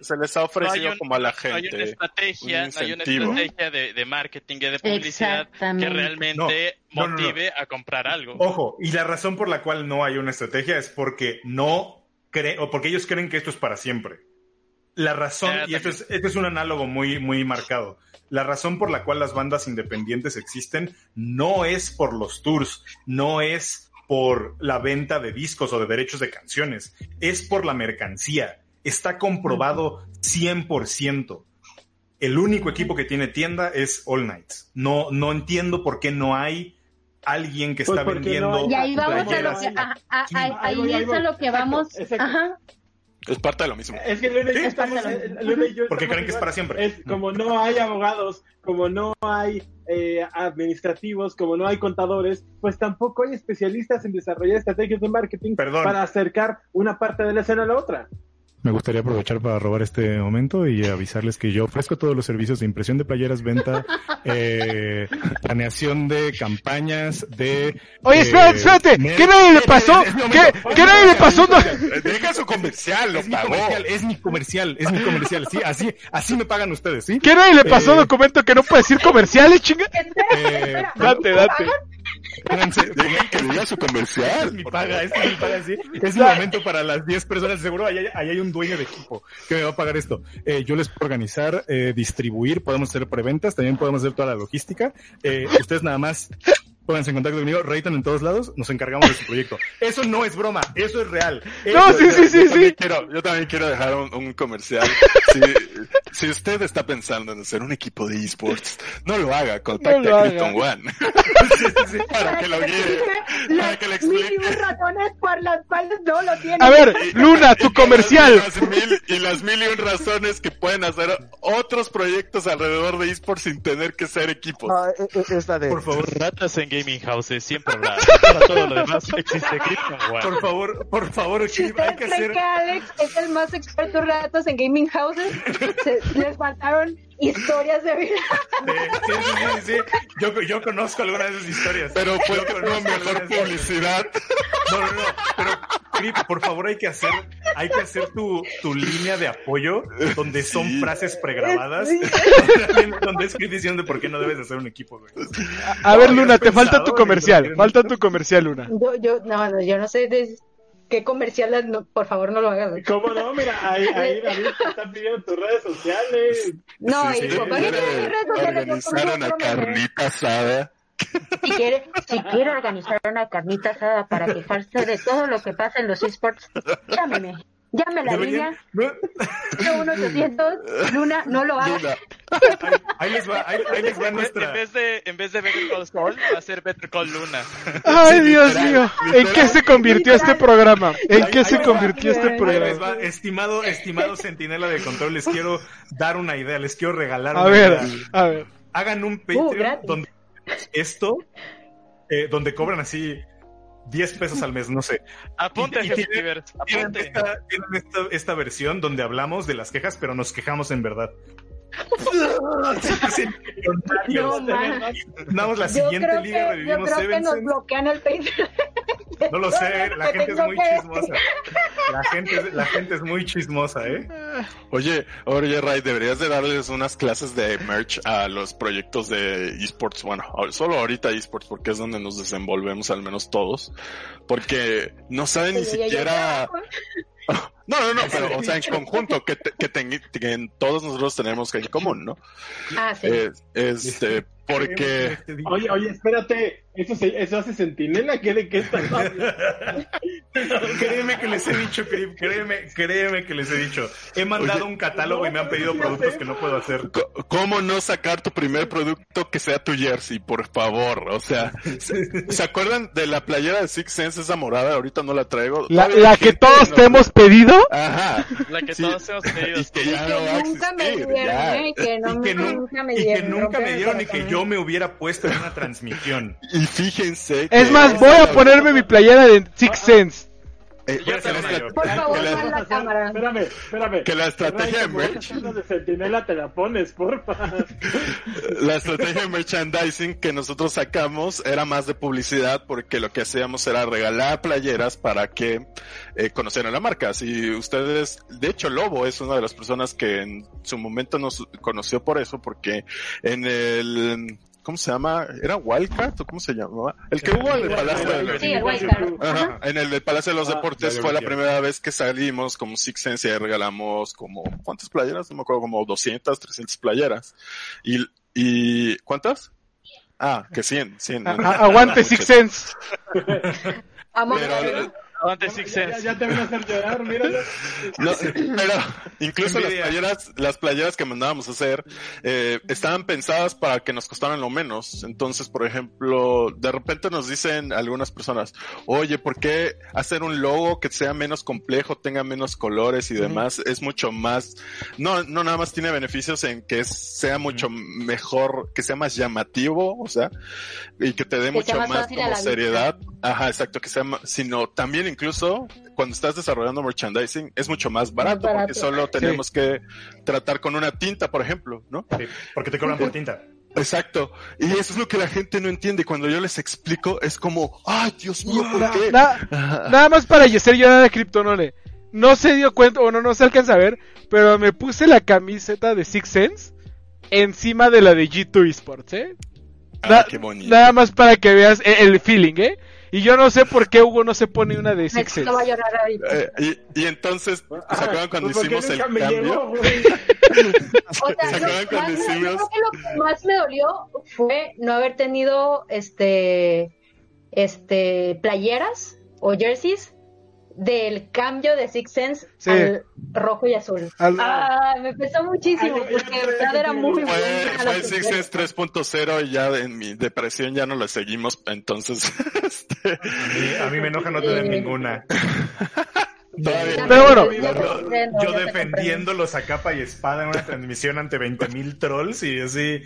Speaker 5: se les ha ofrecido como a la gente.
Speaker 6: hay una estrategia, hay una estrategia de, marketing y de publicidad que realmente motive a comprar algo.
Speaker 3: Ojo, y la razón por la cual no hay una estrategia es porque no creen, o porque ellos creen que esto es para siempre. La razón, y esto es, es un análogo muy, muy marcado. La razón por la cual las bandas independientes existen no es por los tours, no es por la venta de discos o de derechos de canciones, es por la mercancía Está comprobado 100%. El único equipo que tiene tienda es All Knights. No, no entiendo por qué no hay alguien que pues está vendiendo.
Speaker 4: y ahí vamos a lo que, ahí, es a lo que vamos.
Speaker 5: Es parte de lo mismo.
Speaker 2: Es que Luna,
Speaker 3: Sí,
Speaker 2: estamos- y yo
Speaker 3: Porque creen que es para siempre.
Speaker 2: Es como no hay abogados, como no hay eh, administrativos, como no hay contadores, pues tampoco hay especialistas en desarrollar estrategias de marketing
Speaker 3: Perdón.
Speaker 2: para acercar una parte de la escena a la otra.
Speaker 7: Me gustaría aprovechar para robar este momento y avisarles que yo ofrezco todos los servicios de impresión de playeras, venta, eh, planeación de campañas, de...
Speaker 1: Oye,
Speaker 7: eh,
Speaker 1: espérate, espérate. ¿Qué nadie le pasó? ¿Qué. ¿qué nadie le pasó? No-
Speaker 5: Deja su comercial, lo
Speaker 7: Es mi
Speaker 5: pagó.
Speaker 7: comercial, es mi comercial, es mi comercial, sí, así, así me pagan ustedes, ¿sí?
Speaker 1: ¿Qué nadie le pasó
Speaker 7: Eh,
Speaker 1: documento que no puede decir comerciales, chinga?
Speaker 7: Eh,
Speaker 1: Date, date.
Speaker 5: Deja que diga su comercial.
Speaker 7: es mi paga, es mi paga, sí. Es mi momento para las 10 personas. Seguro ahí hay, ahí hay un dueño de equipo que me va a pagar esto. Eh, yo les puedo organizar, eh, distribuir, podemos hacer preventas, también podemos hacer toda la logística. Eh, ustedes nada más pónganse en contacto conmigo, Rayton en todos lados, nos encargamos de su proyecto. Eso no es broma, eso es real.
Speaker 1: No, sí,
Speaker 7: es
Speaker 1: sí, sí,
Speaker 5: yo, también
Speaker 1: sí.
Speaker 5: quiero, yo también quiero dejar un, un comercial. Si usted está pensando en hacer un equipo de esports, no lo haga, contacte
Speaker 1: No lo
Speaker 5: a
Speaker 1: haga.
Speaker 5: Krypton One. para que lo guíe, para que le
Speaker 4: Mil y
Speaker 5: explique.
Speaker 4: un razones por las cuales no lo tienen.
Speaker 1: A ver, Luna, tu
Speaker 5: Y
Speaker 1: comercial.
Speaker 5: las, mil, y las mil y un razones que pueden hacer otros proyectos alrededor de esports sin tener que ser equipos.
Speaker 8: Ah, eh, eh, es la de.
Speaker 3: Por favor,
Speaker 9: Ratas en gaming houses siempre habrá. Para todo lo demás existe Krypton One.
Speaker 3: por favor, por favor,
Speaker 4: Si
Speaker 3: Chip, hay que hacer...
Speaker 4: que Alex es el más experto en ratos en gaming houses, se- les faltaron historias de vida.
Speaker 3: Sí, sí, sí, sí, sí. Yo, yo conozco algunas de esas historias.
Speaker 5: Pero fue una mejor publicidad.
Speaker 3: No, no, no. Pero, Crip, por favor, hay que hacer, hay que hacer tu, tu línea de apoyo donde son
Speaker 5: Sí.
Speaker 3: frases pregrabadas. donde es Crip diciendo por qué no debes hacer un equipo, güey.
Speaker 1: A ver,
Speaker 3: No,
Speaker 1: Luna,
Speaker 3: ¿has
Speaker 1: te falta tu comercial. Falta tu comercial, Luna.
Speaker 4: Yo, yo, no, no, yo no sé de qué comerciales, no, por favor no lo hagas.
Speaker 2: ¿Cómo no? Mira, ahí, ahí David te está pidiendo tus redes sociales.
Speaker 4: No,
Speaker 3: Sí,
Speaker 4: hijo,
Speaker 3: sí,
Speaker 4: ¿para qué tienes redes sociales?
Speaker 5: Organizar
Speaker 4: No,
Speaker 5: una
Speaker 4: no, no, no.
Speaker 5: carnita asada.
Speaker 4: Si quiere, si quiere organizar una carnita asada para quejarse de todo lo que pasa en los esports, llámeme. Llame a la línea
Speaker 3: no,
Speaker 4: 1800 Luna, no lo hagas.
Speaker 5: Luna,
Speaker 3: ahí, ahí les va, ahí, ahí les va
Speaker 6: En vez-
Speaker 3: nuestra.
Speaker 6: En vez de, en vez de Better Call Saul, va a ser Better Call Luna.
Speaker 1: Ay, Dios mío. ¿En qué se convirtió este programa? ¿En qué
Speaker 3: Ahí-
Speaker 1: se convirtió este
Speaker 3: Ahí les
Speaker 1: programa?
Speaker 3: va, estimado, estimado centinela de control, les quiero dar una idea, les quiero regalar
Speaker 1: A
Speaker 3: una
Speaker 1: ver,
Speaker 3: idea.
Speaker 1: a ver.
Speaker 3: Hagan un Patreon
Speaker 4: gratis.
Speaker 3: donde esto, eh, donde cobran así 10 pesos al mes, no sé.
Speaker 6: Apunte,
Speaker 3: Y- y Tienen,
Speaker 6: apunte.
Speaker 3: esta, tienen esta, esta versión donde hablamos de las quejas, pero nos quejamos en verdad. Sí,
Speaker 4: No.
Speaker 3: Damos la
Speaker 4: Yo
Speaker 3: siguiente
Speaker 4: creo
Speaker 3: liga,
Speaker 4: que, yo
Speaker 3: revivimos
Speaker 4: creo que nos bloquean el Patreon.
Speaker 3: No lo sé, la
Speaker 4: Que
Speaker 3: gente es muy
Speaker 4: que-
Speaker 3: chismosa. La gente, es- la gente es muy chismosa, ¿eh?
Speaker 5: Oye, oye, Ray, deberías de darles unas clases de merch a los proyectos de esports. Bueno, solo ahorita esports, porque es donde nos desenvolvemos al menos todos. Porque no saben ni siquiera... No, no, no, pero, o sea, en conjunto, que, te- que, que en todos nosotros tenemos en común, ¿no?
Speaker 4: Ah, sí.
Speaker 5: Eh, este, porque...
Speaker 2: Oye, oye, espérate. Eso, se, eso hace sentinela. ¿Qué de qué hablando?
Speaker 3: Créeme que les he dicho, créeme, créeme que les he dicho. He mandado
Speaker 5: Oye.
Speaker 3: un catálogo y me han pedido productos que no puedo hacer.
Speaker 5: ¿Cómo no sacar tu primer producto que sea tu jersey, por favor? O sea, ¿se, ¿se acuerdan de la playera de Six Sense, esa morada? Ahorita no la traigo.
Speaker 1: La, que todos
Speaker 5: no-
Speaker 1: te hemos pedido.
Speaker 5: Ajá.
Speaker 6: La que
Speaker 5: Sí.
Speaker 6: todos hemos pedido.
Speaker 5: Y que
Speaker 4: Y nunca me dieron,
Speaker 5: ya.
Speaker 4: ¿eh? Que, no,
Speaker 3: Y que, nu-
Speaker 4: nunca me
Speaker 3: y que
Speaker 4: dieron.
Speaker 3: nunca me dieron y que yo me hubiera puesto en una transmisión.
Speaker 5: Y fíjense
Speaker 1: Es
Speaker 5: que-
Speaker 1: más, voy a ponerme mi playera de Six Sense.
Speaker 5: eh,
Speaker 6: Yo
Speaker 5: que, la,
Speaker 4: favor,
Speaker 5: que la-
Speaker 4: cámara.
Speaker 2: Espérame, espérame.
Speaker 5: Que la estrategia de merch.
Speaker 2: de sentinela te la pones, porfa.
Speaker 5: la estrategia de merchandising que nosotros sacamos era más de publicidad porque lo que hacíamos era regalar playeras para que eh, conocieran la marca. Si ustedes, de hecho Lobo es una de las personas que en su momento nos conoció por eso porque en el ¿Cómo se llama? ¿Era Wildcat o cómo se llamaba? El que hubo en el Palacio de
Speaker 4: Sí, White Card.
Speaker 5: Ajá, en el Palacio de los
Speaker 2: Ah,
Speaker 5: Deportes fue la primera vez que salimos como Six Sense y regalamos como, ¿cuántas playeras? No me acuerdo, como 200, 300 playeras. Y, y, ¿cuántas? Ah, que 100, 100.
Speaker 1: A- a- aguante Six Sense.
Speaker 4: Amor,
Speaker 5: Pero,
Speaker 6: ¿Dónde Six
Speaker 2: Ya,
Speaker 6: Sense?
Speaker 2: ya te van a hacer llorar, mira.
Speaker 5: No, pero incluso las playeras, las playeras que mandábamos a hacer eh, estaban pensadas para que nos costaran lo menos. Entonces, por ejemplo, de repente nos dicen algunas personas, oye, ¿por qué hacer un logo que sea menos complejo, tenga menos colores y demás? Es mucho más, no, no nada más tiene beneficios en que sea mucho mejor, que sea más llamativo, o sea, y que te dé
Speaker 4: Que
Speaker 5: mucho
Speaker 4: más
Speaker 5: como
Speaker 4: vista.
Speaker 5: seriedad. Ajá, exacto, que sea más, sino también incluso cuando estás desarrollando merchandising es mucho más barato,
Speaker 4: barato.
Speaker 5: porque solo tenemos que tratar con una tinta, por ejemplo, ¿no?
Speaker 3: Sí, porque te cobran por tinta.
Speaker 5: Exacto. Y eso es lo que la gente no entiende. Cuando yo les explico, es como, ay, Dios mío, ¿por qué?
Speaker 1: Na- nada más para hacer llorar a Kryptonole. No se dio cuenta, o no, no se alcanza a ver, pero me puse la camiseta de Six Sense encima de la de G2 Esports, ¿eh?
Speaker 5: Ah,
Speaker 1: Na-
Speaker 5: qué bonito.
Speaker 1: Nada más para que veas e- el feeling, ¿eh? Y yo no sé por qué Hugo no se pone una de Six Sense.
Speaker 4: a llorar.
Speaker 5: Eh, y, y entonces, ¿se acuerdan cuando
Speaker 2: Pues
Speaker 5: hicimos el
Speaker 2: nunca me
Speaker 5: cambio?
Speaker 2: llegó, güey.
Speaker 4: O sea,
Speaker 5: ¿Se acuerdan cuando
Speaker 4: más
Speaker 5: hicimos?
Speaker 4: yo creo que lo que más me dolió fue no haber tenido este este playeras o jerseys del cambio de Six Sense
Speaker 1: Sí.
Speaker 4: al rojo y azul.
Speaker 1: Al-
Speaker 4: Ah, me pesó muchísimo
Speaker 2: Ay,
Speaker 4: porque de verdad era muy
Speaker 5: Fue, fue Six. Sense 3.0 y ya en mi depresión ya no lo seguimos, entonces, este,
Speaker 3: A mí, a mí me enoja no tener ninguna.
Speaker 5: todavía-
Speaker 1: Pero bueno.
Speaker 3: Yo defendiéndolos a capa y espada en una transmisión ante 20.000 trolls y así.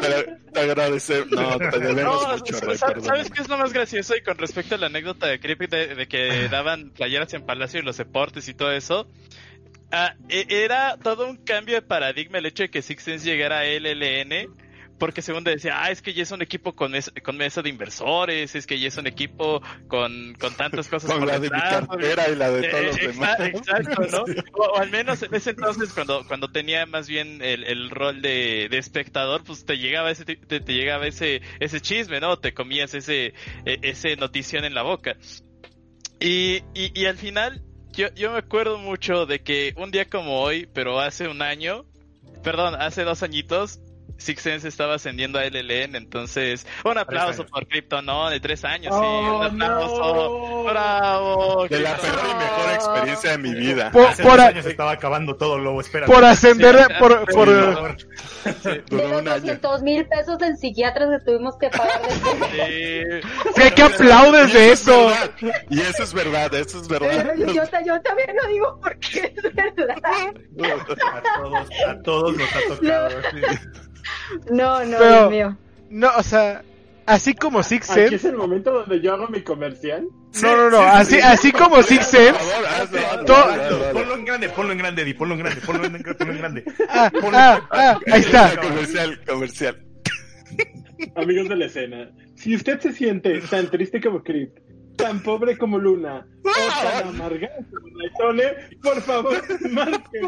Speaker 5: te, te agradecer, no, te debemos
Speaker 6: No,
Speaker 5: mucho.
Speaker 6: ¿Sabes qué es lo más gracioso? Y con respecto a la anécdota de Creepy de, de que daban playeras en Palacio y los deportes y todo eso. ah, e- era todo un cambio de paradigma el hecho de que Six Sense llegara a LLN. Porque según decía, ah, es que ya es un equipo con, mes- con mesa de inversores, es que ya es un equipo con, con tantas cosas
Speaker 5: Con
Speaker 6: por
Speaker 5: la de mi cartera y la de todos
Speaker 6: eh,
Speaker 5: los
Speaker 6: eh,
Speaker 5: demás.
Speaker 6: exa- Exacto, ¿no? O, o al menos en ese entonces, cuando, cuando tenía más bien el, el rol de, de espectador, pues te llegaba ese, te, te llegaba ese, ese chisme, ¿no? Te comías ese, e- ese notición en la boca. Y, y, y al final, yo, yo me acuerdo mucho de que un día como hoy, pero hace un año, perdón, hace dos añitos, Six Sense estaba ascendiendo a LLN, entonces, un aplauso por Krypton, ¿no? De tres años,
Speaker 2: Oh,
Speaker 6: sí, un aplauso.
Speaker 2: no.
Speaker 6: Bravo.
Speaker 5: De la peor y mejor experiencia de mi vida.
Speaker 1: Por,
Speaker 3: Hace
Speaker 1: por,
Speaker 3: dos
Speaker 1: a-
Speaker 3: años estaba acabando todo, Lobo, espera.
Speaker 1: por ascender,
Speaker 6: Sí,
Speaker 1: por, por,
Speaker 3: Por
Speaker 1: eh,
Speaker 3: favor.
Speaker 4: De
Speaker 5: Duró
Speaker 4: los
Speaker 5: un año.
Speaker 4: 200 mil pesos en psiquiatras que tuvimos que pagar después.
Speaker 6: Sí.
Speaker 1: ¿qué, qué aplaudes de eso?
Speaker 5: verdad. Y eso es verdad, eso es verdad.
Speaker 4: yo, ta- yo también lo digo porque es verdad.
Speaker 3: A todos, a todos nos ha tocado. sí.
Speaker 4: No, no,
Speaker 1: Pero-
Speaker 4: Dios mío.
Speaker 1: No, o sea, así como Six
Speaker 2: Aquí es
Speaker 1: Sense.
Speaker 2: el momento donde yo hago mi comercial.
Speaker 1: No, no, no, así, así como Six
Speaker 5: Por
Speaker 1: Sense.
Speaker 3: Ponlo en grande, ponlo en grande, Di, ponlo en grande, ponlo en grande, ponlo en grande.
Speaker 1: Ah, ah, ah, ahí está.
Speaker 5: Comercial, comercial.
Speaker 2: Amigos de la escena, si usted se siente tan triste como Chris, tan pobre como Luna, o tan amargado como Naitone, por favor, marquen.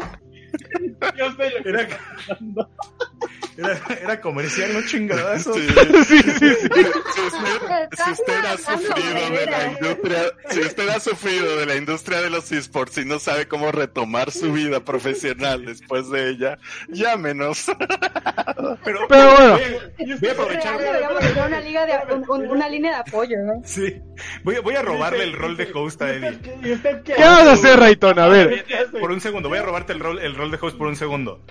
Speaker 2: Yo estoy
Speaker 3: Era, era, era comercial, no chingadazo.
Speaker 5: Sí.
Speaker 1: Sí, sí, sí.
Speaker 5: Si usted, si usted ha sufrido de la industria, si usted ha sufrido de la industria de los esports y no sabe cómo retomar su vida profesional después de ella, llámenos.
Speaker 3: Pero,
Speaker 1: Pero bueno.
Speaker 3: voy a aprovechar.
Speaker 4: Tener una, liga de, un- un- una línea de apoyo, ¿no?
Speaker 3: Sí, voy, a- voy a robarle el rol de host a Eddie.
Speaker 2: ¿Y usted qué
Speaker 1: ¿Qué vas a hacer, Rayton? A ver.
Speaker 3: Por un segundo, voy a robarte el rol, el rol de host por un segundo.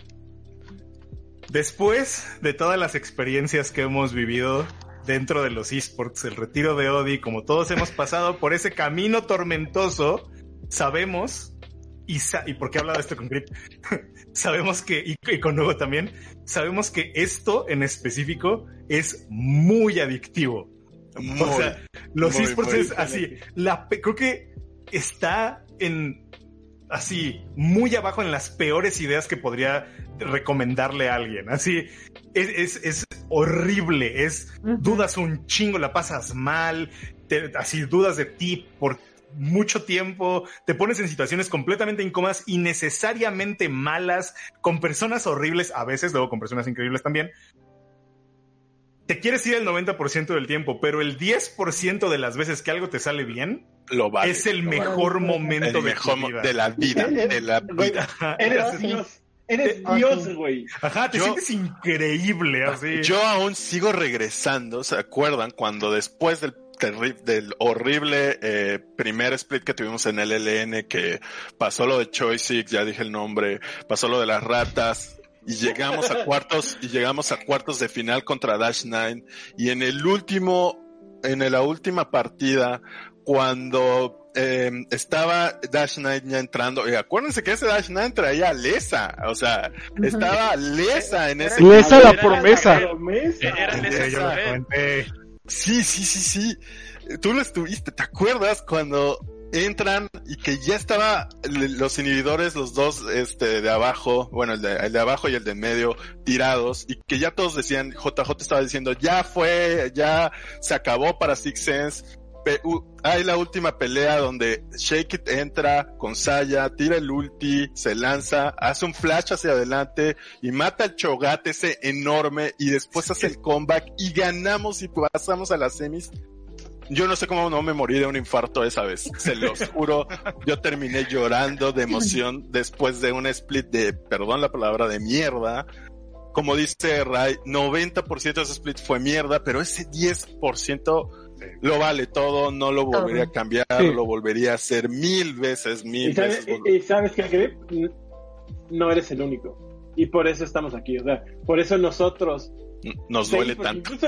Speaker 3: Después de todas las experiencias que hemos vivido dentro de los esports, el retiro de Odi, como todos hemos pasado por ese camino tormentoso, sabemos, y, sa- y por qué he hablado de esto con Grip, sabemos que, y, y con Hugo también, sabemos que esto en específico es muy adictivo.
Speaker 5: Muy,
Speaker 3: O sea, los
Speaker 5: muy,
Speaker 3: esports
Speaker 5: muy
Speaker 3: es así. La, creo que está en así, muy abajo en las peores ideas que podría recomendarle a alguien. Así, es, es, es horrible, es dudas un chingo, la pasas mal, te- así dudas de ti por mucho tiempo, te pones en situaciones completamente incómodas y necesariamente malas, con personas horribles, a veces, luego con personas increíbles también. Te quieres ir el 90% del tiempo, pero el 10% de las veces que algo te sale bien
Speaker 5: lo vale.
Speaker 3: es el mejor momento
Speaker 5: El
Speaker 3: de
Speaker 5: mejor
Speaker 3: tu
Speaker 5: mo-
Speaker 3: vida.
Speaker 5: de la vida, de la vida.
Speaker 2: Eres. Dios. Eres
Speaker 4: Oh,
Speaker 2: Dios, güey.
Speaker 3: Ajá, te
Speaker 5: Yo-
Speaker 3: sientes increíble así.
Speaker 5: Yo aún sigo regresando, ¿se acuerdan? Cuando después del del horrible eh, primer split que tuvimos en el LN, que pasó lo de Choice ya dije el nombre, pasó lo de las ratas, y llegamos a cuartos, y llegamos a cuartos de final contra Dash 9, y en el último, en la última partida, cuando eh, estaba Dash 9 ya entrando, y acuérdense que ese Dash 9 traía a Lesa, o sea, estaba Lesa en ese
Speaker 1: Lesa la promesa.
Speaker 6: Era Lesa
Speaker 5: Sí, sí, sí, sí. Tú lo estuviste, ¿te acuerdas cuando entran y que ya estaba los inhibidores, los dos este de abajo, bueno, el de, el de abajo y el de medio tirados y que ya todos decían, JJ estaba diciendo, ya fue, ya se acabó para Six Sense. Hay la última pelea donde Shake It entra con Saya, tira el ulti, se lanza, hace un flash hacia adelante y mata al Chogat ese enorme y después hace el comeback y ganamos y pasamos a las semis yo no sé cómo no me morí de un infarto esa vez, se los juro. Yo terminé llorando de emoción después de un split de, perdón la palabra, de mierda. Como dice Ray, 90% de ese split fue mierda, pero ese 10% lo vale todo, no lo volvería a cambiar, lo volvería a hacer mil veces, mil
Speaker 2: ¿Y sabes,
Speaker 5: veces.
Speaker 2: Y, sabes que no eres el único. Y por eso estamos aquí, o sea, por eso nosotros
Speaker 5: nos duele tanto.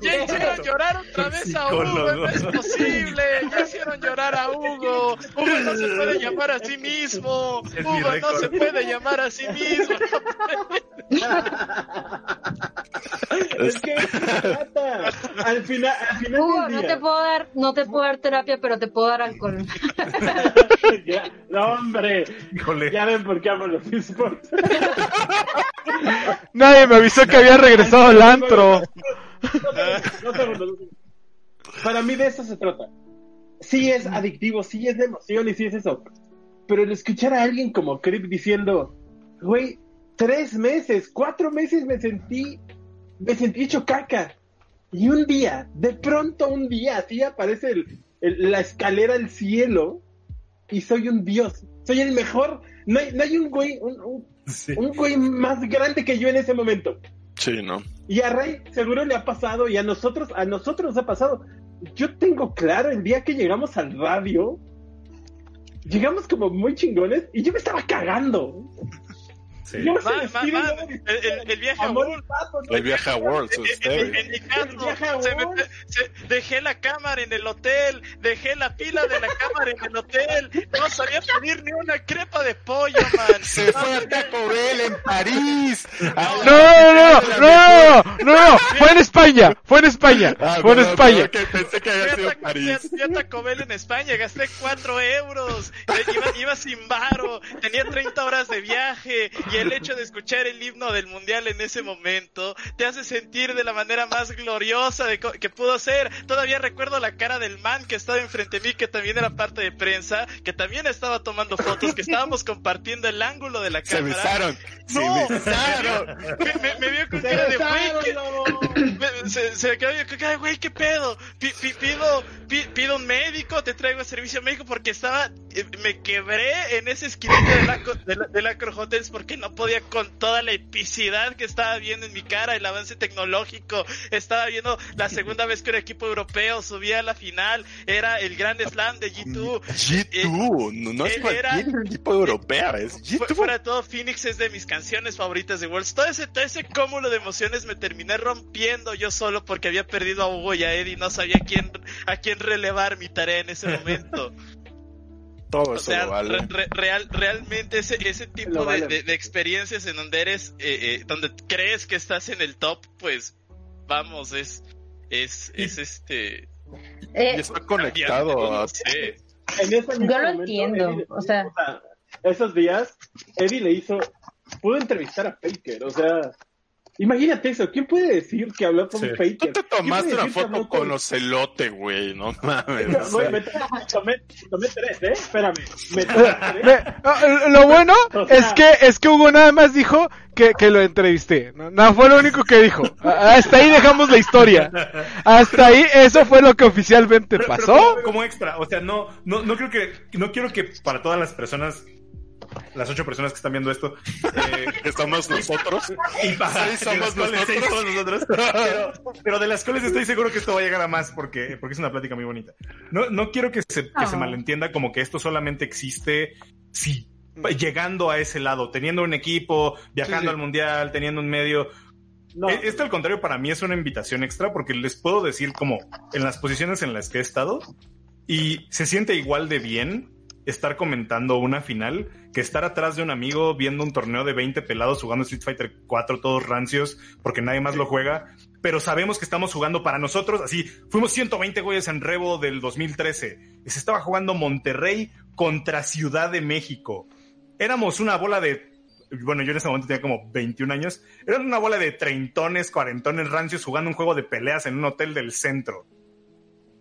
Speaker 6: ya hicieron llorar otra vez a Hugo, no es posible. Ya hicieron llorar a Hugo. Hugo no se puede llamar a sí mismo. Hugo no se puede llamar a sí mismo.
Speaker 2: es que al final, al final
Speaker 4: Hugo, no te puedo dar, no te puedo dar terapia, pero te puedo dar alcohol.
Speaker 2: ya, no, hombre. Híjole. Ya ven por qué amo los esports.
Speaker 1: Nadie me avisó que había regresado al antro.
Speaker 2: Para mí de eso se trata. Sí es adictivo, sí es de emoción y sí es eso. Pero el escuchar a alguien como Crip diciendo, güey, tres meses, cuatro meses me sentí, me sentí hecho caca. Y un día, de pronto un día, así aparece la escalera al cielo y soy un dios. Soy el mejor. No hay, no hay un güey, un, güey más grande que yo en ese momento.
Speaker 5: Sí, ¿no?
Speaker 2: Y a Rey seguro le ha pasado y a nosotros, a nosotros nos ha pasado. Yo tengo claro el día que llegamos al radio, llegamos como muy chingones y yo me estaba cagando.
Speaker 6: Sí. el, viaje a World.
Speaker 5: El viaje a World.
Speaker 6: En, mi caso, dejé la cámara en el hotel, dejé la pila de la cámara en el hotel, no sabía pedir ni una crepa de pollo, man.
Speaker 5: Se fue a Taco Bell en París.
Speaker 1: No, no, no, no, no, no, fue en España, fue en España,
Speaker 5: ah,
Speaker 1: fue en España.
Speaker 5: pensé que había sido París.
Speaker 6: Fui a Taco Bell en España, gasté 4 euros, iba, iba sin varo, tenía 30 horas de viaje y el hecho de escuchar el himno del mundial en ese momento te hace sentir de la manera más gloriosa de que pudo ser. Todavía recuerdo la cara del man que estaba enfrente de mí, que también era parte de prensa, que también estaba tomando fotos, que estábamos compartiendo el ángulo de la cámara.
Speaker 5: Se besaron.
Speaker 6: No,
Speaker 5: se besaron.
Speaker 6: Me, me, vio con cara de güey. Se, se quedó yo, güey, ¿qué pedo? pido, pido un médico, te traigo a servicio médico porque estaba, eh, me quebré en ese esquinito de la, de la, de la porque no podía con toda la epicidad que estaba viendo en mi cara, el avance tecnológico, estaba viendo la segunda vez que un equipo europeo subía a la final, era el Grand Slam de G2.
Speaker 5: G2, eh, no es cualquier equipo europeo, es G2.
Speaker 6: Fuera todo, Phoenix es de mis canciones favoritas de Worlds. Todo ese, todo ese cúmulo de emociones me terminé rompiendo yo solo porque había perdido a Hugo y a Eddie, no sabía quién, a quién relevar mi tarea en ese momento.
Speaker 5: o sea,
Speaker 6: real, realmente ese, ese tipo de, de, experiencias en donde eres, eh, eh, donde crees que estás en el top, pues vamos, es, es, es este...
Speaker 5: Eh, está conectado
Speaker 2: En ese
Speaker 4: Yo lo entiendo, o sea...
Speaker 2: Esos días, Eddie le hizo, pudo entrevistar a Faker, o sea, Imagínate eso, ¿quién puede decir que habló con sí. Faker?
Speaker 5: Tú te tomaste una foto con Ocelote, güey, no mames.
Speaker 2: No, me, tomé, tomé, tres, ¿eh? Espérame. Me tomé tres.
Speaker 1: Ah, lo bueno o sea, es que es que Hugo nada más dijo que, que lo entrevisté. No, no, fue lo único que dijo. Hasta ahí dejamos la historia. Hasta ahí, eso fue lo que oficialmente
Speaker 3: pero,
Speaker 1: pasó.
Speaker 3: Pero como, como, extra, o sea, no, no, no creo que, no quiero que para todas las personas las ocho personas que están viendo esto, eh,
Speaker 5: Que somos nosotros.
Speaker 3: y para
Speaker 5: Seis somos
Speaker 3: cuales
Speaker 5: nosotros.
Speaker 3: seis somos nosotros. Pero, pero de las cuales estoy seguro que esto va a llegar a más porque, porque es una plática muy bonita. No, no quiero que se, que se
Speaker 4: Oh.
Speaker 3: malentienda como que esto solamente existe si llegando a ese lado, teniendo un equipo, viajando
Speaker 2: Sí, sí.
Speaker 3: al mundial, teniendo un medio.
Speaker 2: No,
Speaker 3: E- Esto al contrario para mí es una invitación extra porque les puedo decir como en las posiciones en las que he estado y se siente igual de bien estar comentando una final que estar atrás de un amigo viendo un torneo de 20 pelados jugando Street Fighter 4 todos rancios porque nadie más lo juega, pero sabemos que estamos jugando para nosotros, así fuimos 120 güeyes en Revo del 2013 y se estaba jugando Monterrey contra Ciudad de México. Éramos una bola de bueno, yo en ese momento tenía como 21 años, eran una bola de treintones, cuarentones rancios jugando un juego de peleas en un hotel del centro.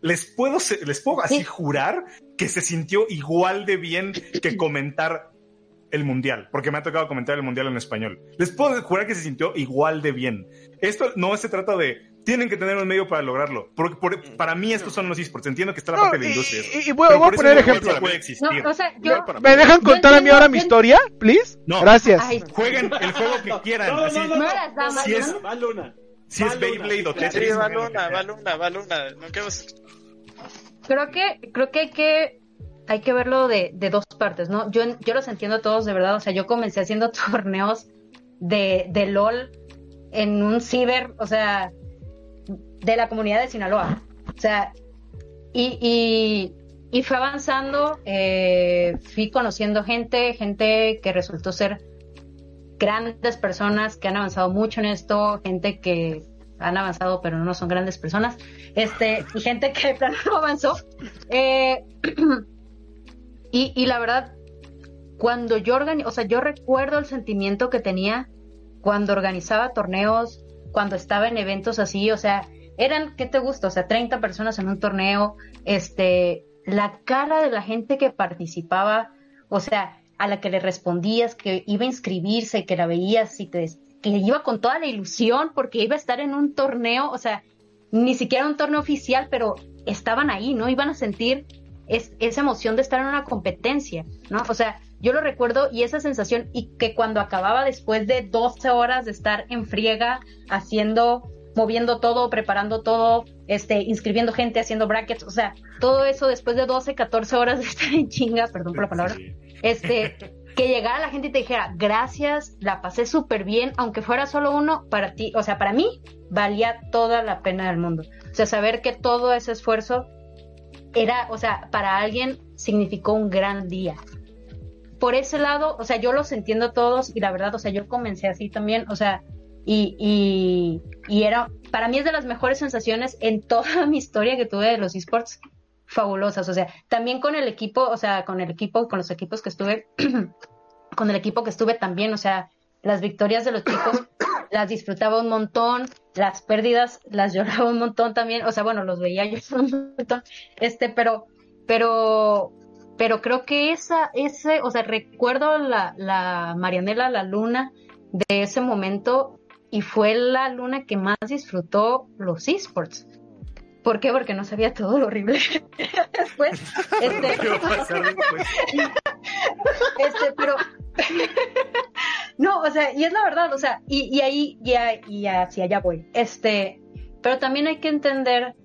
Speaker 3: Les puedo, les puedo así
Speaker 4: Sí.
Speaker 3: jurar que se sintió igual de bien que comentar el mundial, porque me ha tocado comentar el mundial en español. Les puedo jurar que se sintió igual de bien. Esto no se trata de tienen que tener un medio para lograrlo. Porque por- para mí estos son los esports. Entiendo que está la
Speaker 1: No,
Speaker 3: parte de la
Speaker 1: y-
Speaker 3: industria.
Speaker 1: y- y voy- a poner
Speaker 3: no
Speaker 1: ejemplo.
Speaker 3: puede
Speaker 4: No, o sea, yo.
Speaker 1: ¿Me dejan
Speaker 4: Yo
Speaker 1: contar a mí ahora mi historia, please?
Speaker 3: No.
Speaker 1: Gracias.
Speaker 4: Ay,
Speaker 3: Jueguen el juego que quieran.
Speaker 2: no, no,
Speaker 3: así,
Speaker 2: no, no,
Speaker 4: No las damas,
Speaker 3: Si es- si es Beyblade o. Tetris.
Speaker 6: Sí, Luna, Luna, va Luna. No queremos-
Speaker 4: creo que creo que hay que hay que verlo de, de dos partes, ¿no? Yo, yo los entiendo todos de verdad, o sea, yo comencé haciendo torneos de, de LOL en un ciber, o sea, de la comunidad de Sinaloa. O sea, y, y, y fue avanzando, eh, fui conociendo gente, gente que resultó ser grandes personas que han avanzado mucho en esto, gente que han avanzado pero no son grandes personas, este, y gente que de plano no avanzó. Eh, y, y la verdad, cuando yo o sea, yo recuerdo el sentimiento que tenía cuando organizaba torneos, cuando estaba en eventos así, o sea, eran, ¿qué te gusta? O sea, 30 personas en un torneo, este, la cara de la gente que participaba, o sea, a la que le respondías, que iba a inscribirse, que la veías y te, que iba con toda la ilusión porque iba a estar en un torneo, o sea, ni siquiera un torneo oficial, pero estaban ahí, ¿no? Iban a sentir es, esa emoción de estar en una competencia, ¿no? O sea, yo lo recuerdo y esa sensación, y que cuando acababa después de 12 horas de estar en friega, haciendo, moviendo todo, preparando todo, este, inscribiendo gente, haciendo brackets, o sea, todo eso después de 12, 14 horas de estar en chinga, perdón por la palabra,
Speaker 3: Sí.
Speaker 4: este, que llegara la gente y te dijera, gracias, la pasé súper bien, aunque fuera solo uno, para ti, o sea, para mí, valía toda la pena del mundo. O sea, saber que todo ese esfuerzo era, o sea, para alguien significó un gran día. Por ese lado, o sea, yo los entiendo todos y la verdad, o sea, yo comencé así también, o sea, y, y, y era, para mí es de las mejores sensaciones en toda mi historia que tuve de los esports, fabulosas, o sea, también con el equipo, o sea, con el equipo, con los equipos que estuve, con el equipo que estuve también, o sea, las victorias de los chicos las disfrutaba un montón, las pérdidas las lloraba un montón también, o sea, bueno, los veía yo un montón, este, pero, pero, pero creo que esa, ese, o sea, recuerdo la, la Marianela, la luna de ese momento y fue la luna que más disfrutó los esports. ¿Por qué? Porque no sabía todo lo horrible. Después, este,
Speaker 3: ¿Qué va a pasar después?
Speaker 4: este, pero no, o sea, y es la verdad, o sea, y, y ahí ya y hacia allá voy. Este, pero también hay que entender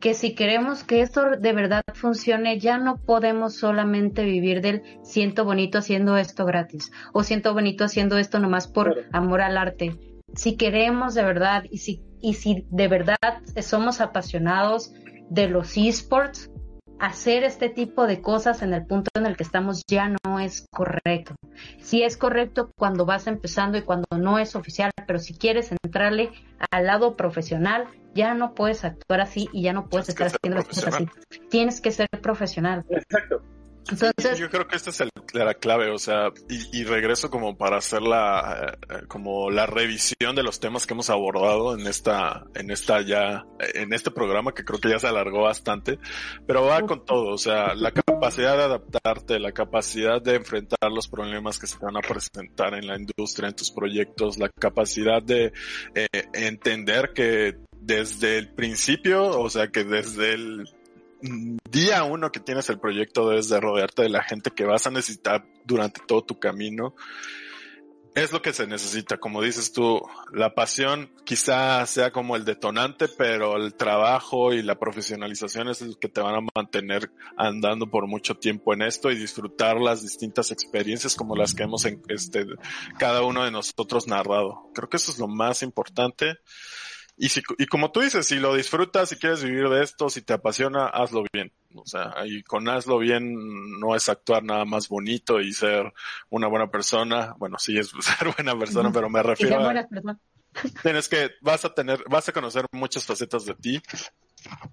Speaker 4: que si queremos que esto de verdad funcione, ya no podemos solamente vivir del siento bonito haciendo esto gratis o siento bonito haciendo esto nomás por
Speaker 2: Claro.
Speaker 4: amor al arte. Si queremos de verdad y si y si de verdad somos apasionados de los esports, hacer este tipo de cosas en el punto en el que estamos ya no es correcto. Sí es correcto cuando vas empezando y cuando no es oficial, pero si quieres entrarle al lado profesional, ya no puedes actuar así y ya no puedes
Speaker 5: Tienes
Speaker 4: estar haciendo las cosas así. Tienes que ser profesional.
Speaker 2: Exacto.
Speaker 5: Yo creo que esta es la clave, o sea, y, regreso como para hacer la, eh, como la revisión de los temas que hemos abordado en esta, en esta ya, en este programa que creo que ya se alargó bastante, pero va con todo, o sea, la capacidad de adaptarte, la capacidad de enfrentar los problemas que se van a presentar en la industria, en tus proyectos, la capacidad de eh, entender que desde el principio, o sea, que desde el día uno que tienes el proyecto debes de rodearte de la gente que vas a necesitar durante todo tu camino es lo que se necesita. Como dices tú, la pasión quizá sea como el detonante, pero el trabajo y la profesionalización es el que te van a mantener andando por mucho tiempo en esto y disfrutar las distintas experiencias como las que hemos este, cada uno de nosotros narrado. Creo que eso es lo más importante. Y, si, y como tú dices, si lo disfrutas, si quieres vivir de esto, si te apasiona, hazlo bien. O sea, y con hazlo bien no es actuar nada más bonito y ser una buena persona. Bueno, sí es ser buena persona, pero me refiero a... Tienes que, vas a tener, vas a conocer muchas facetas de ti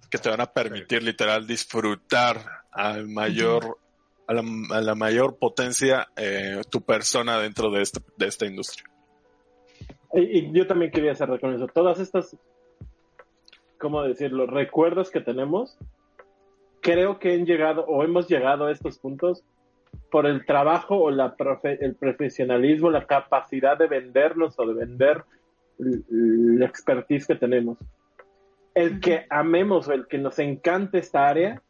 Speaker 5: que te van a permitir literal disfrutar al mayor, a, la, a la mayor potencia eh, tu persona dentro de, este, de esta industria.
Speaker 2: Y, yo también quería cerrar con eso. Todas estas, ¿cómo decirlo? Recuerdos que tenemos, creo que han llegado o hemos llegado a estos puntos por el trabajo o la el profesionalismo, la capacidad de vendernos o de vender la expertise que tenemos. El que amemos o el que nos encante esta área,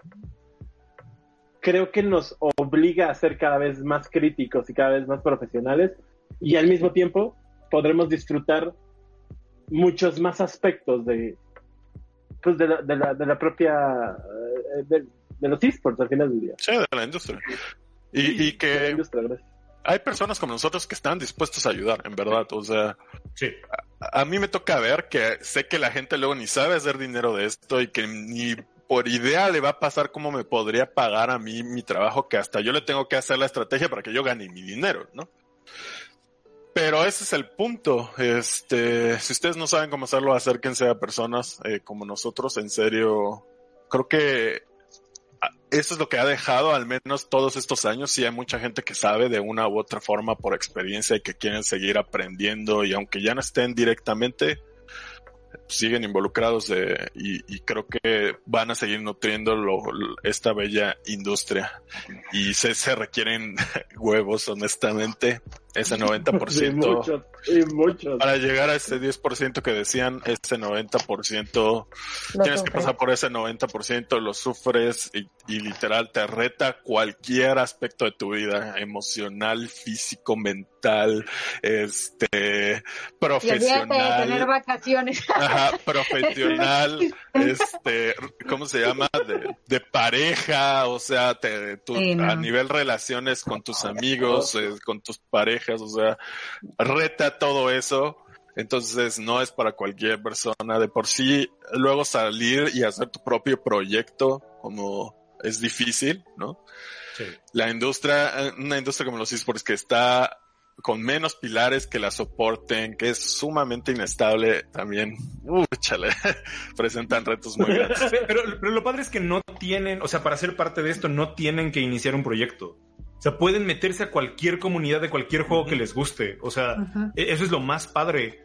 Speaker 2: creo que nos obliga a ser cada vez más críticos y cada vez más profesionales y al mismo tiempo podremos disfrutar muchos más aspectos de, pues de, la, de, la, de la propia, eh, de, los esports al final del día.
Speaker 5: Sí, de la industria. Y, y que hay personas como nosotros que están dispuestos a ayudar, en verdad. O sea,
Speaker 3: sí.
Speaker 5: a, a, mí me toca ver que sé que la gente luego ni sabe hacer dinero de esto y que ni por idea le va a pasar cómo me podría pagar a mí mi trabajo, que hasta yo le tengo que hacer la estrategia para que yo gane mi dinero, ¿no? Pero ese es el punto. Este, si ustedes no saben cómo hacerlo, acérquense a personas eh, como nosotros. En serio, creo que ah, eso es lo que ha dejado al menos todos estos años. Sí hay mucha gente que sabe de una u otra forma por experiencia y que quieren seguir aprendiendo y aunque ya no estén directamente, siguen involucrados de, y, creo que van a seguir nutriendo esta bella industria. Y se, se requieren huevos, honestamente, ese 90%.
Speaker 2: muchos, muchos.
Speaker 5: Para llegar a ese 10% que decían, ese 90%, lo tienes que pasar por ese 90%, lo sufres y, y, literal te reta cualquier aspecto de tu vida, emocional, físico, mental, este, profesional.
Speaker 4: Y de tener vacaciones.
Speaker 5: Ajá, profesional, este, ¿cómo se llama? De, de pareja, o sea, te, tu, sí, no. a nivel relaciones con tus amigos, eh, con tus parejas o sea, reta todo eso. Entonces no es para cualquier persona de por sí. Luego salir y hacer tu propio proyecto como es difícil, ¿no?
Speaker 3: Sí.
Speaker 5: La industria, una industria como los esports que está con menos pilares que la soporten, que es sumamente inestable también, uh, chale, presentan retos muy grandes.
Speaker 3: Pero, pero, lo padre es que no tienen, o sea, para ser parte de esto no tienen que iniciar un proyecto. O sea, pueden meterse a cualquier comunidad de cualquier juego que les guste. O sea, uh -huh. eso es lo más padre.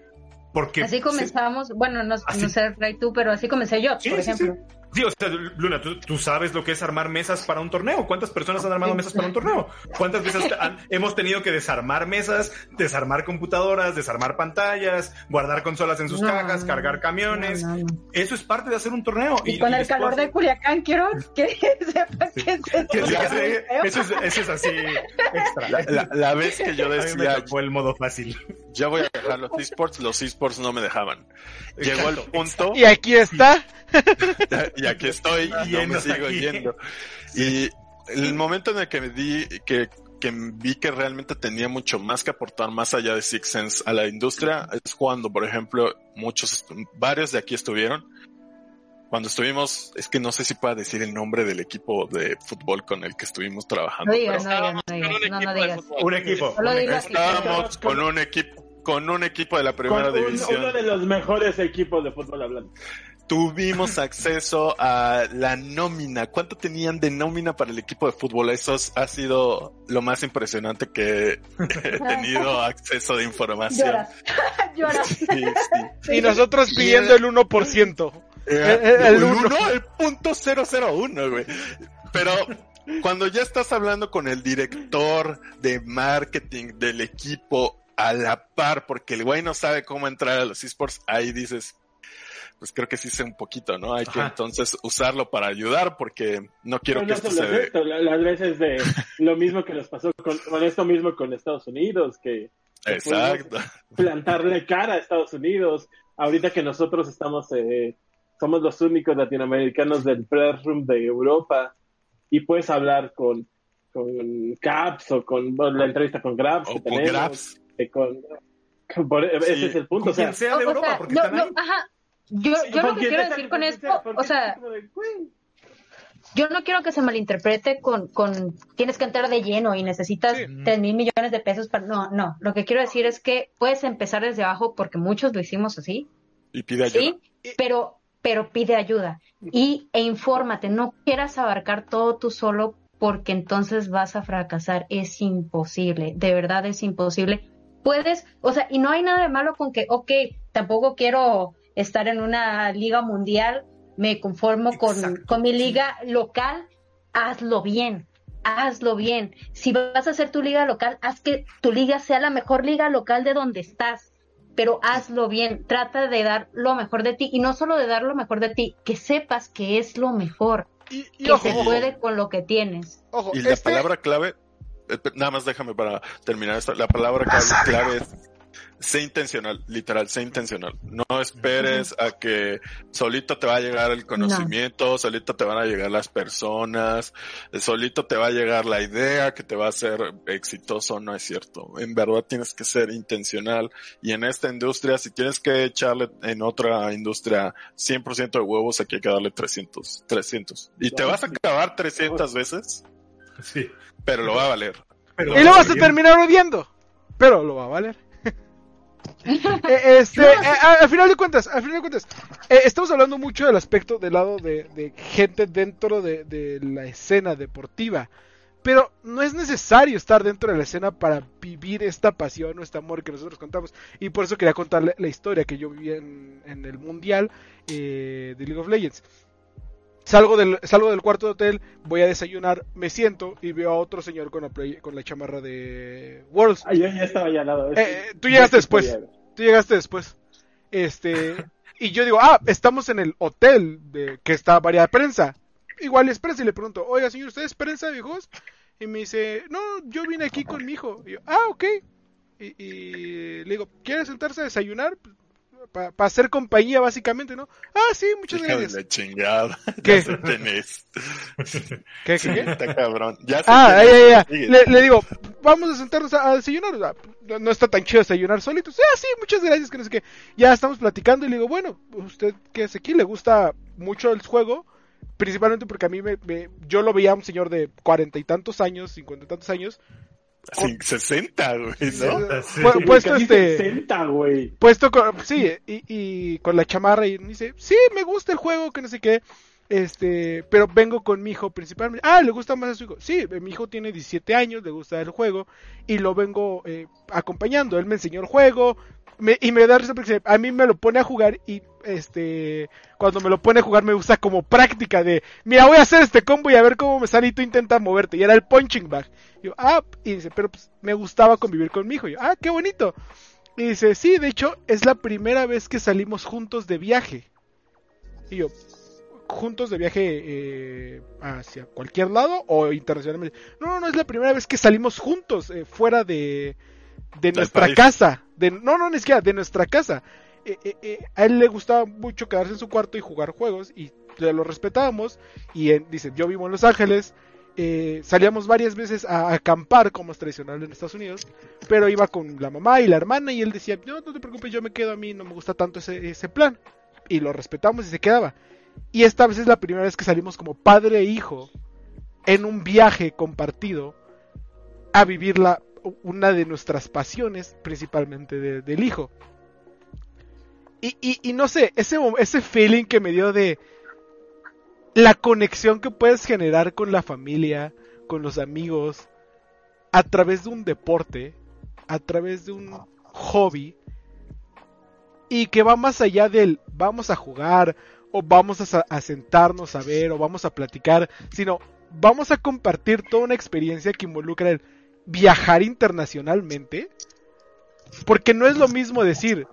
Speaker 3: Porque
Speaker 4: así comenzamos, bueno, no, ¿Así? no sé, Ray, tú, pero así comencé yo,
Speaker 3: sí,
Speaker 4: por
Speaker 3: sí,
Speaker 4: ejemplo.
Speaker 3: Sí, o sea, Luna, ¿tú, tú, sabes lo que es armar mesas para un torneo. ¿Cuántas personas han armado mesas para un torneo? ¿Cuántas veces han, hemos tenido que desarmar mesas, desarmar computadoras, desarmar pantallas, guardar consolas en sus no, cajas, cargar camiones? No, Eso es parte de hacer un torneo.
Speaker 4: Y, y con y el calor de Culiacán quiero que sepas sí. que es
Speaker 3: eso. eso, es, eso es así extra.
Speaker 5: La, la, la, vez que yo decía...
Speaker 3: Fue el modo fácil.
Speaker 5: Ya voy a dejar los esports, los esports no me dejaban. Llegó el punto...
Speaker 1: Y aquí está.
Speaker 5: Y aquí estoy y no me sigo aquí. yendo. Y el momento en el que me di, que, que vi que realmente tenía mucho más que aportar más allá de Six Sense a la industria es cuando, por ejemplo, muchos, varios de aquí estuvieron. Cuando estuvimos, es que no sé si pueda decir el nombre del equipo de fútbol con el que estuvimos trabajando.
Speaker 4: No digas, no digas, no digas, no, no digas.
Speaker 3: Un equipo.
Speaker 5: Estábamos con un equipo con un equipo de la primera
Speaker 2: con
Speaker 5: división.
Speaker 2: Uno de los mejores equipos de fútbol hablando
Speaker 5: tuvimos acceso a la nómina. ¿Cuánto tenían de nómina para el equipo de fútbol? Eso ha sido lo más impresionante que he tenido acceso de información.
Speaker 4: Llora. Llora.
Speaker 1: Sí, sí. Y nosotros pidiendo el 1%.
Speaker 5: Eh, el, el, el 1, el punto 001, güey. Pero cuando ya estás hablando con el director de marketing del equipo a la par, porque el güey no sabe cómo entrar a los esports, ahí dices, pues creo que sí sé un poquito, ¿no? Hay que
Speaker 3: Ajá.
Speaker 5: entonces usarlo para ayudar porque no quiero
Speaker 2: Pero
Speaker 5: que
Speaker 2: no
Speaker 5: esto se...
Speaker 2: es esto, la- las veces de lo mismo que nos pasó con, con esto mismo con Estados Unidos, que
Speaker 5: Exacto.
Speaker 2: plantarle cara a Estados Unidos. Ahorita que nosotros estamos, eh, somos los únicos latinoamericanos del press room de Europa y puedes hablar con, con Caps o con bueno, la entrevista con Grabs
Speaker 5: O
Speaker 2: que
Speaker 5: con
Speaker 2: tenemos,
Speaker 5: Grabs.
Speaker 2: eh, con- con- por- ese es el punto.
Speaker 3: Con
Speaker 2: O sea,
Speaker 3: quien sea de
Speaker 4: o
Speaker 3: Europa,
Speaker 4: sea,
Speaker 3: porque
Speaker 4: no,
Speaker 3: están
Speaker 4: no,
Speaker 3: ahí.
Speaker 4: ajá. Yo, yo lo que quiero decir
Speaker 2: con
Speaker 4: esto, o sea, yo no quiero que se malinterprete con, con tienes que entrar de lleno y necesitas
Speaker 1: Sí.
Speaker 4: tres mil millones de pesos para... No, no. Lo que quiero decir es que puedes empezar desde abajo porque muchos lo hicimos así,
Speaker 5: Y pide ayuda.
Speaker 4: ¿sí? Pero, pero pide ayuda y, e infórmate. No quieras abarcar todo tú solo porque entonces vas a fracasar. Es imposible. De verdad es imposible. Puedes, o sea, y no hay nada de malo con que, ok, tampoco quiero estar en una liga mundial, me conformo con, con mi liga local, hazlo bien, hazlo bien. Si vas a hacer tu liga local, haz que tu liga sea la mejor liga local de donde estás, pero hazlo bien, trata de dar lo mejor de ti y no solo de dar lo mejor de ti, que sepas que es lo mejor,
Speaker 1: Y, y
Speaker 4: que
Speaker 1: ojo,
Speaker 4: se
Speaker 1: ojo,
Speaker 4: puede con lo que tienes.
Speaker 1: ojo,
Speaker 5: Y la
Speaker 1: este-
Speaker 5: palabra clave, eh, nada más déjame para terminar esto, la palabra clave, clave es sé intencional, literal, sé intencional. No esperes a que solito te va a llegar el conocimiento, solito te van a llegar las personas, solito te va a llegar la idea que te va a hacer exitoso, no es cierto. En verdad tienes que ser intencional y en esta industria, si tienes que echarle en otra industria 100% de huevos, aquí hay que darle 300, 300. Y te vas a acabar 300 veces,
Speaker 3: Sí.
Speaker 5: pero lo va a valer.
Speaker 3: Pero
Speaker 1: Y lo vas a terminar odiando. Pero lo va a valer. Eh, este, eh, a- al final de cuentas, al final de cuentas, eh, estamos hablando mucho del aspecto del lado de, de gente dentro de, de la escena deportiva. Pero no es necesario estar dentro de la escena para vivir esta pasión o este amor que nosotros contamos. Y por eso quería contarle la historia que yo viví en, en el mundial eh, de League of Legends. Salgo del, salgo del cuarto de hotel, voy a desayunar, me siento y veo a otro señor con la, play- con la chamarra de Worlds.
Speaker 2: ah, yo ya estaba ya al lado.
Speaker 1: Eh, tú llegaste después. Tú llegaste después. Este, y yo digo, ah, estamos en el hotel de que está variada prensa. Igual es prensa y le pregunto, oiga señor, ¿usted es prensa, viejos? Y me dice, no, yo vine aquí con mi hijo. Y yo, ah, ok. Y, y le digo, ¿quiere sentarse a desayunar? Para hacer compañía, básicamente, ¿no? Ah, sí, muchas
Speaker 5: Hija de
Speaker 1: gracias.
Speaker 5: la chingada.
Speaker 1: ¿Qué?
Speaker 5: Ya es.
Speaker 1: ¿Qué, qué, qué?
Speaker 5: Está cabrón. Ya sé
Speaker 1: Ah, ya, ya. Le, le digo, vamos a sentarnos a, a desayunar. No, no está tan chido desayunar solitos. Ah, sí, muchas gracias, que no sé qué. Ya estamos platicando y le digo, bueno, usted que es aquí, le gusta mucho el juego. Principalmente porque a mí me, me- yo lo veía a un señor de cuarenta y tantos años, cincuenta y tantos años,
Speaker 5: 60, güey, ¿no?
Speaker 3: Sí.
Speaker 1: pu- puesto este,
Speaker 2: 60, güey.
Speaker 1: puesto con, sí, y, y con la chamarra y me dice, sí, me gusta el juego, que no sé qué, este, pero vengo con mi hijo principalmente. Ah, ¿le gusta más a su hijo? Sí, mi hijo tiene 17 años, le gusta el juego y lo vengo eh, acompañando. Él me enseñó el juego me- y me da risa porque a mí me lo pone a jugar y este, cuando me lo pone a jugar me usa como práctica de, mira, voy a hacer este combo y a ver cómo me sale y tú intentas moverte. Y era el punching bag. Y yo, ah, y dice, pero pues me gustaba convivir con mi hijo. Y yo, ah, qué bonito. Y dice, sí, de hecho, es la primera vez que salimos juntos de viaje. Y yo, juntos de viaje eh, hacia cualquier lado o internacionalmente. No, no, no, es la primera vez que salimos juntos eh, fuera de, de nuestra
Speaker 5: país.
Speaker 1: casa. De, no, no, ni siquiera, de nuestra casa. Eh, eh, eh, a él le gustaba mucho quedarse en su cuarto y jugar juegos y lo respetábamos. Y él dice, yo vivo en Los Ángeles. salíamos varias veces a acampar como es tradicional en Estados Unidos, pero iba con la mamá y la hermana y él decía, no, no te preocupes, yo me quedo a mí, no me gusta tanto ese, ese plan. Y lo respetamos y se quedaba. Y esta vez es la primera vez que salimos como padre e hijo en un viaje compartido a vivir la, una de nuestras pasiones, principalmente de- del hijo. Y, y, y no sé, ese, ese feeling que me dio de la conexión que puedes generar con la familia, con los amigos, a través de un deporte, a través de un hobby, y que va más allá del vamos a jugar, o vamos a, a sentarnos a ver, o vamos a platicar, sino vamos a compartir toda una experiencia que involucra el viajar internacionalmente, porque no es lo mismo decir,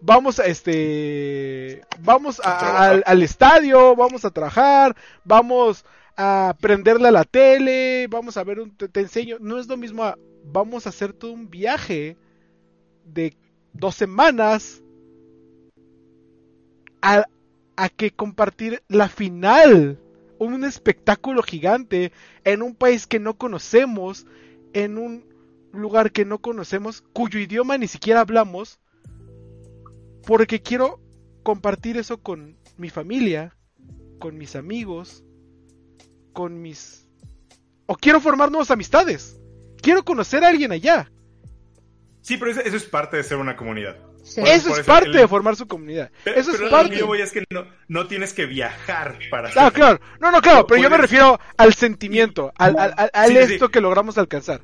Speaker 1: vamos a este, vamos a- al, al estadio, vamos a trabajar, vamos a prenderle a la tele, vamos a ver un, te, te enseño, no es lo mismo a, vamos a hacer todo un viaje de dos semanas a, a que compartir la final, un espectáculo gigante en un país que no conocemos, en un lugar que no conocemos, cuyo idioma ni siquiera hablamos, porque quiero compartir eso con mi familia, con mis amigos, con mis... O quiero formar nuevas amistades. Quiero conocer a alguien allá.
Speaker 3: Sí, pero eso, es parte de ser una comunidad.
Speaker 4: Sí.
Speaker 3: Por-
Speaker 1: Eso
Speaker 3: por
Speaker 1: es parte
Speaker 3: el-
Speaker 1: de formar su comunidad.
Speaker 3: Pero,
Speaker 1: Eso
Speaker 3: pero
Speaker 1: es
Speaker 3: lo que
Speaker 1: parte.
Speaker 3: yo voy es que no, no tienes que viajar para
Speaker 1: Ah, claro. No, no, claro, pero yo me refiero al sentimiento, al, al, al- al
Speaker 3: Sí, sí, sí.
Speaker 1: esto que logramos alcanzar.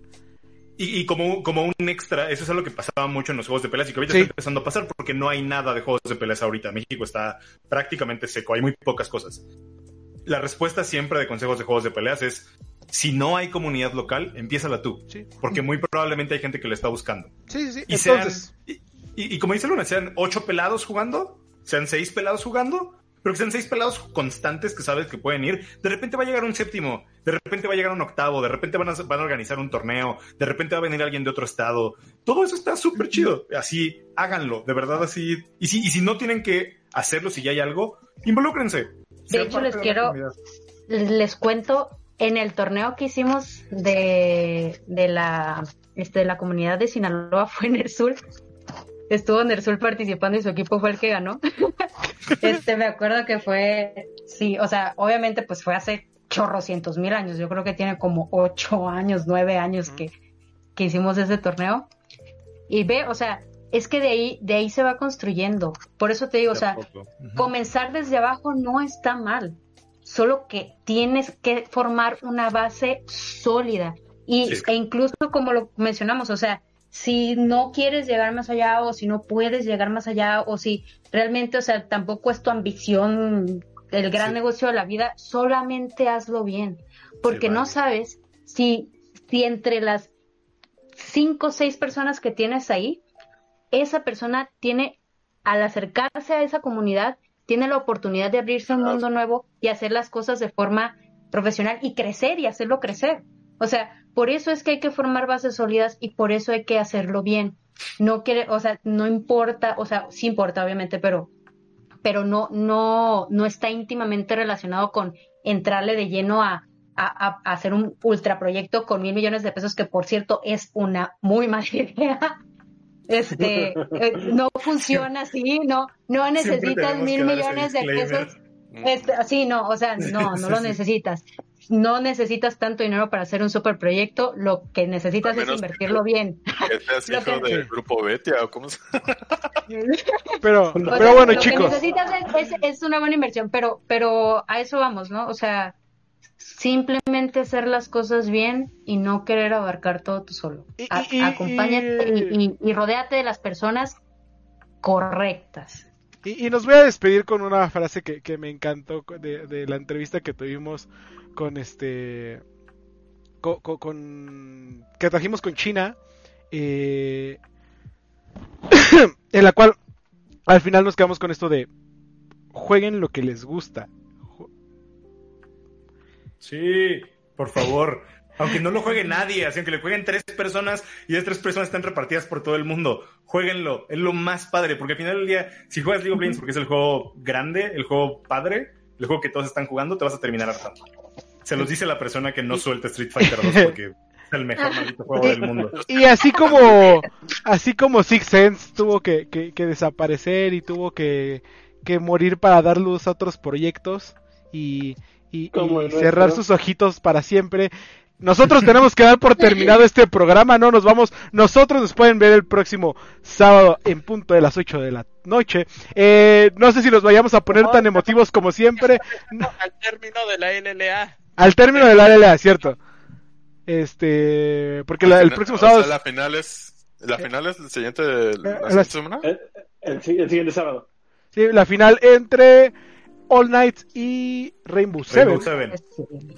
Speaker 3: Y, y como, como un extra, eso es algo que pasaba mucho en los juegos de peleas y que ahorita
Speaker 1: Sí.
Speaker 3: está empezando a pasar porque no hay nada de juegos de peleas ahorita. México está prácticamente seco, hay muy pocas cosas. La respuesta siempre de consejos de juegos de peleas es, si no hay comunidad local, empiézala tú.
Speaker 1: Sí.
Speaker 3: Porque muy probablemente hay gente que lo está buscando.
Speaker 1: Sí, sí,
Speaker 3: Y,
Speaker 1: entonces.
Speaker 3: sean, y, como dice Luna, sean ocho pelados jugando, sean seis pelados jugando, pero que sean seis pelados constantes que sabes que pueden ir. De repente va a llegar un séptimo, de repente va a llegar un octavo, de repente van a, van a organizar un torneo, de repente va a venir alguien de otro estado. Todo eso está súper chido. Así, háganlo, de verdad así. Y si, y si no tienen que hacerlo, si ya hay algo, involúcrense. Sean
Speaker 4: hecho, les
Speaker 3: de
Speaker 4: quiero- les cuento en el torneo que hicimos de, de la este, de la comunidad de Sinaloa fue Nersul. Estuvo Nersul participando y su equipo fue el que ganó. este, me acuerdo que fue, sí, o sea, obviamente pues fue hace chorrocientos mil años. Yo creo que tiene como ocho años, nueve años que, que hicimos ese torneo. Y ve, o sea, es que de ahí, de ahí se va construyendo. Por eso te digo, o sea, comenzar desde abajo no está mal, solo que tienes que formar una base sólida y
Speaker 3: Sí.
Speaker 4: e incluso como lo mencionamos, o sea, si no quieres llegar más allá o si no puedes llegar más allá o si realmente, o sea, tampoco es tu ambición el gran
Speaker 3: Sí.
Speaker 4: negocio de la vida, solamente hazlo bien, porque
Speaker 3: Sí,
Speaker 4: no sabes si si entre las cinco o seis personas que tienes ahí, esa persona tiene, al acercarse a esa comunidad, tiene la oportunidad de abrirse a un mundo nuevo y hacer las cosas de forma profesional y crecer y hacerlo crecer. O sea, por eso es que hay que formar bases sólidas y por eso hay que hacerlo bien. No quiere, o sea, no importa, o sea, sí importa obviamente, pero pero no no no está íntimamente relacionado con entrarle de lleno a a, a- hacer un ultraproyecto con mil millones de pesos, que por cierto es una muy mala idea. Este, eh, no funciona así, no, no necesitas mil millones de pesos. Este, sí, no, o sea, no, no lo necesitas. No necesitas tanto dinero para hacer un super proyecto, lo que necesitas es invertirlo bien.
Speaker 5: Que seas
Speaker 4: Lo
Speaker 5: hijo
Speaker 4: que-
Speaker 5: del grupo Betia o cómo se
Speaker 1: Pero,
Speaker 4: O
Speaker 1: pero
Speaker 4: sea,
Speaker 1: bueno,
Speaker 4: lo
Speaker 1: chicos.
Speaker 4: que necesitas es, es- es una buena inversión, pero, pero a eso vamos, ¿no? O sea, simplemente hacer las cosas bien y no querer abarcar todo tú solo. A-
Speaker 1: y- y-
Speaker 4: acompáñate y, y, y rodéate de las personas correctas.
Speaker 1: Y, y nos voy a despedir con una frase que, que me encantó de, de la entrevista que tuvimos con este. co- co- Con, que trajimos con China. eh, en la cual al final nos quedamos con esto de jueguen lo que les gusta.
Speaker 3: Sí, por favor. Aunque no lo juegue nadie, así aunque le jueguen tres personas y esas tres personas están repartidas por todo el mundo, jueguenlo, es lo más padre, porque al final del día, si juegas League of Legends porque es el juego grande, el juego padre, el juego que todos están jugando, te vas a terminar hartando. Se los dice la persona que no suelta Street Fighter 2 porque es el mejor maldito juego del mundo.
Speaker 1: Y así como así como Six Sense tuvo que, que- que desaparecer y tuvo que, que morir para dar luz a otros proyectos y, y-
Speaker 2: Como
Speaker 1: y
Speaker 2: el
Speaker 1: cerrar sus ojitos para siempre. Nosotros tenemos que dar por terminado este programa, no nos vamos. Nosotros nos pueden ver el próximo sábado en punto de las 8 de la noche. Eh, no sé si los vayamos a poner tan emotivos como siempre.
Speaker 6: Al término de la LLA.
Speaker 1: Al término del LLA, cierto. Este, porque la- el próximo
Speaker 5: o sea,
Speaker 1: sábado es-
Speaker 5: la final es la final es el siguiente la
Speaker 1: la-
Speaker 5: siguiente semana.
Speaker 2: El, el si- el siguiente sábado.
Speaker 1: Sí, la final entre All Night y Rainbow Seven.
Speaker 3: Rainbow Seven.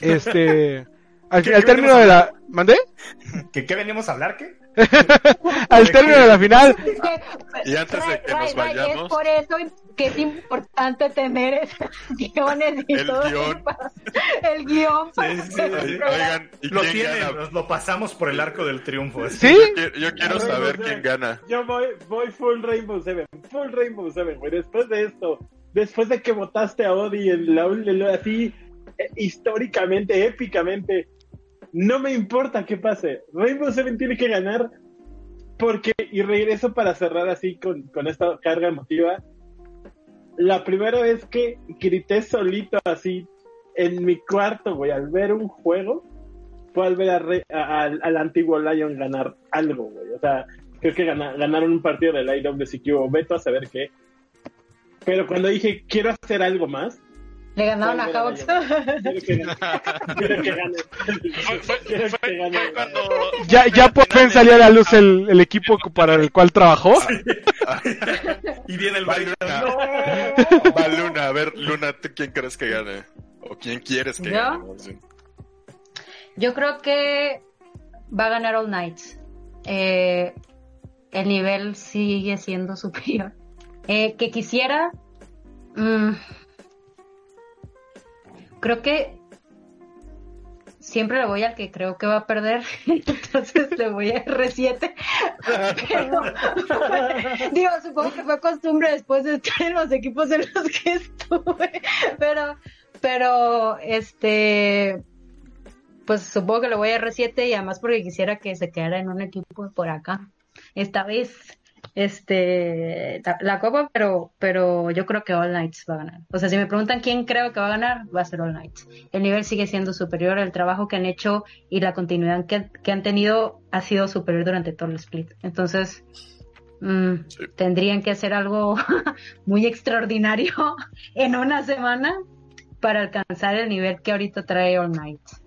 Speaker 1: Este, Al,
Speaker 3: ¿Qué-
Speaker 1: al
Speaker 3: qué
Speaker 1: término
Speaker 3: venimos
Speaker 1: de
Speaker 3: a
Speaker 1: la... ¿Mandé?
Speaker 3: ¿Que qué venimos a hablar? ¿Qué?
Speaker 1: al término de la final.
Speaker 5: Y antes de que nos vayamos-
Speaker 4: Es por eso que es importante tener esos guiones y
Speaker 5: El
Speaker 4: todo guion. para- El guion. para
Speaker 3: Sí, sí, sí.
Speaker 5: Oigan, ¿y
Speaker 3: Lo
Speaker 5: quién
Speaker 3: tienen,
Speaker 5: gana?
Speaker 3: nos lo pasamos por el arco del triunfo. así.
Speaker 1: ¿Sí?
Speaker 5: Yo quiero, yo quiero
Speaker 2: Rainbow
Speaker 5: saber
Speaker 2: Seven.
Speaker 5: quién gana.
Speaker 2: Yo voy, voy full Rainbow Seven, full Rainbow Seven, güey. Después de esto, después de que votaste a Odi en la, en la- así, eh, históricamente, épicamente, no me importa qué pase. Rainbow Seven tiene que ganar porque, y regreso para cerrar así con, con esta carga emotiva. La primera vez que grité solito así en mi cuarto, güey, al ver un juego, fue al ver a Re- al, antiguo Lion ganar algo, güey. O sea, creo que gana- ganaron un partido del IWCQ o Beto a saber qué. Pero cuando dije, quiero hacer algo más,
Speaker 4: Le ganaron a
Speaker 6: cuando
Speaker 1: Ya, ya por fin salió a la luz el, el equipo para el cual trabajó.
Speaker 3: Y viene el baile.
Speaker 5: Va Luna. A ver, Luna, ¿tú quién crees que gane? ¿O quién quieres que
Speaker 4: ¿Yo?
Speaker 5: gane?
Speaker 4: Yo creo que va a ganar All Knights. Eh, el nivel sigue siendo superior. Eh, que quisiera. mm, creo que siempre le voy al que creo que va a perder. Entonces le voy a R7. Pero, digo, supongo que fue costumbre después de estar en los equipos en los que estuve. Pero, pero, este pues supongo que le voy a R7 y además porque quisiera que se quedara en un equipo por acá. Esta vez, este, la, copa, pero, pero yo creo que All Knights va a ganar. O sea, si me preguntan quién creo que va a ganar, va a ser All Knights. El nivel sigue siendo superior, el trabajo que han hecho y la continuidad que, que han tenido ha sido superior durante todo el split. Entonces, mm,
Speaker 5: Sí.
Speaker 4: tendrían que hacer algo muy extraordinario en una semana para alcanzar el nivel que ahorita trae All Knights.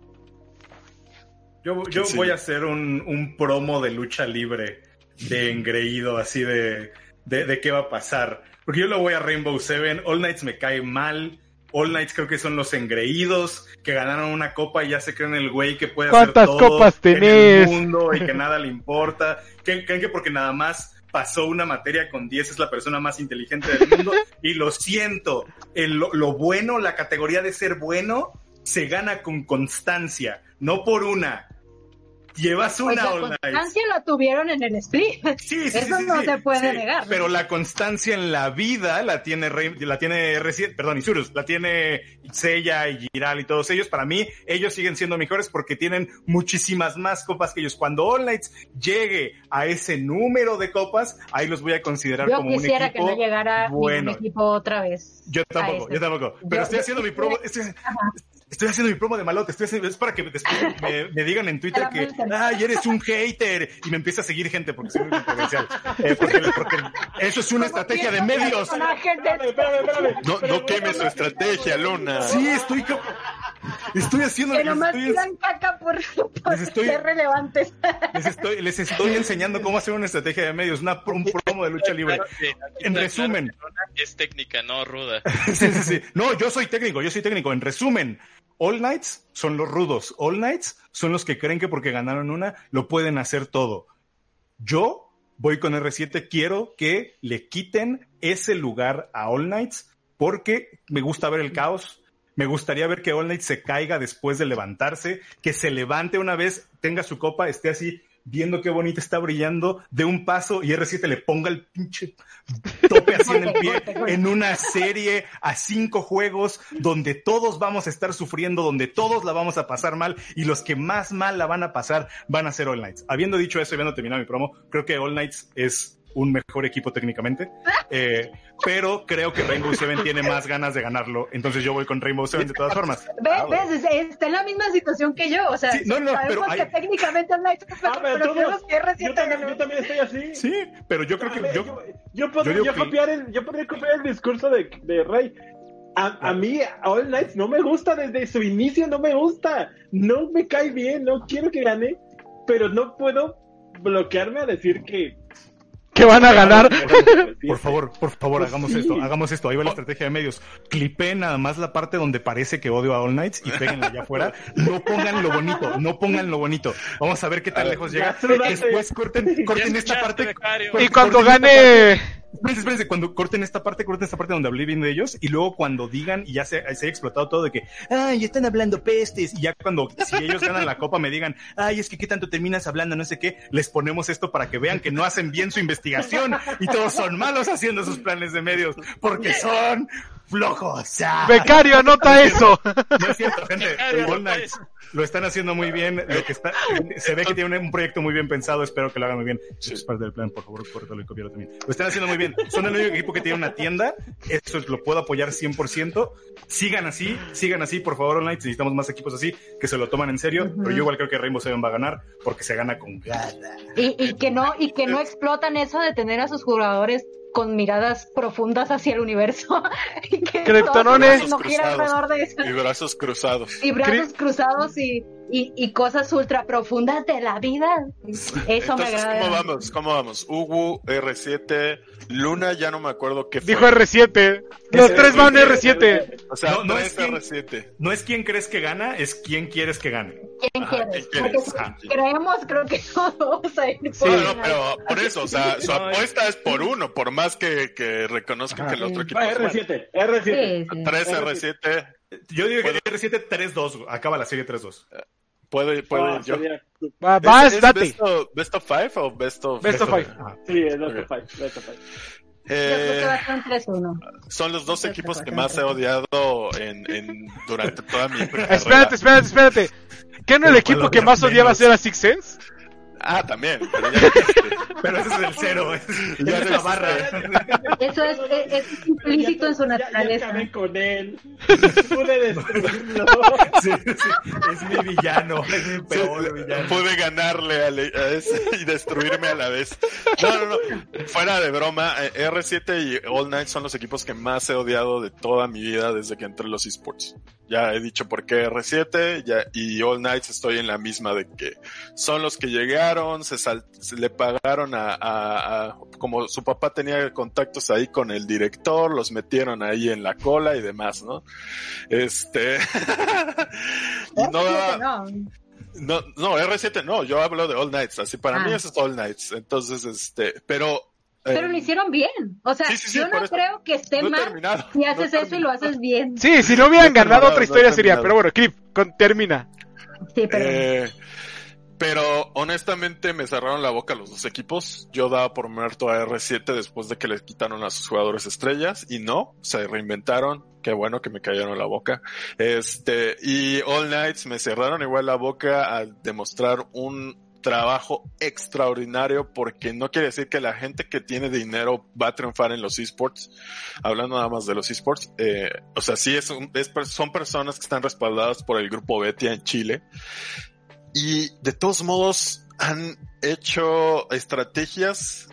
Speaker 3: Yo, yo
Speaker 5: Sí.
Speaker 3: voy a hacer un, un promo de lucha libre de engreído, así de, de, de qué va a pasar. Porque yo lo voy a Rainbow Seven, All Knights me cae mal. All Knights creo que son los engreídos que ganaron una copa y ya se creen el güey que puede hacer
Speaker 1: ¿Cuántas
Speaker 3: todo
Speaker 1: copas
Speaker 3: en el
Speaker 1: tenés?
Speaker 3: mundo y que nada le importa. ¿Creen, creen que porque nada más pasó una materia con 10 es la persona más inteligente del mundo? y lo siento, el- lo, lo bueno, la categoría de ser bueno, se gana con constancia, no por una. Llevas
Speaker 4: Pues
Speaker 3: una
Speaker 4: la
Speaker 3: All Knights.
Speaker 4: constancia la tuvieron en el split.
Speaker 3: Sí, sí,
Speaker 4: Eso
Speaker 3: sí,
Speaker 4: no se puede negar.
Speaker 3: Pero la constancia en la vida la tiene Rey- la tiene R7, perdón, Isurus, la tiene Seiya y Giral y todos ellos. Para mí, ellos siguen siendo mejores porque tienen muchísimas más copas que ellos. Cuando All Knights llegue a ese número de copas, ahí los voy a considerar
Speaker 4: Yo
Speaker 3: como un
Speaker 4: quisiera que no llegara
Speaker 3: bueno.
Speaker 4: ningún equipo otra vez.
Speaker 3: Yo tampoco, yo tampoco. Pero
Speaker 4: Yo-
Speaker 3: estoy
Speaker 4: yo
Speaker 3: haciendo mi promo. Estoy, estoy haciendo mi promo de malote. Estoy haciendo, es para que después me, me digan en Twitter que, ay, eres un hater. Y me empieza a seguir gente porque soy muy controversial. Eh, porque, porque eso es una estrategia de medios.
Speaker 2: Espérame, espérame, espérame.
Speaker 5: No, no
Speaker 2: güey,
Speaker 5: quemes su estrategia, Luna.
Speaker 3: Sí, estoy, estoy haciendo.
Speaker 4: Que
Speaker 3: Les
Speaker 4: nomás
Speaker 3: estoy,
Speaker 4: tiran caca por, por
Speaker 3: Les estoy-
Speaker 4: ser relevantes.
Speaker 3: les, estoy, les estoy enseñando cómo hacer una estrategia de medios, una, un promo de lucha libre. En resumen.
Speaker 6: Es técnica, no ruda.
Speaker 3: Sí, sí, sí. No, yo soy técnico, yo soy técnico. En resumen, All Knights son los rudos. All Knights son los que creen que porque ganaron una lo pueden hacer todo. Yo voy con R7, quiero que le quiten ese lugar a All Knights porque me gusta ver el caos. Me gustaría ver que All Knights se caiga después de levantarse, que se levante una vez, tenga su copa, esté así viendo qué bonita está brillando, de un paso y R7 le ponga el pinche tope así en el pie en una serie a cinco juegos donde todos vamos a estar sufriendo, donde todos la vamos a pasar mal y los que más mal la van a pasar van a ser All Knights. Habiendo dicho eso y habiendo terminado mi promo, creo que All Knights es un mejor equipo técnicamente, eh, pero creo que Rainbow Seven tiene más ganas de ganarlo, entonces yo voy con Rainbow Seven de todas formas.
Speaker 4: Ve- ¿Ves? Es- Está en la misma situación que yo. O sea,
Speaker 3: Sí, no, no,
Speaker 4: sabemos
Speaker 3: pero
Speaker 4: que
Speaker 3: hay-
Speaker 4: técnicamente no hay
Speaker 2: Ah, pero
Speaker 4: pero
Speaker 2: todos-
Speaker 4: que
Speaker 2: yo,
Speaker 4: R7
Speaker 2: también, yo también estoy así.
Speaker 3: Sí, pero yo creo que
Speaker 2: yo,
Speaker 3: yo,
Speaker 2: yo podría,
Speaker 3: yo
Speaker 2: yo
Speaker 3: que-
Speaker 2: copiar el, yo podría copiar el discurso de, de Rey. A, a mí, All Knights no me gusta desde su inicio, no me gusta. No me cae bien, no quiero que gane, pero no puedo bloquearme a decir que
Speaker 1: que van a ganar.
Speaker 3: Por favor, por favor,
Speaker 2: Pues
Speaker 3: hagamos
Speaker 2: sí.
Speaker 3: esto, hagamos esto. Ahí va la estrategia de medios. Clipeen nada más la parte donde parece que odio a All Knights y péguenla allá afuera. No pongan lo bonito, no pongan lo bonito. Vamos a ver qué tan lejos llega. Después corten, corten esta parte.
Speaker 1: Y cuando gane...
Speaker 3: Espérense, espérense, cuando corten esta parte, corten esta parte donde hablé bien de ellos, y luego cuando digan, y ya se, se haya explotado todo de que, ay, están hablando pestes, y ya cuando, si ellos ganan la copa, me digan, ay, es que qué tanto terminas hablando, no sé qué, les ponemos esto para que vean que no hacen bien su investigación, y todos son malos haciendo sus planes de medios, porque son flojos. ¡Ah!
Speaker 1: Becario, anota eso.
Speaker 3: No es cierto, gente.
Speaker 6: Becario,
Speaker 3: Knights lo están haciendo muy bien. Lo que está, se ve que tiene un, proyecto muy bien pensado. Espero que lo hagan muy bien.
Speaker 5: Sí.
Speaker 3: Es parte del plan, por favor, córtalo y copiarlo también. Lo están haciendo muy bien. Son el único equipo que tiene una tienda. Eso es- lo puedo apoyar 100%. Sigan así, sigan así, por favor, All Knights. Necesitamos más equipos así que se lo toman en serio. Pero yo igual creo que Rainbow Seven va a ganar porque se gana con ganas.
Speaker 4: Y, y que no, y que no explotan eso de tener a sus jugadores con miradas profundas hacia el universo. y que
Speaker 1: Kryptonones.
Speaker 4: todo no gira alrededor de eso.
Speaker 5: Y brazos cruzados.
Speaker 4: Y brazos
Speaker 1: Cri-
Speaker 4: cruzados y, y, y cosas ultra profundas de la vida. Eso me
Speaker 5: Entonces,
Speaker 4: agrada.
Speaker 5: ¿cómo vamos? ¿Cómo vamos? Ugu, R7, Luna, ya no me acuerdo qué fue.
Speaker 1: Dijo R7. Los
Speaker 5: Ese-
Speaker 1: tres van R7.
Speaker 5: O sea,
Speaker 3: No, no es quien-
Speaker 5: R7.
Speaker 3: No es quién crees que gana, es quién quieres que gane.
Speaker 4: ¿Quién
Speaker 5: Ajá,
Speaker 4: quieres?
Speaker 5: ¿quién quieres?
Speaker 4: Porque
Speaker 5: Ajá.
Speaker 4: si creemos, creo que todos vamos a ir por
Speaker 5: No,
Speaker 4: una.
Speaker 5: no, pero por eso, o sea, su apuesta es por uno, por más que, que reconozca que el otro equipo
Speaker 2: Ah,
Speaker 5: es bueno.
Speaker 2: R7, R7.
Speaker 4: Sí, sí.
Speaker 5: 3 R7,
Speaker 3: Yo digo que R7 3-2. Acaba la serie 3-2.
Speaker 5: Puede, puede
Speaker 2: Ah,
Speaker 5: yo.
Speaker 2: sería-
Speaker 1: Va,
Speaker 5: ¿Es-
Speaker 1: Vas,
Speaker 5: es
Speaker 1: date.
Speaker 5: Best of, best of five o best of
Speaker 1: Best of five.
Speaker 2: Sí, es Best
Speaker 5: Ok.
Speaker 2: of Five, Best of Five.
Speaker 5: Eh,
Speaker 4: a ser un 3-1.
Speaker 5: son los dos
Speaker 4: Best
Speaker 5: equipos que más he odiado en, en, durante toda mi carrera.
Speaker 1: Espérate, espérate, espérate. ¿Qué no el equipo que más odiaba ser a Six Sense?
Speaker 5: Ah, también, pero ya
Speaker 3: ese es el cero. Es,
Speaker 5: Ya
Speaker 3: es la barra.
Speaker 4: Eso es, es, es implícito en su
Speaker 2: Ya- Ya,
Speaker 4: naturaleza.
Speaker 2: acabé con él. Pude destruirlo.
Speaker 3: Sí, sí, es mi villano. Es mi peor villano.
Speaker 5: Pude ganarle a, a ese y destruirme a la vez. No, no, no. Fuera de broma, eh, R7 y All Night son los equipos que más he odiado de toda mi vida desde que entré en los esports. Ya he dicho por qué R7 ya, y All Nights estoy en la misma de que son los que llegaron, se, sal- se le pagaron a, a- a- como su papá tenía contactos ahí con el director, los metieron ahí en la cola y demás, ¿no? Este... y No,
Speaker 4: no,
Speaker 5: no, R7 no, yo hablo de All Nights, así para
Speaker 4: Ah.
Speaker 5: mí eso es All Nights. Entonces, este, pero... eh,
Speaker 4: pero lo hicieron bien. O sea,
Speaker 5: Sí, sí, sí,
Speaker 4: yo no
Speaker 5: eso.
Speaker 4: creo que esté
Speaker 5: no
Speaker 4: mal si
Speaker 5: no
Speaker 4: haces eso y lo haces bien.
Speaker 1: Sí, si no hubieran
Speaker 5: No
Speaker 1: ganado otra historia sería. Pero bueno, Clip, con- termina.
Speaker 4: Sí, pero
Speaker 5: Eh, pero honestamente me cerraron la boca los dos equipos. Yo daba por muerto a R7 después de que le quitaron a sus jugadores estrellas y no, se reinventaron. Qué bueno que me cayeron la boca. Este, y All Nights me cerraron igual la boca al demostrar un trabajo extraordinario porque no quiere decir que la gente que tiene dinero va a triunfar en los esports. Hablando nada más de los esports, eh, o sea, sí es, un- es son personas que están respaldadas por el grupo Betia en Chile y de todos modos han hecho estrategias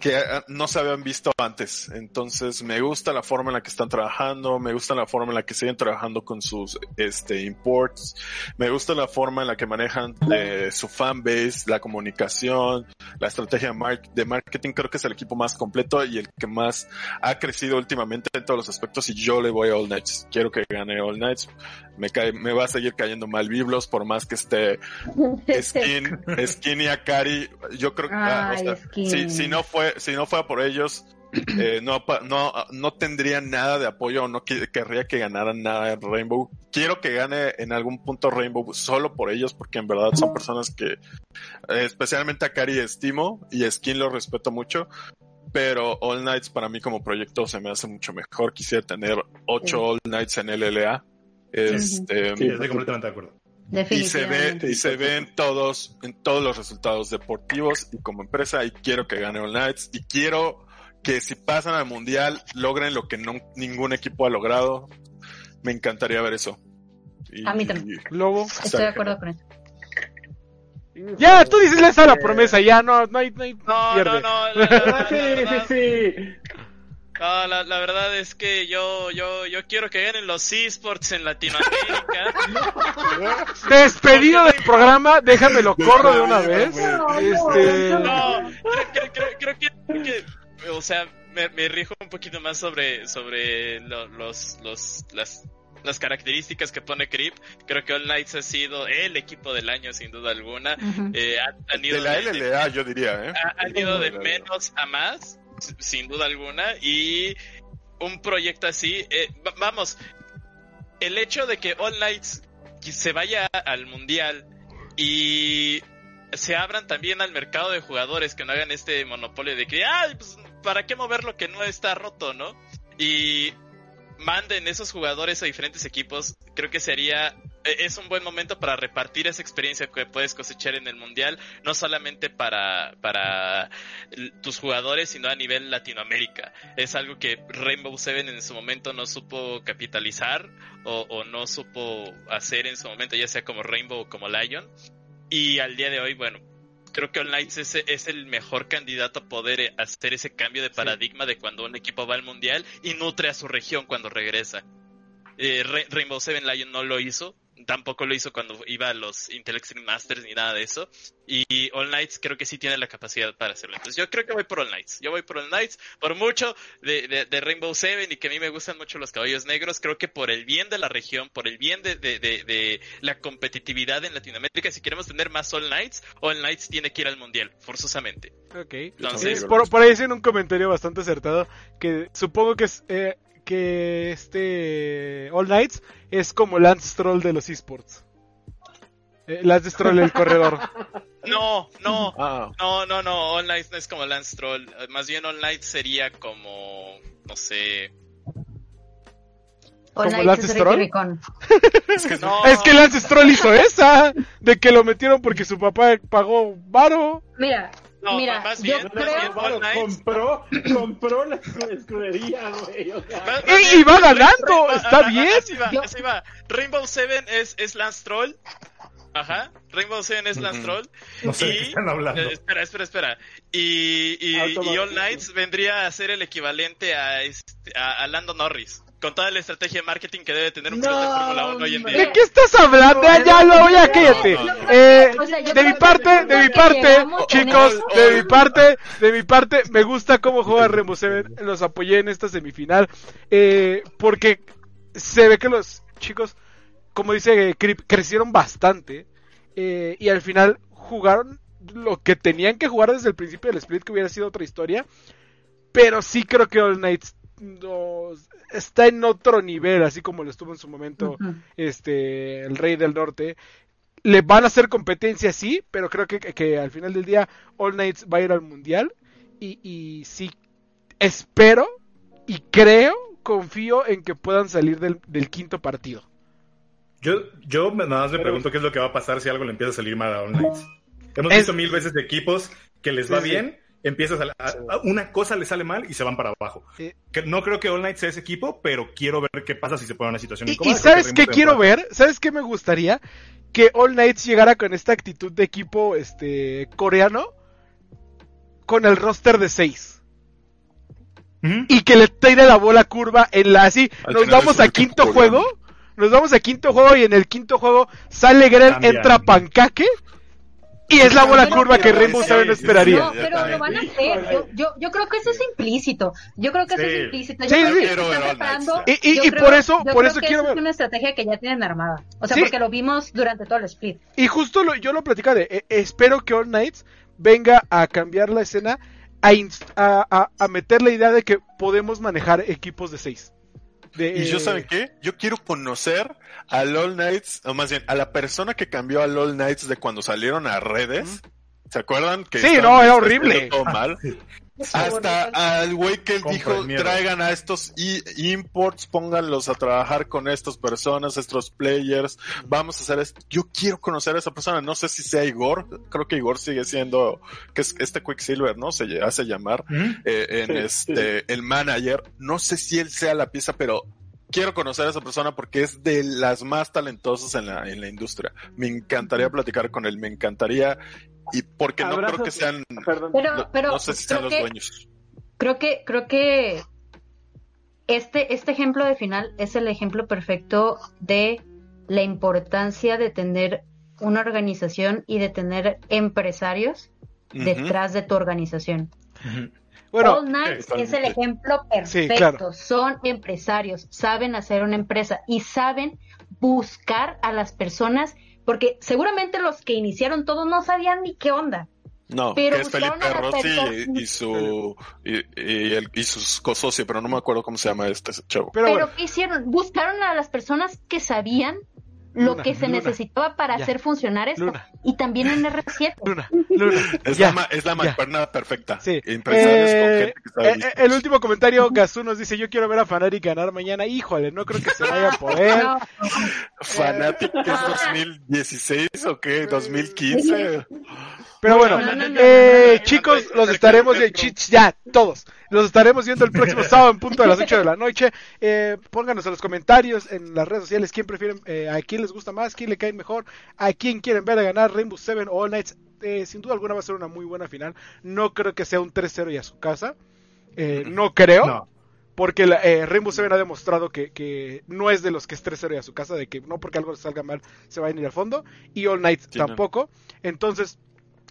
Speaker 5: que ah, no se habían visto antes. Entonces me gusta la forma en la que están trabajando, me gusta la forma en la que siguen trabajando con sus este imports, me gusta la forma en la que manejan eh, su fanbase, la comunicación, la estrategia de marketing. Creo que es el equipo más completo y el que más ha crecido últimamente en todos los aspectos y yo le voy a All Knights. Quiero que gane All Knights. Me cae, me va a seguir cayendo mal Biblos por más que esté Skin, Skin y Akari, yo creo que, ah, o
Speaker 4: Ay,
Speaker 5: sea,
Speaker 4: Skin.
Speaker 5: si, si no fue, si no fuera por ellos, eh, no, no, no tendría nada de apoyo o no querría que ganaran nada en Rainbow. Quiero que gane en algún punto Rainbow solo por ellos, porque en verdad son personas que, eh, especialmente Akari estimo y Skin lo respeto mucho. Pero All Nights para mí como proyecto se me hace mucho mejor. Quisiera tener ocho
Speaker 4: Sí.
Speaker 5: All Nights en LLA. Este,
Speaker 2: Sí.
Speaker 3: Estoy completamente de acuerdo.
Speaker 5: Y se ve y se ve en todos en todos los resultados deportivos y como empresa y quiero que gane All Knights y quiero que si pasan al mundial logren lo que no, ningún equipo ha logrado me encantaría ver eso Y-
Speaker 4: A mí también.
Speaker 1: Lobo.
Speaker 4: Estoy de acuerdo con eso.
Speaker 1: Ya, tú dices esa la promesa, ya, no, no hay, no hay
Speaker 6: No,
Speaker 1: pierde.
Speaker 6: no, no. La, la- la-
Speaker 2: Sí,
Speaker 6: la
Speaker 2: sí,
Speaker 6: verdad,
Speaker 2: sí.
Speaker 6: No, la- la verdad es que yo, yo, yo quiero que ganen los esports en Latinoamérica.
Speaker 1: Despedido del programa, déjame lo corro de una vez. Este.
Speaker 6: No, creo, creo- creo- creo que, o sea, me, me rijo un poquito más sobre, sobre lo- los, los, las, las características que pone Creep. Creo que All Knights ha sido el equipo del año, sin duda alguna.
Speaker 4: Ujú.
Speaker 6: Eh, han, han ido
Speaker 5: De la
Speaker 6: de-
Speaker 5: LLA, yo diría, ¿eh?
Speaker 6: ha- han ido de menos a más, sin duda alguna, y un proyecto así, eh, va- vamos, el hecho de que All Knights se vaya al mundial y se abran también al mercado de jugadores que no hagan este monopolio de que, ay, pues, ¿para qué mover lo que no está roto, no? Y manden esos jugadores a diferentes equipos, creo que sería es un buen momento para repartir esa experiencia que puedes cosechar en el mundial, no solamente para para tus jugadores, sino a nivel Latinoamérica. Es algo que Rainbow Seven en su momento no supo capitalizar o, o no supo hacer en su momento, ya sea como Rainbow o como Lion. Y al día de hoy, bueno, creo que All Knights es, es el mejor candidato a poder eh, hacer ese cambio de paradigma de cuando un equipo va al mundial y nutre a su región cuando regresa. Eh, Rainbow Seven Lion no lo hizo, tampoco lo hizo cuando iba a los Intel Extreme Masters ni nada de eso. Y All Knights creo que sí tiene la capacidad para hacerlo. Entonces yo creo que voy por All Knights. Yo voy por All Knights por mucho de, de- de Rainbow Seven y que a mí me gustan mucho los caballos negros. Creo que por el bien de la región, por el bien de, de- de- de la competitividad en Latinoamérica, si queremos tener más All Knights, All Knights tiene que ir al mundial, forzosamente.
Speaker 1: Ok.
Speaker 6: Entonces,
Speaker 1: Sí, por, por ahí hacen un comentario bastante acertado que supongo que es eh, que este All Knights es como Lance Stroll de los esports. Eh, Lance Stroll el corredor.
Speaker 6: no, no,
Speaker 5: Ah,
Speaker 6: no, no, no. All Knights no es como Lance Troll. Más bien All Knights sería como, no sé.
Speaker 4: All
Speaker 1: ¿Como
Speaker 4: Knights
Speaker 1: Lance
Speaker 4: es
Speaker 1: Stroll?
Speaker 4: Ricky Ricón.
Speaker 5: es que
Speaker 6: No,
Speaker 1: Es que Lance Stroll hizo esa de que lo metieron porque su papá pagó varo.
Speaker 4: Mira,
Speaker 6: no,
Speaker 4: mira,
Speaker 6: más
Speaker 4: yo
Speaker 6: bien, más
Speaker 4: creo-
Speaker 6: bien All Knights.
Speaker 2: compró, compró la escu- escudería, güey. O sea,
Speaker 6: más- más
Speaker 1: Y,
Speaker 6: bien,
Speaker 1: y va ganando,
Speaker 6: Rainbow-
Speaker 1: está bien.
Speaker 6: Así va,
Speaker 4: Yo-
Speaker 6: así va. Rainbow Seven es, es Lance Troll. Ajá. Rainbow Seven es Lance. Troll.
Speaker 3: No sé de
Speaker 6: Y-
Speaker 3: qué están hablando.
Speaker 6: Eh, espera, espera, espera. Y, y, y All Knights vendría a ser el equivalente a, este, a, a Lando Norris. Con toda la estrategia de marketing que debe tener un piloto de
Speaker 2: No,
Speaker 6: Fórmula 1 hoy en día.
Speaker 1: ¿De qué estás hablando? Ya, ya, lo, ya, cállate. Eh,
Speaker 4: O sea, yo
Speaker 1: de mi parte, de mi parte, chicos, de mi parte, de mi parte, me gusta cómo juega Remo Seven. Los apoyé en esta semifinal. Eh, porque se ve que los chicos, como dice Crip, crecieron bastante. eh, y al final jugaron lo que tenían que jugar desde el principio del split, que hubiera sido otra historia. Pero sí creo que All Knights no- está en otro nivel, así como lo estuvo en su momento este el Rey del Norte. Le van a hacer competencia, sí, pero creo que, que- que al final del día All Knights va a ir al Mundial. Y, y sí, espero y creo, confío en que puedan salir del, del quinto partido.
Speaker 3: Yo, yo nada más me
Speaker 2: Pero-
Speaker 3: pregunto qué es lo que va a pasar si algo le empieza a salir mal a All Knights. Hemos
Speaker 1: Es-
Speaker 3: visto mil veces de equipos que les va
Speaker 1: Sí, sí.
Speaker 3: bien, empiezas a, a- a- una cosa le sale mal y se van para abajo.
Speaker 1: Sí.
Speaker 3: Que no creo que All Knights sea ese equipo, pero quiero ver qué pasa si se pone en una situación
Speaker 1: Y,
Speaker 3: incómoda.
Speaker 1: y ¿sabes qué quiero ver? ¿Sabes qué me gustaría? Que All Knights llegara con esta actitud de equipo este coreano con el roster de 6
Speaker 3: puede- Ujú.
Speaker 1: y que le tire la bola curva en la así.
Speaker 5: Al
Speaker 1: Nos vamos a quinto
Speaker 5: coreano.
Speaker 1: juego. Nos vamos a quinto juego y en el quinto juego sale Grell, entra Pancaque y es la bola curva que Rainbow Seven no esperaría.
Speaker 4: No, pero lo van a hacer. Yo, yo, yo creo que eso es implícito. Yo creo que eso
Speaker 3: Sí.
Speaker 4: es implícito. Yo
Speaker 1: Sí,
Speaker 4: creo
Speaker 1: sí.
Speaker 4: que están preparando.
Speaker 5: Knights,
Speaker 1: Y- y-
Speaker 4: yo
Speaker 1: y
Speaker 4: creo-
Speaker 1: por eso-
Speaker 4: yo
Speaker 1: por
Speaker 4: creo
Speaker 1: eso
Speaker 4: que
Speaker 1: quiero ver.
Speaker 4: Es una estrategia que ya tienen armada. O sea,
Speaker 1: Sí.
Speaker 4: porque lo vimos durante todo el split.
Speaker 1: Y justo lo- yo lo platicaré. Eh, espero que All Knights venga a cambiar la escena, a, a- a meter la idea de que podemos manejar equipos de 6.
Speaker 5: Y yo, ¿saben qué? Yo quiero conocer a LOL Knights, o más bien, a la persona que cambió a LOL Knights de cuando salieron a redes. ¿Se acuerdan? Que
Speaker 1: Sí, no, era
Speaker 5: haciendo
Speaker 1: horrible.
Speaker 5: todo mal. Hasta al güey que él dijo, traigan a estos imports, pónganlos a trabajar con estas personas, estos players, vamos a hacer esto. Yo quiero conocer a esa persona, no sé si sea Igor, creo que Igor sigue siendo, que es este Quicksilver, ¿no? Se hace llamar eh, en
Speaker 2: Sí,
Speaker 5: este el manager. No sé si él sea la pieza, pero quiero conocer a esa persona porque es de las más talentosas en la, en la industria. Me encantaría platicar con él, me encantaría y porque no creo que sean,
Speaker 2: Perdón.
Speaker 4: Pero,
Speaker 5: no,
Speaker 4: pero
Speaker 5: no sé si sean los
Speaker 4: que-
Speaker 5: dueños.
Speaker 4: Creo que, creo que este, este ejemplo de final es el ejemplo perfecto de la importancia de tener una organización y de tener empresarios detrás de tu organización.
Speaker 3: Ujú.
Speaker 1: Bueno,
Speaker 4: All Night es el ejemplo
Speaker 1: Sí,
Speaker 4: perfecto.
Speaker 1: claro.
Speaker 4: Son empresarios, saben hacer una empresa y saben buscar a las personas, porque seguramente los que iniciaron todo no sabían ni qué onda.
Speaker 5: No,
Speaker 4: Pero
Speaker 5: que es
Speaker 4: buscaron
Speaker 5: Felipe Rossi y, y su y, y el, y sus co-socio, pero no me acuerdo cómo se llama este chavo.
Speaker 1: pero
Speaker 4: Pero,
Speaker 1: bueno,
Speaker 4: ¿qué hicieron? Buscaron a las personas que sabían lo
Speaker 1: Luna,
Speaker 4: que se
Speaker 1: Luna.
Speaker 4: necesitaba para
Speaker 1: Ya.
Speaker 4: hacer funcionar esto.
Speaker 1: Luna.
Speaker 4: Y también en R7.
Speaker 1: Luna, Luna.
Speaker 5: Es
Speaker 1: ya,
Speaker 5: la, ma- es la mancuerna perfecta.
Speaker 1: Sí.
Speaker 5: Empresarios con
Speaker 1: Eh,
Speaker 5: gente que sabe
Speaker 1: eh, el último comentario, Gazú nos dice, yo quiero ver a Fanari ganar mañana. Híjole, no creo que se vaya a poder.
Speaker 4: No,
Speaker 5: Fanatic es 2016 o qué? 2015.
Speaker 1: Pero bueno,
Speaker 4: No, no, no,
Speaker 1: eh,
Speaker 6: no, no,
Speaker 1: chicos, los estaremos de ya, todos. Los estaremos viendo el próximo sábado en punto de las 8 de la noche. Eh, pónganos en los comentarios en las redes sociales quién prefieren, eh, a quién les gusta más, quién le cae mejor, a quién quieren ver a ganar Rainbow Seven o All Nights. Eh, sin duda alguna va a ser una muy buena final. No creo que sea un 3-0 y a su casa. Eh, no creo.
Speaker 7: No.
Speaker 1: Porque la- eh, Rainbow Seven ha demostrado que, que no es de los que es 3-0 y a su casa, de que no porque algo salga mal se va a ir al fondo. Y All Night
Speaker 5: Sí, no.
Speaker 1: tampoco. Entonces,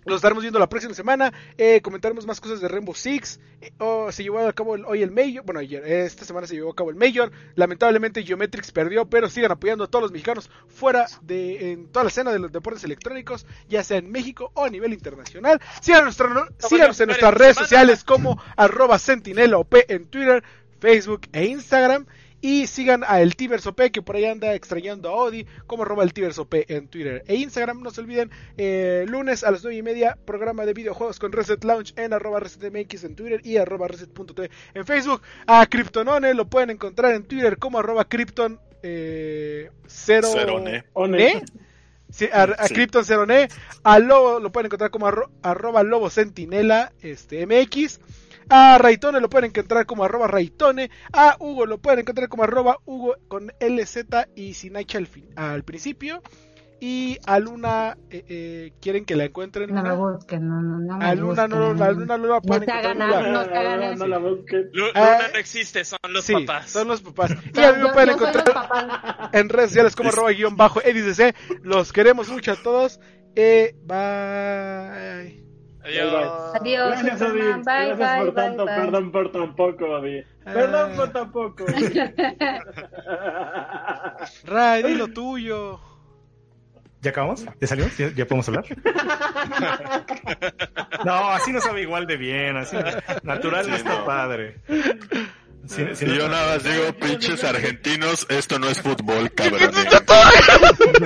Speaker 1: los estaremos viendo la próxima semana. Eh, comentaremos más cosas de Rainbow Six. Eh, oh, se llevó a cabo el- hoy el Major. Bueno, ayer, esta semana se llevó a cabo el Major. Lamentablemente Geometrix perdió, pero sigan apoyando a todos los mexicanos fuera de en toda la escena de los deportes electrónicos, ya sea en México o a nivel internacional. Síganos, nuestra- síganos en nuestras redes sociales como arroba sentinelop en Twitter, Facebook e Instagram. Y sigan a El Tibers OP, que por ahí anda extrañando a Odi, como arroba el Tibers OP en Twitter e Instagram. No se olviden, eh, lunes a las 9 y media, programa de videojuegos con Reset Launch en arroba ResetMX en Twitter y arroba Reset.tv en Facebook. A Kryptonone lo pueden encontrar en Twitter como arroba Krypton eh, cero
Speaker 5: Cerone.
Speaker 2: One.
Speaker 1: ¿Ne? Sí, a, a
Speaker 5: Sí.
Speaker 1: Krypton Cerone, a Lobo lo pueden encontrar como arro- arroba Lobo Sentinela este, MX, a Raitone lo pueden encontrar como arroba Raitone, a Hugo lo pueden encontrar como arroba Hugo con LZ y sin H al, fin- al principio, y a Luna, eh, eh, ¿quieren que la encuentren?
Speaker 4: no
Speaker 1: Luna?
Speaker 4: busquen, no, no, no me
Speaker 1: A Luna no,
Speaker 4: busquen.
Speaker 1: a Luna no la pueden
Speaker 4: hagan
Speaker 1: encontrar.
Speaker 4: no
Speaker 2: no, no la busquen.
Speaker 1: Ah,
Speaker 6: Luna no existe, son los
Speaker 1: Sí,
Speaker 6: papás.
Speaker 1: son los papás. Y a mí me pueden encontrar en redes sociales como arroba guion bajo. Los queremos mucho a todos. Eh, bye.
Speaker 6: Adiós.
Speaker 4: Adiós,
Speaker 2: Gracias.
Speaker 4: Bye,
Speaker 2: Gracias
Speaker 4: bye,
Speaker 2: por
Speaker 4: bye,
Speaker 2: tanto,
Speaker 4: bye.
Speaker 2: perdón por tan poco, Odi.
Speaker 1: Ah.
Speaker 2: Perdón por tan poco.
Speaker 1: Ray, di lo tuyo.
Speaker 7: ¿Ya acabamos? ¿Ya salimos? ¿Ya, ya podemos hablar? No, así no sabe igual de bien. Así no- natural no está
Speaker 5: no.
Speaker 7: padre. Si- si
Speaker 5: Y
Speaker 7: no-
Speaker 5: yo nada más digo, pinches argentinos, esto no es fútbol, cabrón.